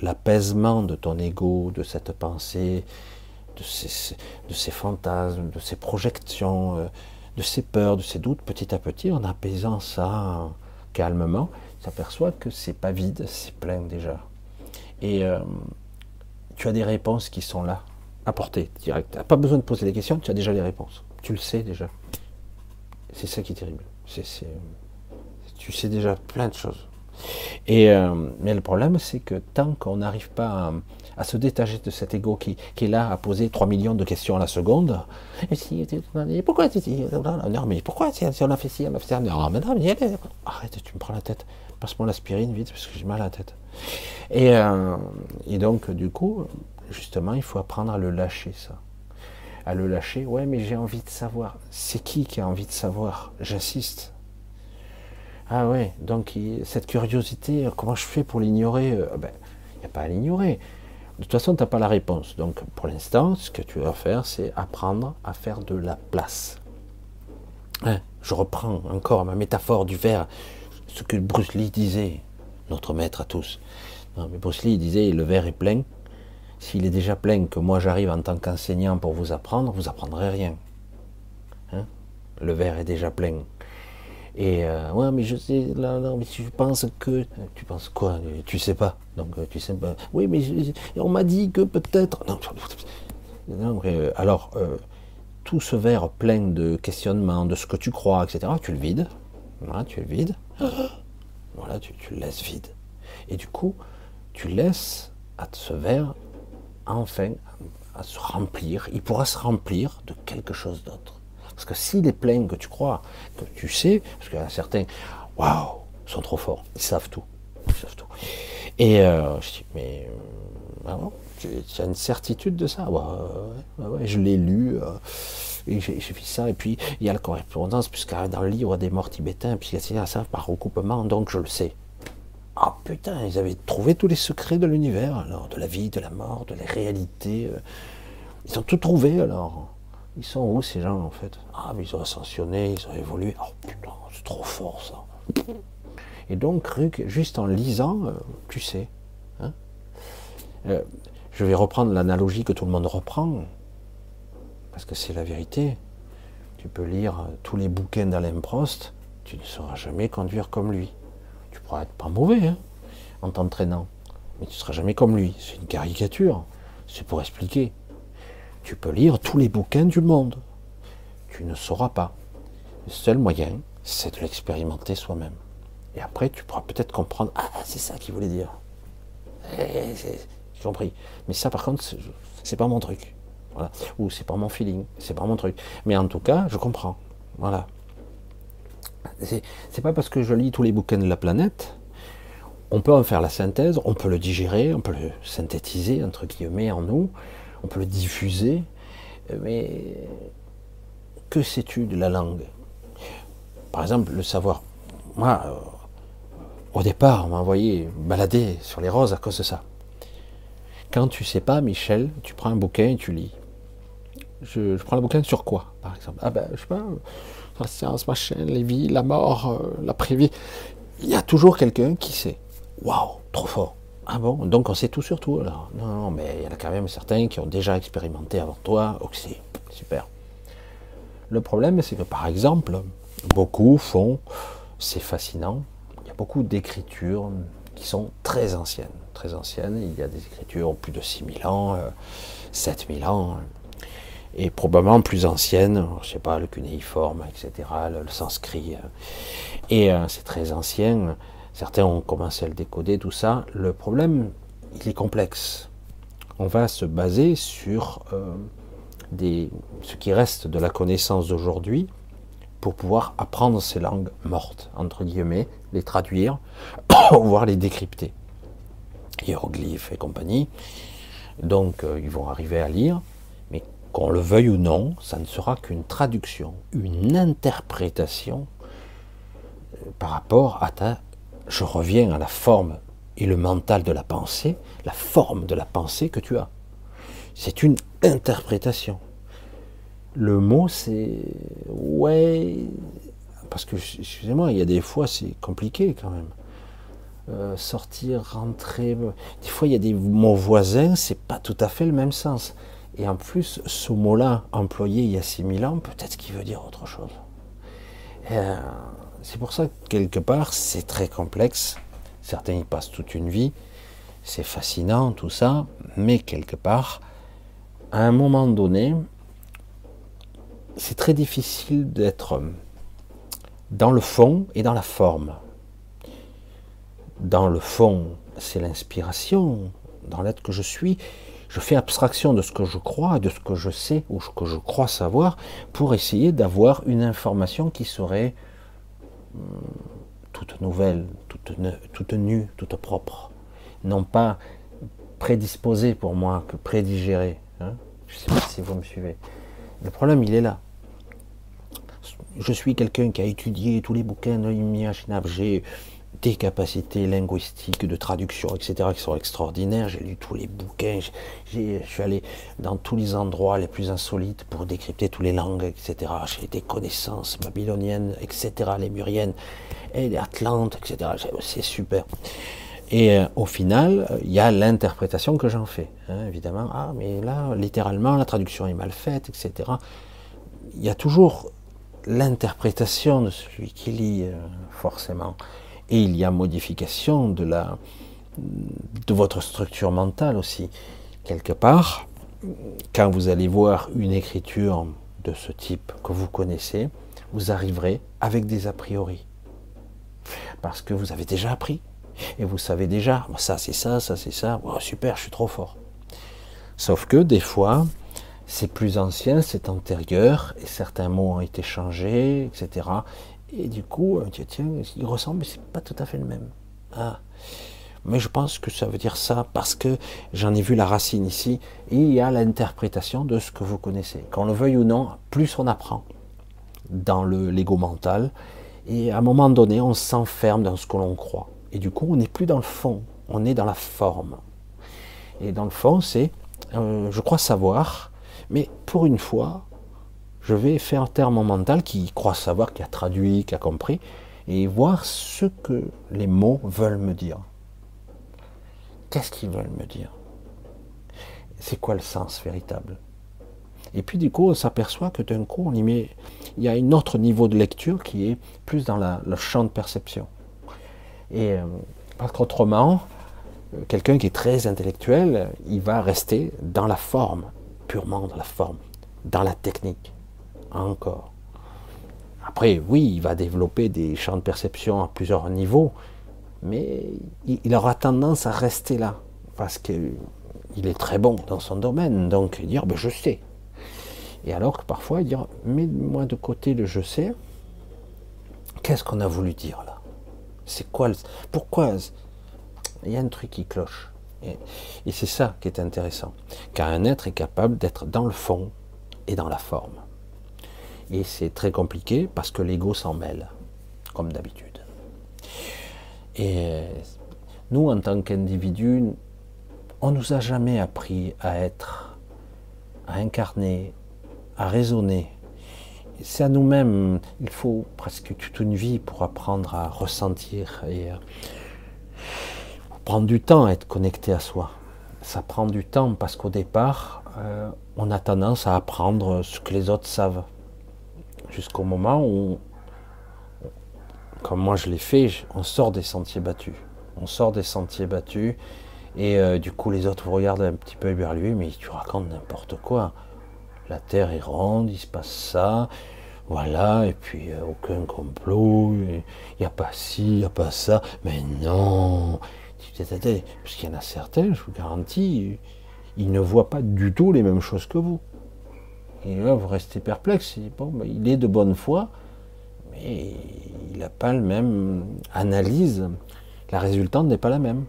l'apaisement de ton ego, de cette pensée, de ces, de ces fantasmes, de ces projections, euh, de ses peurs, de ses doutes, petit à petit, en apaisant ça calmement, s'aperçoit que c'est pas vide, c'est plein déjà. Et euh, tu as des réponses qui sont là, apportées direct. Tu n'as pas besoin de poser des questions, tu as déjà les réponses. Tu le sais déjà. C'est ça qui est terrible. tu sais déjà plein de choses. Et, euh, mais le problème, c'est que tant qu'on n'arrive pas à, à se détacher de cet ego qui, est là à poser 3 millions de questions à la seconde. Et si, pourquoi Non, mais pourquoi si on a fait ci, on a fait ça Non, mais non, mais arrête, tu me prends la tête. Passe-moi l'aspirine vite parce que j'ai mal à la tête. Et, euh, et donc, du coup, justement, il faut apprendre à le lâcher, ça. À le lâcher. Ouais, mais j'ai envie de savoir. C'est qui qui a envie de savoir? J'insiste. Ah ouais, donc cette curiosité, comment je fais pour l'ignorer? Euh, Ben, il n'y a pas à l'ignorer. De toute façon, tu n'as pas la réponse. Donc, pour l'instant, ce que tu vas faire, c'est apprendre à faire de la place. Hein, je reprends encore ma métaphore du verre, ce que Bruce Lee disait, notre maître à tous. Non, mais Bruce Lee disait, le verre est plein. S'il est déjà plein, que moi j'arrive en tant qu'enseignant pour vous apprendre, vous apprendrez rien. Hein le verre est déjà plein. Et euh, ouais, mais je sais, là, non, mais tu penses que. Tu penses quoi? Tu sais pas. Donc euh, tu sais pas. Oui, mais on m'a dit que peut-être. Non, non euh, alors, tout ce verre plein de questionnements, de ce que tu crois, etc., tu le vides. Voilà, tu le vides. Voilà, tu, tu le laisses vide. Et du coup, tu laisses à ce verre, enfin, à se remplir. Il pourra se remplir de quelque chose d'autre. Parce que s'il est plein, que tu crois, que tu sais, parce qu'il y a certains, waouh, sont trop forts, ils savent tout. Ils savent tout. Et euh, je dis, mais euh, ah tu, as une certitude de ça ouais, Je l'ai lu, euh, j'ai fait ça, et puis il y a la correspondance, puisque dans le livre des morts tibétains, puis il y a ça par recoupement, donc je le sais. Ah putain, ils avaient trouvé tous les secrets de l'univers, alors, de la vie, de la mort, de la réalité. Ils ont tout trouvé alors. Ils sont où ces gens en fait? Ah, mais ils ont ascensionné, ils ont évolué. Oh putain, c'est trop fort ça. Et donc, juste en lisant, euh, tu sais. Hein euh, je vais reprendre l'analogie que tout le monde reprend, parce que c'est la vérité. Tu peux lire tous les bouquins d'Alain Prost, tu ne sauras jamais conduire comme lui. Tu pourras être pas mauvais hein, en t'entraînant, mais tu ne seras jamais comme lui. C'est une caricature. C'est pour expliquer. Tu peux lire tous les bouquins du monde. Tu ne sauras pas. Le seul moyen, c'est de l'expérimenter soi-même. Et après, tu pourras peut-être comprendre, ah, c'est ça qu'il voulait dire. Eh, j'ai compris. Mais ça, par contre, c'est pas mon truc. Voilà. Ou c'est pas mon feeling, c'est pas mon truc. Mais en tout cas, je comprends. Voilà. C'est pas parce que je lis tous les bouquins de la planète, on peut en faire la synthèse, on peut le digérer, on peut le synthétiser, entre guillemets, en nous, on peut le diffuser, mais que sais-tu de la langue? Par exemple, le savoir. Moi, euh, au départ, on m'a envoyé balader sur les roses à cause de ça. Quand tu sais pas, Michel, tu prends un bouquin et tu lis. Je, prends le bouquin sur quoi, par exemple? Ah ben, je sais pas, la science, machin, les vies, la mort, euh, la prévie. Il y a toujours quelqu'un qui sait. Waouh, trop fort. Ah bon? Donc on sait tout sur tout alors Non, mais il y en a quand même certains qui ont déjà expérimenté avant toi. Ok, super. Le problème, c'est que par exemple, beaucoup font, c'est fascinant, il y a beaucoup d'écritures qui sont très anciennes. Très anciennes, il y a des écritures plus de 6000 ans, 7000 euh, ans, et probablement plus anciennes, je sais pas, le cunéiforme, etc., le, sanskrit. Euh. Et euh, c'est très ancien. Certains ont commencé à le décoder, tout ça. Le problème, il est complexe. On va se baser sur euh, ce qui reste de la connaissance d'aujourd'hui pour pouvoir apprendre ces langues mortes, entre guillemets, les traduire, voire les décrypter. Hiéroglyphes et compagnie. Donc, euh, ils vont arriver à lire, mais qu'on le veuille ou non, ça ne sera qu'une traduction, une interprétation euh, par rapport à ta je reviens à la forme et le mental de la pensée, la forme de la pensée que tu as. C'est une interprétation. Le mot, c'est ouais, parce que excusez-moi, il y a des fois c'est compliqué quand même. Euh, sortir, rentrer. Des fois, il y a des mots voisins, c'est pas tout à fait le même sens. Et en plus, ce mot-là, employé il y a 6000 ans, peut-être qu'il veut dire autre chose. Euh, c'est pour ça que quelque part, c'est très complexe. Certains y passent toute une vie. C'est fascinant, tout ça. Mais quelque part, à un moment donné, c'est très difficile d'être dans le fond et dans la forme. Dans le fond, c'est l'inspiration. Dans l'être que je suis, je fais abstraction de ce que je crois, de ce que je sais ou ce que je crois savoir, pour essayer d'avoir une information qui serait toute nouvelle, toute, toute nue, toute propre. Non pas prédisposée pour moi, que prédigérée. Hein Je ne sais pas si vous me suivez. Le problème, il est là. Je suis quelqu'un qui a étudié tous les bouquins imaginables. J'ai des capacités linguistiques, de traduction, etc., qui sont extraordinaires. J'ai lu tous les bouquins, je suis allé dans tous les endroits les plus insolites pour décrypter toutes les langues, etc. J'ai des connaissances babyloniennes, etc., lémuriennes, et les atlantes, etc. C'est super. Et euh, au final, il y a l'interprétation que j'en fais, hein, évidemment. Ah, mais là, littéralement, la traduction est mal faite, etc. Il y a toujours l'interprétation de celui qui lit, euh, forcément et il y a modification de, la, de votre structure mentale aussi. Quelque part, quand vous allez voir une écriture de ce type que vous connaissez, vous arriverez avec des a priori. Parce que vous avez déjà appris. Et vous savez déjà, ça c'est ça, ça c'est ça, oh, super, je suis trop fort. Sauf que des fois, c'est plus ancien, c'est antérieur, et certains mots ont été changés, etc. Et du coup, tiens, tiens, il ressemble, mais c'est pas tout à fait le même. Ah. Mais je pense que ça veut dire ça parce que j'en ai vu la racine ici, et il y a l'interprétation de ce que vous connaissez. Qu'on le veuille ou non, plus on apprend dans le l'ego mental, et à un moment donné, on s'enferme dans ce que l'on croit. Et du coup, on n'est plus dans le fond, on est dans la forme. Et dans le fond, c'est, euh, je crois savoir, mais pour une fois, je vais faire taire mon mental qui croit savoir, qui a traduit, qui a compris, et voir ce que les mots veulent me dire. Qu'est-ce qu'ils veulent me dire? C'est quoi le sens véritable? Et puis du coup, on s'aperçoit que d'un coup, on il y a un autre niveau de lecture qui est plus dans le champ de perception. Et euh, parce qu'autrement, euh, quelqu'un qui est très intellectuel, il va rester dans la forme, purement dans la forme, dans la technique encore. Après, oui, il va développer des champs de perception à plusieurs niveaux, mais il aura tendance à rester là, parce qu'il est très bon dans son domaine, donc dire ben, je sais. Et alors que parfois, dire mets-moi de côté le je sais, qu'est-ce qu'on a voulu dire là? C'est quoi Pourquoi Il y a un truc qui cloche? et c'est ça qui est intéressant, car un être est capable d'être dans le fond et dans la forme. Et c'est très compliqué parce que l'ego s'en mêle, comme d'habitude. Et nous, en tant qu'individus, on nous a jamais appris à être, à incarner, à raisonner. C'est à nous-mêmes, il faut presque toute une vie pour apprendre à ressentir et prendre du temps à être connecté à soi. Ça prend du temps parce qu'au départ, euh, on a tendance à apprendre ce que les autres savent jusqu'au moment où, comme moi je l'ai fait, on sort des sentiers battus. On sort des sentiers battus et euh, du coup les autres vous regardent un petit peu éberlués, mais tu racontes n'importe quoi. La Terre est ronde, il se passe ça, voilà, et puis euh, aucun complot, il n'y a pas ci, il n'y a pas ça, mais non, parce qu'il y en a certains, je vous garantis, ils ne voient pas du tout les mêmes choses que vous. Et là, vous restez perplexe. Bon, ben, il est de bonne foi, mais il n'a pas le même analyse. La résultante n'est pas la même.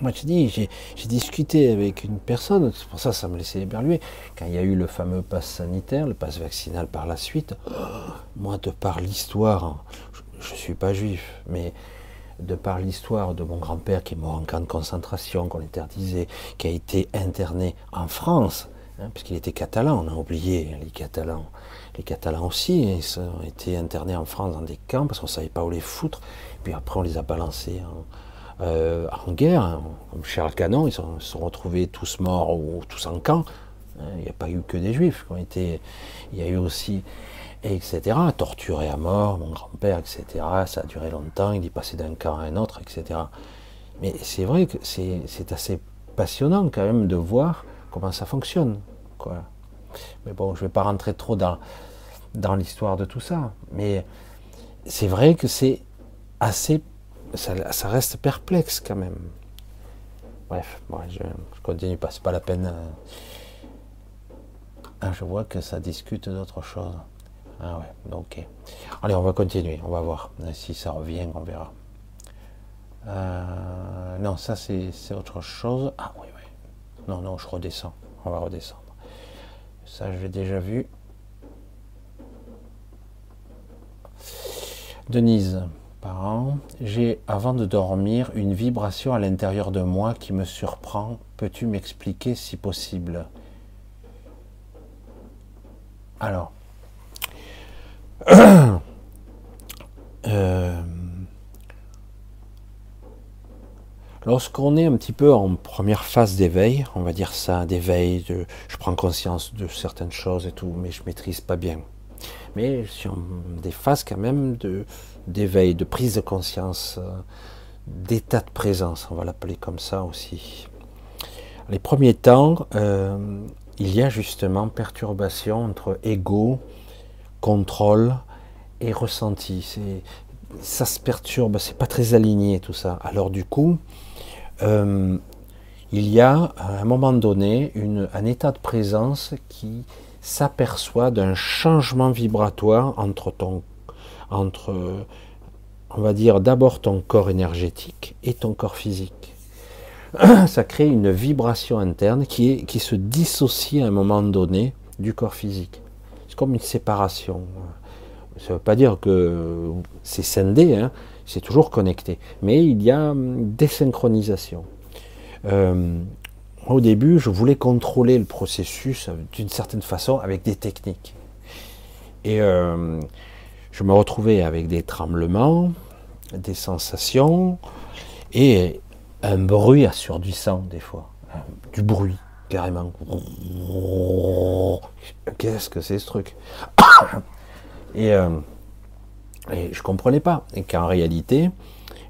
Moi, je dis, j'ai discuté avec une personne, c'est pour ça que ça me laissait éberluer, quand il y a eu le fameux pass sanitaire, le pass vaccinal par la suite, moi, de par l'histoire, je ne suis pas juif, mais de par l'histoire de mon grand-père qui est mort en camp de concentration, qu'on interdisait, qui a été interné en France, Hein, puisqu'il était catalan, on a oublié les Catalans. Les Catalans aussi, ils ont été internés en France dans des camps parce qu'on ne savait pas où les foutre. Puis après, on les a balancés en, euh, guerre. Hein. Comme Charles Canon, ils se sont, retrouvés tous morts ou tous en camp. Hein, il n'y a pas eu que des juifs qui ont été. Il y a eu aussi, etc., torturés à mort, mon grand-père, etc. Ça a duré longtemps, il est passé d'un camp à un autre, etc. Mais c'est vrai que c'est assez passionnant quand même de voir comment ça fonctionne. Quoi. Mais bon, je vais pas rentrer trop dans, dans l'histoire de tout ça. Mais c'est vrai que c'est assez. Ça, reste perplexe quand même. Bref, je, continue pas, c'est pas la peine. Euh. Ah, je vois que ça discute d'autre chose. Ah ouais, ok. Allez, on va continuer, on va voir. Si ça revient, on verra. Euh, non, ça c'est autre chose. Ah oui. Non, non, je redescends. On va redescendre. Ça, je l'ai déjà vu. Denise, parent, j'ai avant de dormir une vibration à l'intérieur de moi qui me surprend. Peux-tu m'expliquer si possible? Alors, euh, Lorsqu'on est un petit peu en première phase d'éveil, on va dire ça, d'éveil, je prends conscience de certaines choses et tout, mais je maîtrise pas bien. Mais en des phases quand même d'éveil, de prise de conscience, euh, d'état de présence, on va l'appeler comme ça aussi. Les premiers temps, euh, il y a justement perturbation entre ego, contrôle et ressenti. ça se perturbe, c'est pas très aligné tout ça. Alors du coup, euh, il y a à un moment donné un état de présence qui s'aperçoit d'un changement vibratoire entre ton, entre, on va dire d'abord ton corps énergétique et ton corps physique. Ça crée une vibration interne qui, qui se dissocie à un moment donné du corps physique. C'est comme une séparation. Ça ne veut pas dire que c'est scindé, hein, c'est toujours connecté. Mais il y a hum, des synchronisations. Euh, au début, je voulais contrôler le processus d'une certaine façon avec des techniques. Et euh, je me retrouvais avec des tremblements, des sensations et un bruit assourdissant des fois. Du bruit, carrément. Qu'est-ce que c'est ce truc? Et, euh, et, je comprenais pas. Qu'en réalité,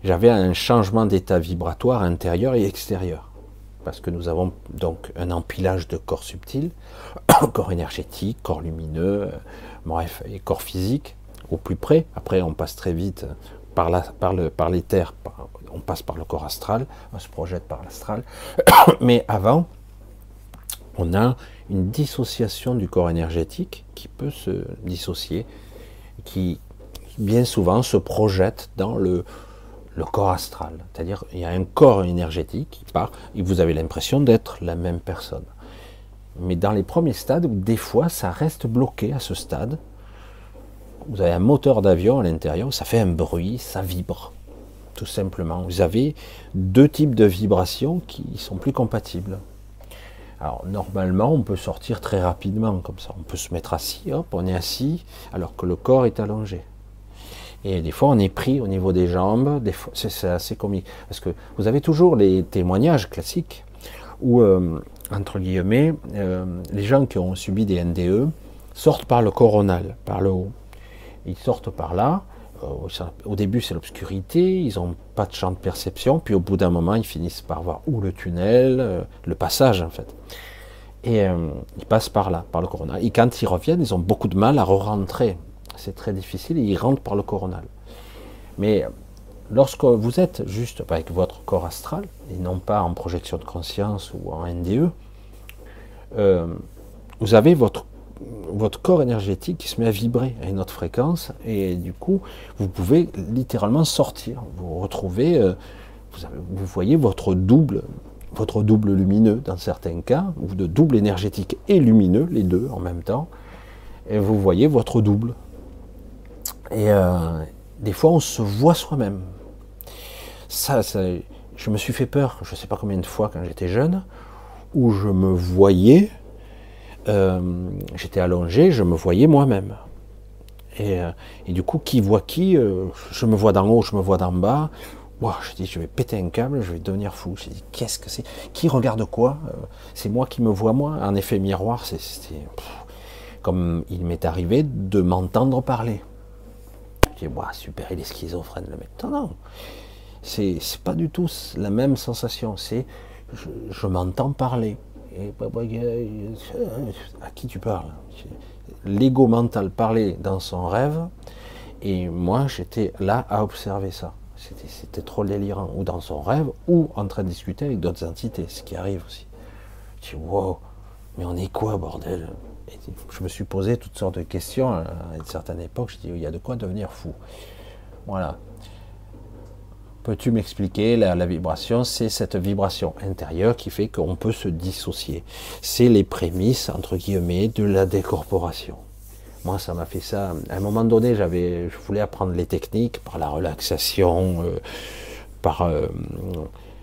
j'avais un changement d'état vibratoire intérieur et extérieur parce que nous avons donc un empilage de corps subtils, corps énergétique, corps lumineux, euh, bref, et corps physique au plus près. Après, on passe très vite par, la, par, le, par l'éther, on passe par le corps astral, on se projette par l'astral. Mais avant, on a une dissociation du corps énergétique qui peut se dissocier, qui bien souvent se projette dans le, corps astral. C'est-à-dire, il y a un corps énergétique qui part, et vous avez l'impression d'être la même personne. Mais dans les premiers stades, des fois, ça reste bloqué à ce stade. Vous avez un moteur d'avion à l'intérieur, ça fait un bruit, ça vibre, tout simplement. Vous avez deux types de vibrations qui sont plus compatibles. Alors normalement, on peut sortir très rapidement comme ça. On peut se mettre assis, hop, on est assis, alors que le corps est allongé. Et des fois, on est pris au niveau des jambes. C'est assez comique. Parce que vous avez toujours les témoignages classiques où, euh, entre guillemets, euh, les gens qui ont subi des NDE sortent par le coronal, par le haut. Ils sortent par là. Euh, au début, c'est l'obscurité. Ils n'ont pas de champ de perception. Puis au bout d'un moment, ils finissent par voir où le tunnel, le passage, en fait. Et ils passent par là, par le coronal. Et quand ils reviennent, ils ont beaucoup de mal à re-rentrer c'est très difficile, il rentre par le coronal. Mais lorsque vous êtes juste avec votre corps astral, et non pas en projection de conscience ou en NDE, euh, vous avez votre, corps énergétique qui se met à vibrer à une autre fréquence, et du coup, vous pouvez littéralement sortir, vous retrouvez, euh, vous, voyez votre double, votre double lumineux dans certains cas, ou de double énergétique et lumineux, les deux en même temps, et vous voyez votre double. Et euh, des fois, on se voit soi-même. Ça, je me suis fait peur, je ne sais pas combien de fois quand j'étais jeune, où je me voyais, euh, j'étais allongé, je me voyais moi-même. Et, euh, du coup, qui voit qui Je me vois d'en haut, je me vois d'en bas. je dis, je vais péter un câble, je vais devenir fou. Je dis, qu'est-ce que c'est? Qui regarde quoi? C'est moi qui me vois moi? En effet miroir, c'était comme il m'est arrivé de m'entendre parler. Je dis, super, il est schizophrène le mec. Non, non. C'est, pas du tout la même sensation. C'est, je, m'entends parler. Et, à qui tu parles? L'ego mental parlait dans son rêve, et moi j'étais là à observer ça. C'était, trop délirant. Ou dans son rêve, ou en train de discuter avec d'autres entités, ce qui arrive aussi. Je dis, wow, mais on est quoi, bordel? Je me suis posé toutes sortes de questions à une certaine époque. Je dis, il y a de quoi devenir fou. Voilà. Peux-tu m'expliquer la, vibration? C'est cette vibration intérieure qui fait qu'on peut se dissocier. C'est les prémices, entre guillemets, de la décorporation. Moi, ça m'a fait ça. À un moment donné, j'avais, je voulais apprendre les techniques par la relaxation, euh, par euh,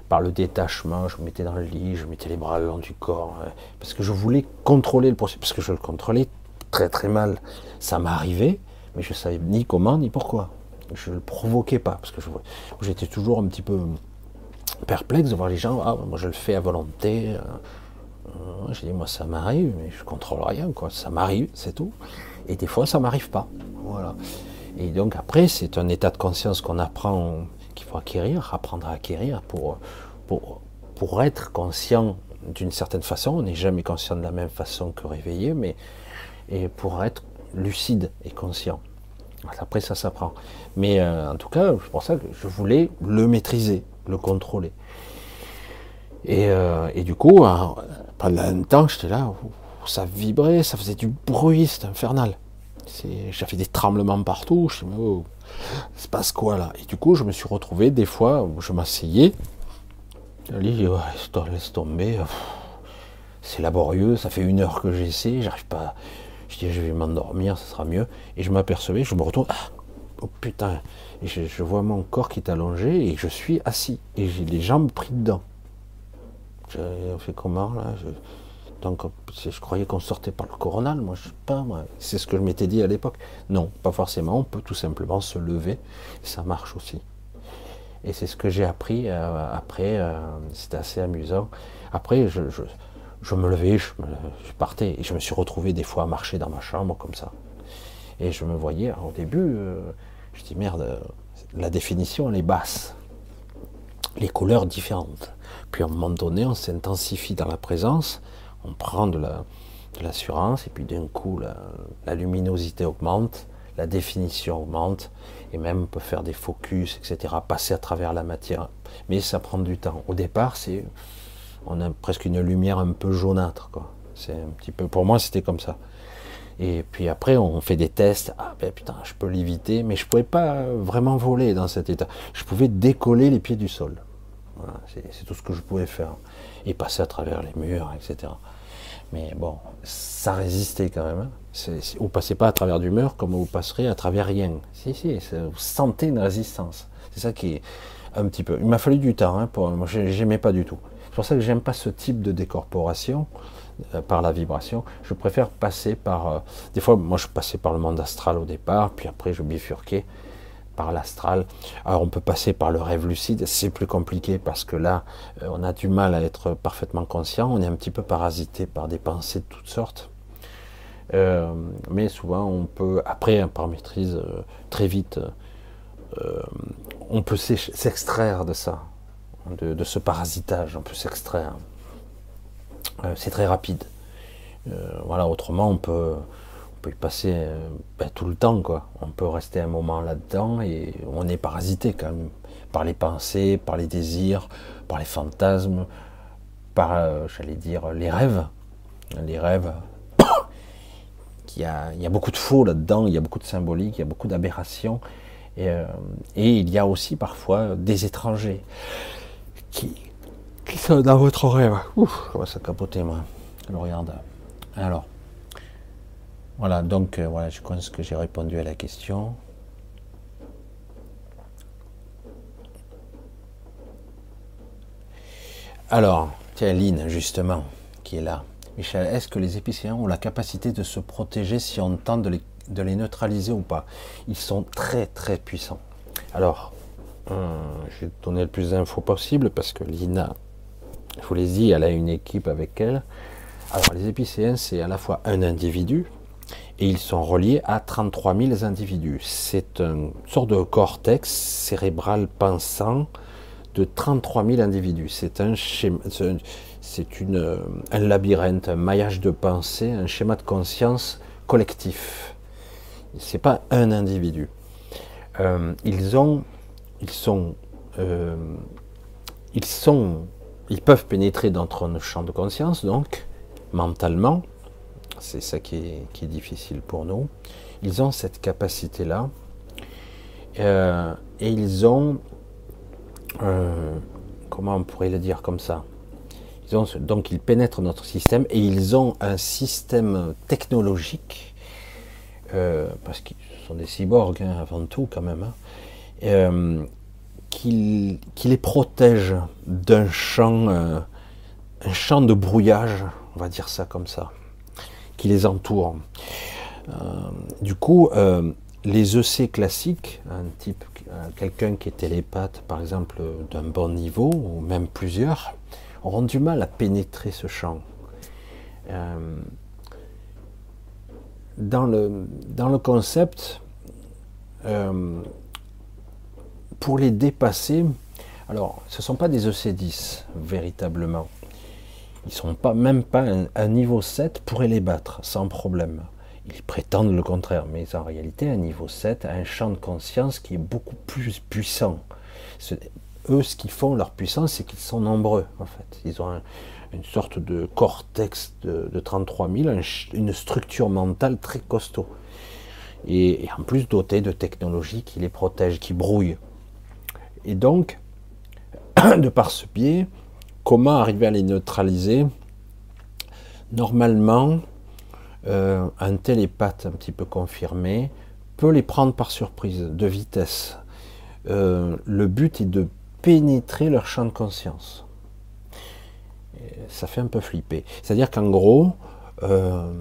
par le détachement, je me mettais dans le lit, je mettais les bras le long du corps, euh, parce que je voulais contrôler le processus, parce que je le contrôlais très très mal. Ça m'arrivait, mais je savais ni comment ni pourquoi. Je ne le provoquais pas, parce que j'étais toujours un petit peu perplexe de voir les gens, ah, moi je le fais à volonté. Euh, j'ai dit, moi ça m'arrive, mais je contrôle rien, quoi. Ça m'arrive, c'est tout. Et des fois, ça m'arrive pas. Voilà. Et donc après, c'est un état de conscience qu'on apprend qu'il faut acquérir, apprendre à acquérir pour, pour, pour être conscient d'une certaine façon. On n'est jamais conscient de la même façon que réveillé, mais et pour être lucide et conscient. Après, ça s'apprend. Mais euh, en tout cas, c'est pour ça que je voulais le maîtriser, le contrôler. Et, euh, et du coup, hein, pendant un temps, j'étais là, ça vibrait, ça faisait du bruit, c'était infernal. J'avais des tremblements partout, me oh, se passe quoi là? Et du coup, je me suis retrouvé des fois, je m'asseyais, je dis, laisse tomber, c'est laborieux, ça fait une heure que j'essaie, j'arrive pas, je dis, je vais m'endormir, ça sera mieux. Et je m'apercevais, je me retrouve, ah, oh putain, et je, vois mon corps qui est allongé et je suis assis, et j'ai les jambes prises dedans. Je, fait comment là? Donc, je croyais qu'on sortait par le coronal, moi je sais pas, moi. C'est ce que je m'étais dit à l'époque. Non, pas forcément, on peut tout simplement se lever, ça marche aussi. Et c'est ce que j'ai appris euh, après, euh, c'était assez amusant. Après, je, me levais, je, partais, et je me suis retrouvé des fois à marcher dans ma chambre comme ça. Et je me voyais, au début, euh, je dis merde, la définition elle est basse, les couleurs différentes. Puis à un moment donné, on s'intensifie dans la présence, on prend de l'assurance, et puis d'un coup, la, luminosité augmente, la définition augmente, et même on peut faire des focus, etc., passer à travers la matière. Mais ça prend du temps. Au départ, on a presque une lumière un peu jaunâtre. C'est un petit peu, pour moi, c'était comme ça. Et puis après, on fait des tests. Ah ben putain, je peux l'éviter, mais je pouvais pas vraiment voler dans cet état. Je pouvais décoller les pieds du sol. c'est tout ce que je pouvais faire. Et passer à travers les murs, etc. Mais bon, ça résistait quand même. Hein. vous passez pas à travers du mur comme vous passerez à travers rien. Si, si, vous sentez une résistance. C'est ça qui est un petit peu. Il m'a fallu du temps. Hein, pour, moi, j'aimais pas du tout. C'est pour ça que j'aime pas ce type de décorporation euh, par la vibration. Je préfère passer par. Euh, des fois, moi, je passais par le monde astral au départ, puis après, je bifurquais par l'astral. Alors on peut passer par le rêve lucide, c'est plus compliqué parce que là, euh, on a du mal à être parfaitement conscient, on est un petit peu parasité par des pensées de toutes sortes. Euh, mais souvent, on peut, après, par maîtrise, euh, très vite, on peut s'extraire de ça, de, ce parasitage, on peut s'extraire. c'est très rapide. voilà, autrement, on peut, peut y passer euh, ben, tout le temps, quoi. On peut rester un moment là-dedans et on est parasité quand même par les pensées, par les désirs, par les fantasmes, par, euh, j'allais dire, les rêves. Les rêves. il, y a, il y a beaucoup de faux là-dedans, il y a beaucoup de symbolique, il y a beaucoup d'aberrations. Et, euh, et, il y a aussi parfois des étrangers qui, sont dans votre rêve. Ouf, comment ça capoter, moi. Regarde. Alors, voilà, donc euh, voilà, je pense que j'ai répondu à la question. Alors, tiens, Lynn, justement, qui est là. Michel, est-ce que les épicéens ont la capacité de se protéger si on tente de les, neutraliser ou pas? Ils sont très très puissants. Alors, euh, je vais donner le plus d'infos possible parce que Lina, je vous l'ai dit, elle a une équipe avec elle. Alors, les épicéens, c'est à la fois un individu, et ils sont reliés à 33 000 individus. C'est une sorte de cortex cérébral pensant de 33 000 individus. C'est un schéma, c'est une, un labyrinthe, un maillage de pensée, un schéma de conscience collectif. C'est pas un individu. Euh, ils ont, ils sont, euh, ils sont, ils peuvent pénétrer dans notre champ de conscience, donc mentalement, c'est ça qui est, difficile pour nous. Ils ont cette capacité-là. Euh, et ils ont, euh, comment on pourrait le dire comme ça? Ils ont, Donc ils pénètrent notre système et ils ont un système technologique, euh, parce qu'ils sont des cyborgs hein, avant tout quand même, hein, qui, qui, les protège d'un champ, un champ de brouillage, on va dire ça comme ça qui les entourent. Euh, du coup, euh, les EC classiques, un type, euh, quelqu'un qui est télépathe, par exemple, d'un bon niveau, ou même plusieurs, auront du mal à pénétrer ce champ. dans, le, dans le concept, pour les dépasser, alors ce ne sont pas des EC10 véritablement. Ils ne sont pas, même pas un, niveau 7 pourrait les battre sans problème. Ils prétendent le contraire, mais en réalité, un niveau 7 a un champ de conscience qui est beaucoup plus puissant. eux, ce qu'ils font, leur puissance, c'est qu'ils sont nombreux, en fait. Ils ont une sorte de cortex de, 33 000, une structure mentale très costaud. Et, en plus doté de technologies qui les protègent, qui brouillent. Et donc, de par ce biais, comment arriver à les neutraliser Normalement, euh, un télépathe un petit peu confirmé peut les prendre par surprise, de vitesse. Euh, le but est de pénétrer leur champ de conscience. ça fait un peu flipper. C'est-à-dire qu'en gros, euh,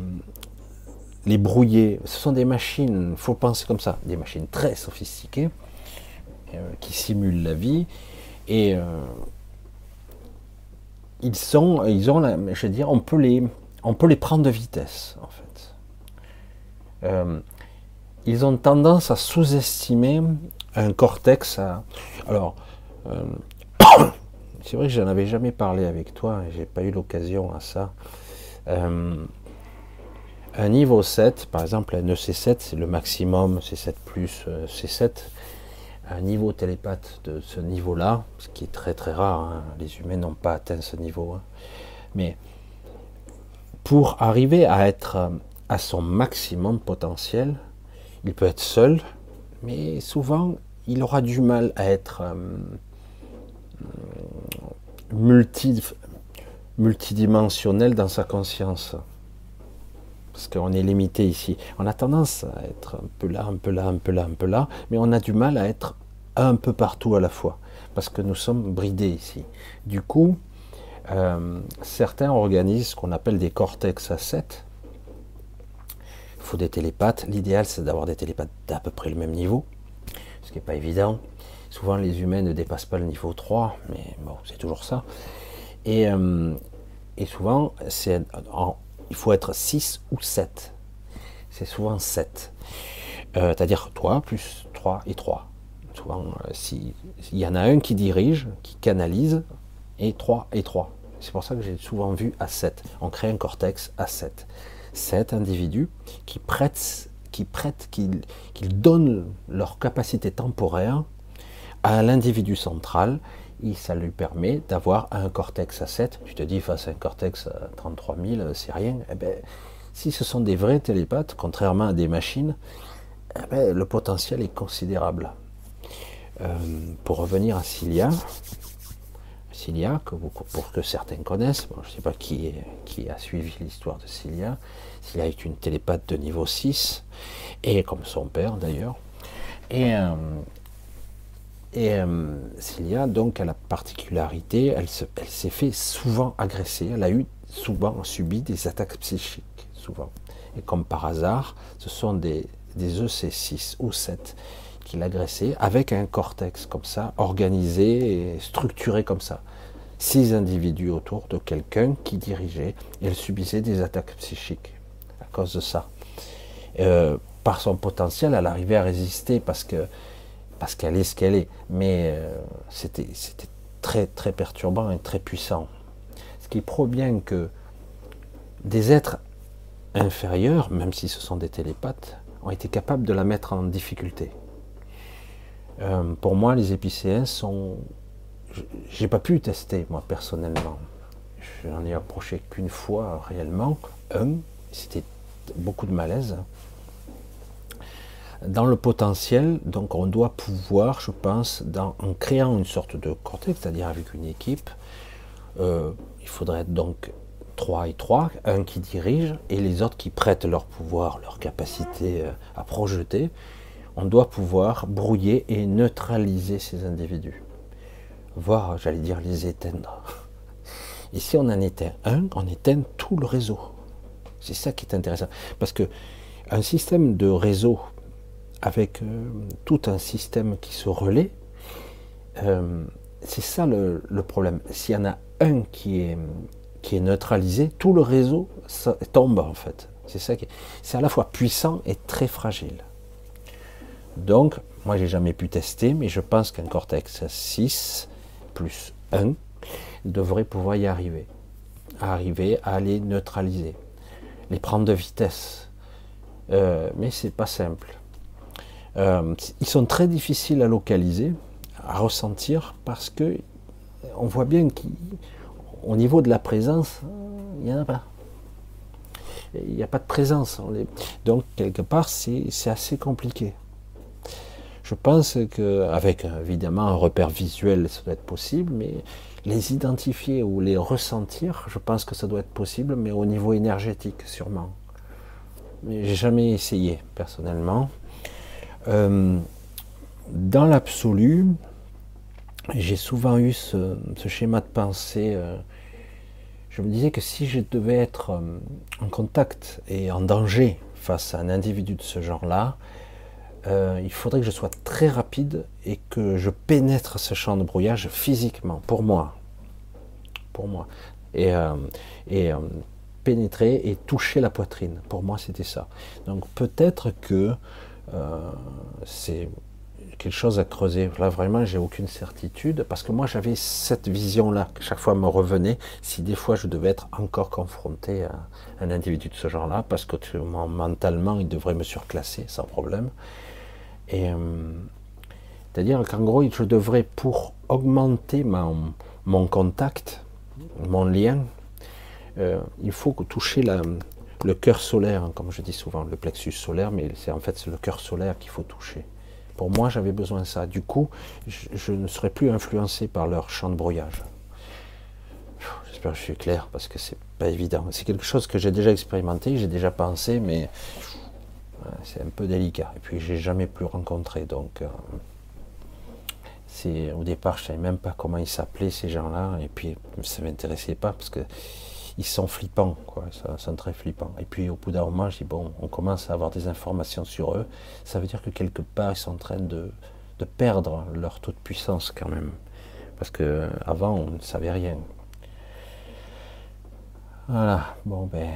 les brouillés, ce sont des machines, il faut penser comme ça, des machines très sophistiquées qui simulent la vie et ils ont, je veux dire, on peut les, prendre de vitesse, en fait. Euh, ils ont tendance à sous-estimer un cortex. Alors, euh, c'est vrai que je n'en avais jamais parlé avec toi, j'ai pas eu l'occasion à ça. Euh, un niveau 7, par exemple, un EC7, c'est le maximum, C7 plus C7. Un niveau télépathe de ce niveau-là, ce qui est très très rare, hein. les humains n'ont pas atteint ce niveau. Hein. Mais pour arriver à être à son maximum potentiel, il peut être seul, mais souvent il aura du mal à être euh, multi, multidimensionnel dans sa conscience. Parce qu'on est limité ici. On a tendance à être un peu là, un peu là, un peu là, un peu là, mais on a du mal à être un peu partout à la fois. Parce que nous sommes bridés ici. Du coup, euh, certains organisent ce qu'on appelle des cortex à 7. Il faut des télépathes. L'idéal, c'est d'avoir des télépathes d'à peu près le même niveau, ce qui n'est pas évident. Souvent, les humains ne dépassent pas le niveau 3, mais bon, c'est toujours ça. Et, euh, souvent, il faut être 6 ou 7. C'est souvent 7. Euh, c'est-à-dire toi plus 3 et 3. Souvent, s'il y en a un qui dirige, qui canalise, et 3 et 3. C'est pour ça que j'ai souvent vu à 7. On crée un cortex à 7. 7 individus qui prêtent, qui prêtent, qui, donnent leur capacité temporaire à l'individu central ça lui permet d'avoir un cortex à 7. Tu te dis, face à un cortex à 33 000, c'est rien. Eh ben, si ce sont des vrais télépathes, contrairement à des machines, eh ben, le potentiel est considérable. Euh, pour revenir à Cilia, Cilia, que pour que certains connaissent, je ne sais pas qui, a suivi l'histoire de Cilia. Cilia est une télépathe de niveau 6, et comme son père d'ailleurs. Euh, et euh, Cilia, donc, a la particularité, elle, s'est fait souvent agresser, elle a eu souvent subi des attaques psychiques, souvent. Et comme par hasard, ce sont des, des EC6 ou 7 qui l'agressaient avec un cortex comme ça, organisé et structuré comme ça six individus autour de quelqu'un qui dirigeait et elle subissait des attaques psychiques à cause de ça. Euh, par son potentiel, elle arrivait à résister parce que parce qu'elle est ce qu'elle est, mais euh, c'était très très perturbant et très puissant. Ce qui prouve bien que des êtres inférieurs, même si ce sont des télépathes, ont été capables de la mettre en difficulté. Euh, pour moi, les épicéens sont j'ai pas pu tester moi personnellement. Je n'en ai approché qu'une fois réellement, un, c'était beaucoup de malaise. Dans le potentiel, donc on doit pouvoir, je pense, en créant une sorte de cortex, c'est-à-dire avec une équipe, euh, il faudrait donc 3 et 3, un qui dirige et les autres qui prêtent leur pouvoir, leur capacité euh, à projeter. On doit pouvoir brouiller et neutraliser ces individus voire, j'allais dire, les éteindre. Et si on en éteint un, on éteint tout le réseau. C'est ça qui est intéressant. Parce que un système de réseau avec euh, tout un système qui se relaie, euh, c'est ça le, problème. S'il y en a un qui est, qui est neutralisé, tout le réseau tombe en fait. C'est ça qui c'est à la fois puissant et très fragile. Donc, moi j'ai jamais pu tester, mais je pense qu'un Cortex 6 plus 1 devrait pouvoir y arriver. arriver à les neutraliser, les prendre de vitesse. Euh, mais c'est pas simple. Euh, ils sont très difficiles à localiser, à ressentir parce que on voit bien qu'au niveau de la présence, il n'y en a pas. Il n'y a pas de présence. Donc, quelque part, c'est assez compliqué. Je pense qu'avec évidemment un repère visuel, ça doit être possible, mais les identifier ou les ressentir, je pense que ça doit être possible, mais au niveau énergétique, sûrement. Mais j'ai jamais essayé, personnellement. Euh, dans l'absolu, j'ai souvent eu ce, schéma de pensée. Euh, je me disais que si je devais être euh, en contact et en danger face à un individu de ce genre-là, il faudrait que je sois très rapide et que je pénètre ce champ de brouillage physiquement, pour moi. Pour moi. Et pénétrer et toucher la poitrine. Pour moi, c'était ça. Donc peut-être que c'est quelque chose à creuser. Là, vraiment, j'ai aucune certitude parce que moi, j'avais cette vision-là. Chaque fois, me revenait si des fois je devais être encore confronté à un individu de ce genre-là parce que mentalement, il devrait me surclasser sans problème. Et euh, c'est-à-dire qu'en gros, je devrais, pour augmenter mon, mon contact, mon lien, euh, il faut toucher la, le cœur solaire, hein, comme je dis souvent, le plexus solaire, mais c'est en fait le cœur solaire qu'il faut toucher. Pour moi, j'avais besoin de ça. Du coup, je, ne serais plus influencé par leur champ de brouillage. J'espère que je suis clair parce que c'est pas évident. C'est quelque chose que j'ai déjà expérimenté, j'ai déjà pensé, mais c'est un peu délicat. Et puis, j'ai jamais plus rencontré. Euh, au départ, je savais même pas comment ils s'appelaient ces gens-là, et puis ça m'intéressait pas parce que ils sont flippants, quoi. Ça, sont très flippants. Et puis au bout d'un moment, je dis bon, on commence à avoir des informations sur eux. Ça veut dire que quelque part, ils sont en train de, de perdre leur taux de puissance quand même, parce que avant, on ne savait rien. Voilà. Bon ben,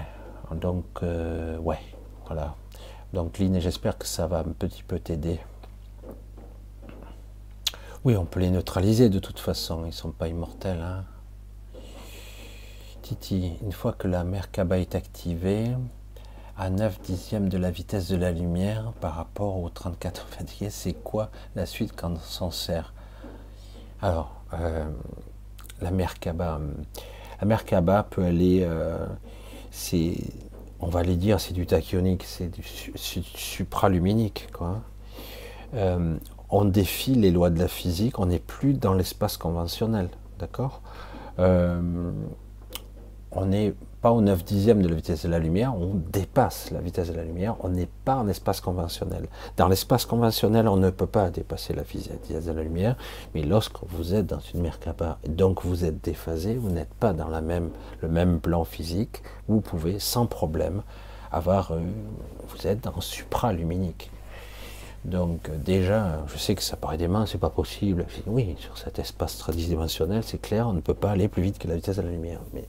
donc euh, ouais, voilà. Donc Lynn, j'espère que ça va un petit peu t'aider. Oui, on peut les neutraliser de toute façon, ils ne sont pas immortels. Hein. Titi, une fois que la Merkaba est activée, à 9 dixièmes de la vitesse de la lumière par rapport au 34 fatigué, c'est quoi la suite quand on s'en sert? Alors, euh, la Merkaba, la Merkaba peut aller, euh, c'est, on va aller dire, c'est du tachyonique, c'est du, supraluminique, quoi. Euh, on défie les lois de la physique, on n'est plus dans l'espace conventionnel, d'accord? On n'est pas au 9 dixième de la vitesse de la lumière, on dépasse la vitesse de la lumière, on n'est pas en espace conventionnel. Dans l'espace conventionnel, on ne peut pas dépasser la vitesse de la lumière, mais lorsque vous êtes dans une Merkaba, donc vous êtes déphasé, vous n'êtes pas dans le même plan physique, vous pouvez sans problème avoir, euh, vous êtes dans supraluminique. Donc déjà, je sais que ça paraît dément, c'est pas possible. Oui, sur cet espace tridimensionnel, c'est clair, on ne peut pas aller plus vite que la vitesse de la lumière. Mais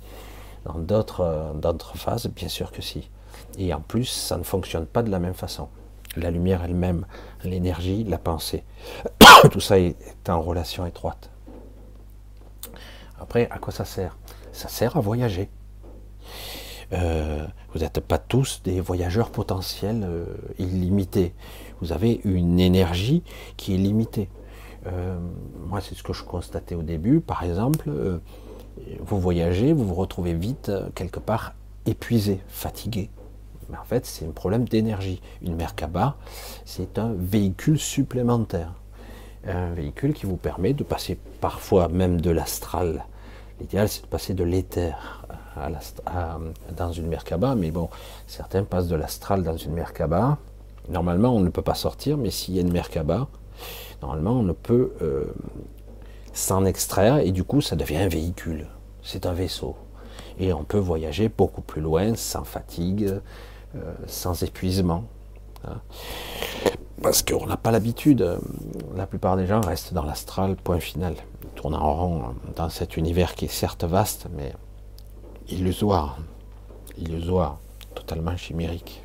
dans euh, d'autres phases, bien sûr que si. Et en plus, ça ne fonctionne pas de la même façon. La lumière elle-même, l'énergie, la pensée, tout ça est en relation étroite. Après, à quoi ça sert? Ça sert à voyager. Euh, vous n'êtes pas tous des voyageurs potentiels euh, illimités. Vous avez une énergie qui est limitée. moi, c'est ce que je constatais au début. Par exemple, vous voyagez, vous vous retrouvez vite euh, quelque part épuisé, fatigué. Mais en fait, c'est un problème d'énergie. Une Merkaba, c'est un véhicule supplémentaire. Un véhicule qui vous permet de passer parfois même de l'astral. L'idéal, c'est de passer de l'éther dans une Merkaba, mais bon, certains passent de l'astral dans une Merkaba. Normalement, on ne peut pas sortir, mais s'il y a une Merkaba, normalement, on ne peut euh, s'en extraire et du coup ça devient un véhicule. C'est un vaisseau. Et on peut voyager beaucoup plus loin sans fatigue, euh, sans épuisement. Hein. Parce qu'on n'a pas l'habitude. La plupart des gens restent dans l'astral, point final. Ils tournent en rond dans cet univers qui est certes vaste, mais illusoire. Illusoire, totalement chimérique.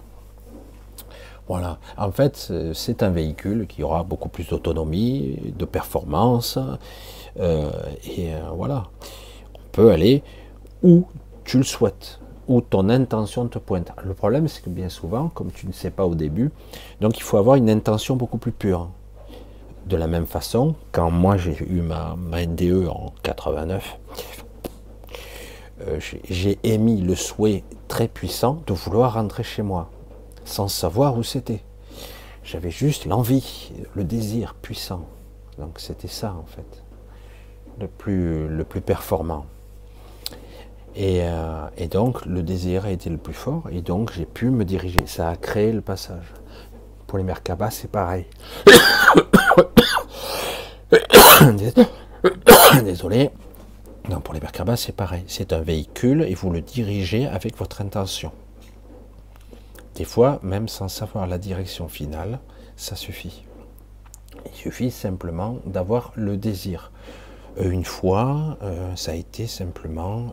Voilà. En fait, c'est un véhicule qui aura beaucoup plus d'autonomie, de performance, euh, et euh, voilà, peut aller où tu le souhaites, où ton intention te pointe. Le problème, c'est que bien souvent, comme tu ne sais pas au début, donc il faut avoir une intention beaucoup plus pure. de la même façon, quand moi j'ai eu ma, NDE en 89, euh, j'ai émis le souhait très puissant de vouloir rentrer chez moi, sans savoir où c'était. J'avais juste l'envie, le désir puissant. Donc c'était ça en fait, le plus, le plus performant. Et, euh, et, donc le désir a été le plus fort, et donc j'ai pu me diriger. Ça a créé le passage. Pour les Merkabah, c'est pareil. Désolé. Non, pour les Merkabah, c'est pareil. C'est un véhicule et vous le dirigez avec votre intention. Des fois, même sans savoir la direction finale, ça suffit. Il suffit simplement d'avoir le désir. Euh, une fois, euh, ça a été simplement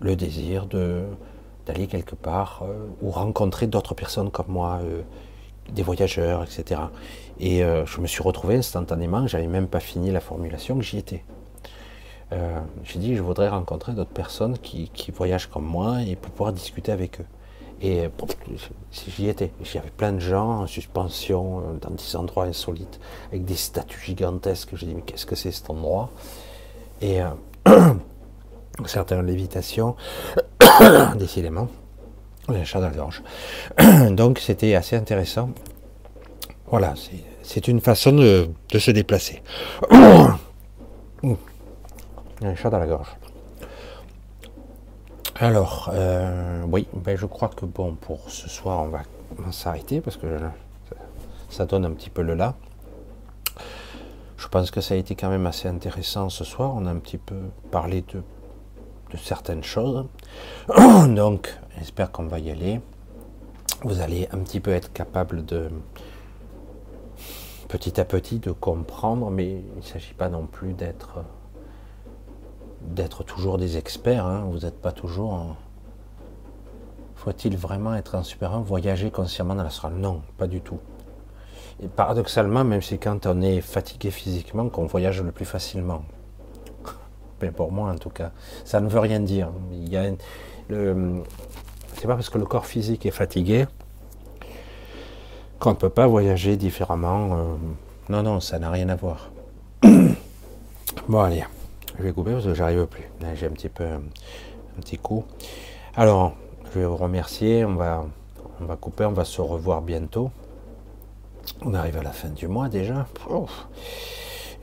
le désir de d'aller quelque part ou rencontrer d'autres personnes comme moi, des voyageurs, etc. Et je me suis retrouvé instantanément, j'avais même pas fini la formulation, j'y étais. J'ai dit, je voudrais rencontrer d'autres personnes qui, qui voyagent comme moi et pour pouvoir discuter avec eux. Et j'y étais. J'avais plein de gens en suspension euh, dans des endroits insolites, avec des statues gigantesques. J'ai dit, mais qu'est-ce que c'est cet endroit? Et euh, certaines lévitations, décidément, un chat dans la gorge. Donc c'était assez intéressant. Voilà, c'est une façon de, de se déplacer. un chat dans la gorge. Alors, euh, oui, ben je crois que bon, pour ce soir, on va, s'arrêter parce que ça donne un petit peu le là. Je pense que ça a été quand même assez intéressant ce soir. On a un petit peu parlé de, de certaines choses. Donc, j'espère qu'on va y aller. Vous allez un petit peu être capable de, petit à petit, de comprendre, mais il ne s'agit pas non plus d'être d'être toujours des experts. Hein. Vous n'êtes pas toujours. Faut-il vraiment être un super voyager consciemment dans l'astral? Non, pas du tout. Paradoxalement, même si quand on est fatigué physiquement, qu'on voyage le plus facilement. Pour moi, en tout cas, ça ne veut rien dire. Il y a c'est pas parce que le corps physique est fatigué qu'on ne peut pas voyager différemment. Euh, non, non, ça n'a rien à voir. bon, allez. Je vais couper parce que j'arrive plus. J'ai un petit peu un petit coup. Alors, je vais vous remercier. On va, on va couper. On va se revoir bientôt. On arrive à la fin du mois déjà.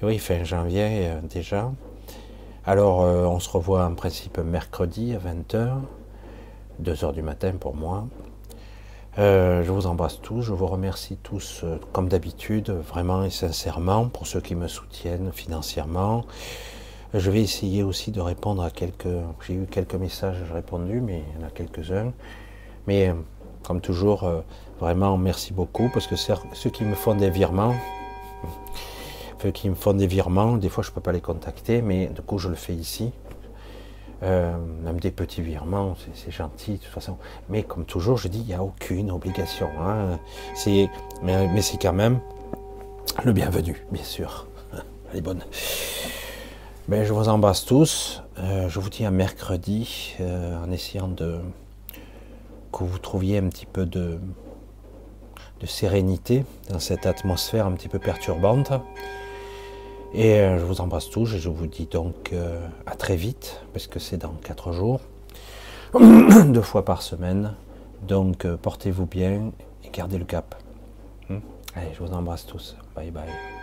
Oui, fin janvier euh, déjà. Alors, euh, on se revoit en principe mercredi à 20h, 2h du matin pour moi. Euh, je vous embrasse tous, je vous remercie tous comme d'habitude, vraiment et sincèrement, pour ceux qui me soutiennent financièrement, je vais essayer aussi de répondre à quelques. J'ai eu quelques messages répondus, mais il y en a quelques-uns. Mais comme toujours, euh, vraiment merci beaucoup parce que ceux qui me font des virements, qui me font des virements, des fois je ne peux pas les contacter, mais du coup je le fais ici. Euh, même des petits virements, c'est gentil de toute façon. Mais comme toujours, je dis, il n'y a aucune obligation. Hein. Mais, mais c'est quand même le bienvenu, bien sûr. Elle est bonne. Ben, je vous embrasse tous. Euh, je vous dis à mercredi euh, en essayant de que vous trouviez un petit peu de, de sérénité dans cette atmosphère un petit peu perturbante. Et euh, je vous embrasse tous et je vous dis donc à très vite, parce que c'est dans quatre jours, deux fois par semaine. Donc portez-vous bien et gardez le cap. Hmm? Allez, je vous embrasse tous. Bye bye.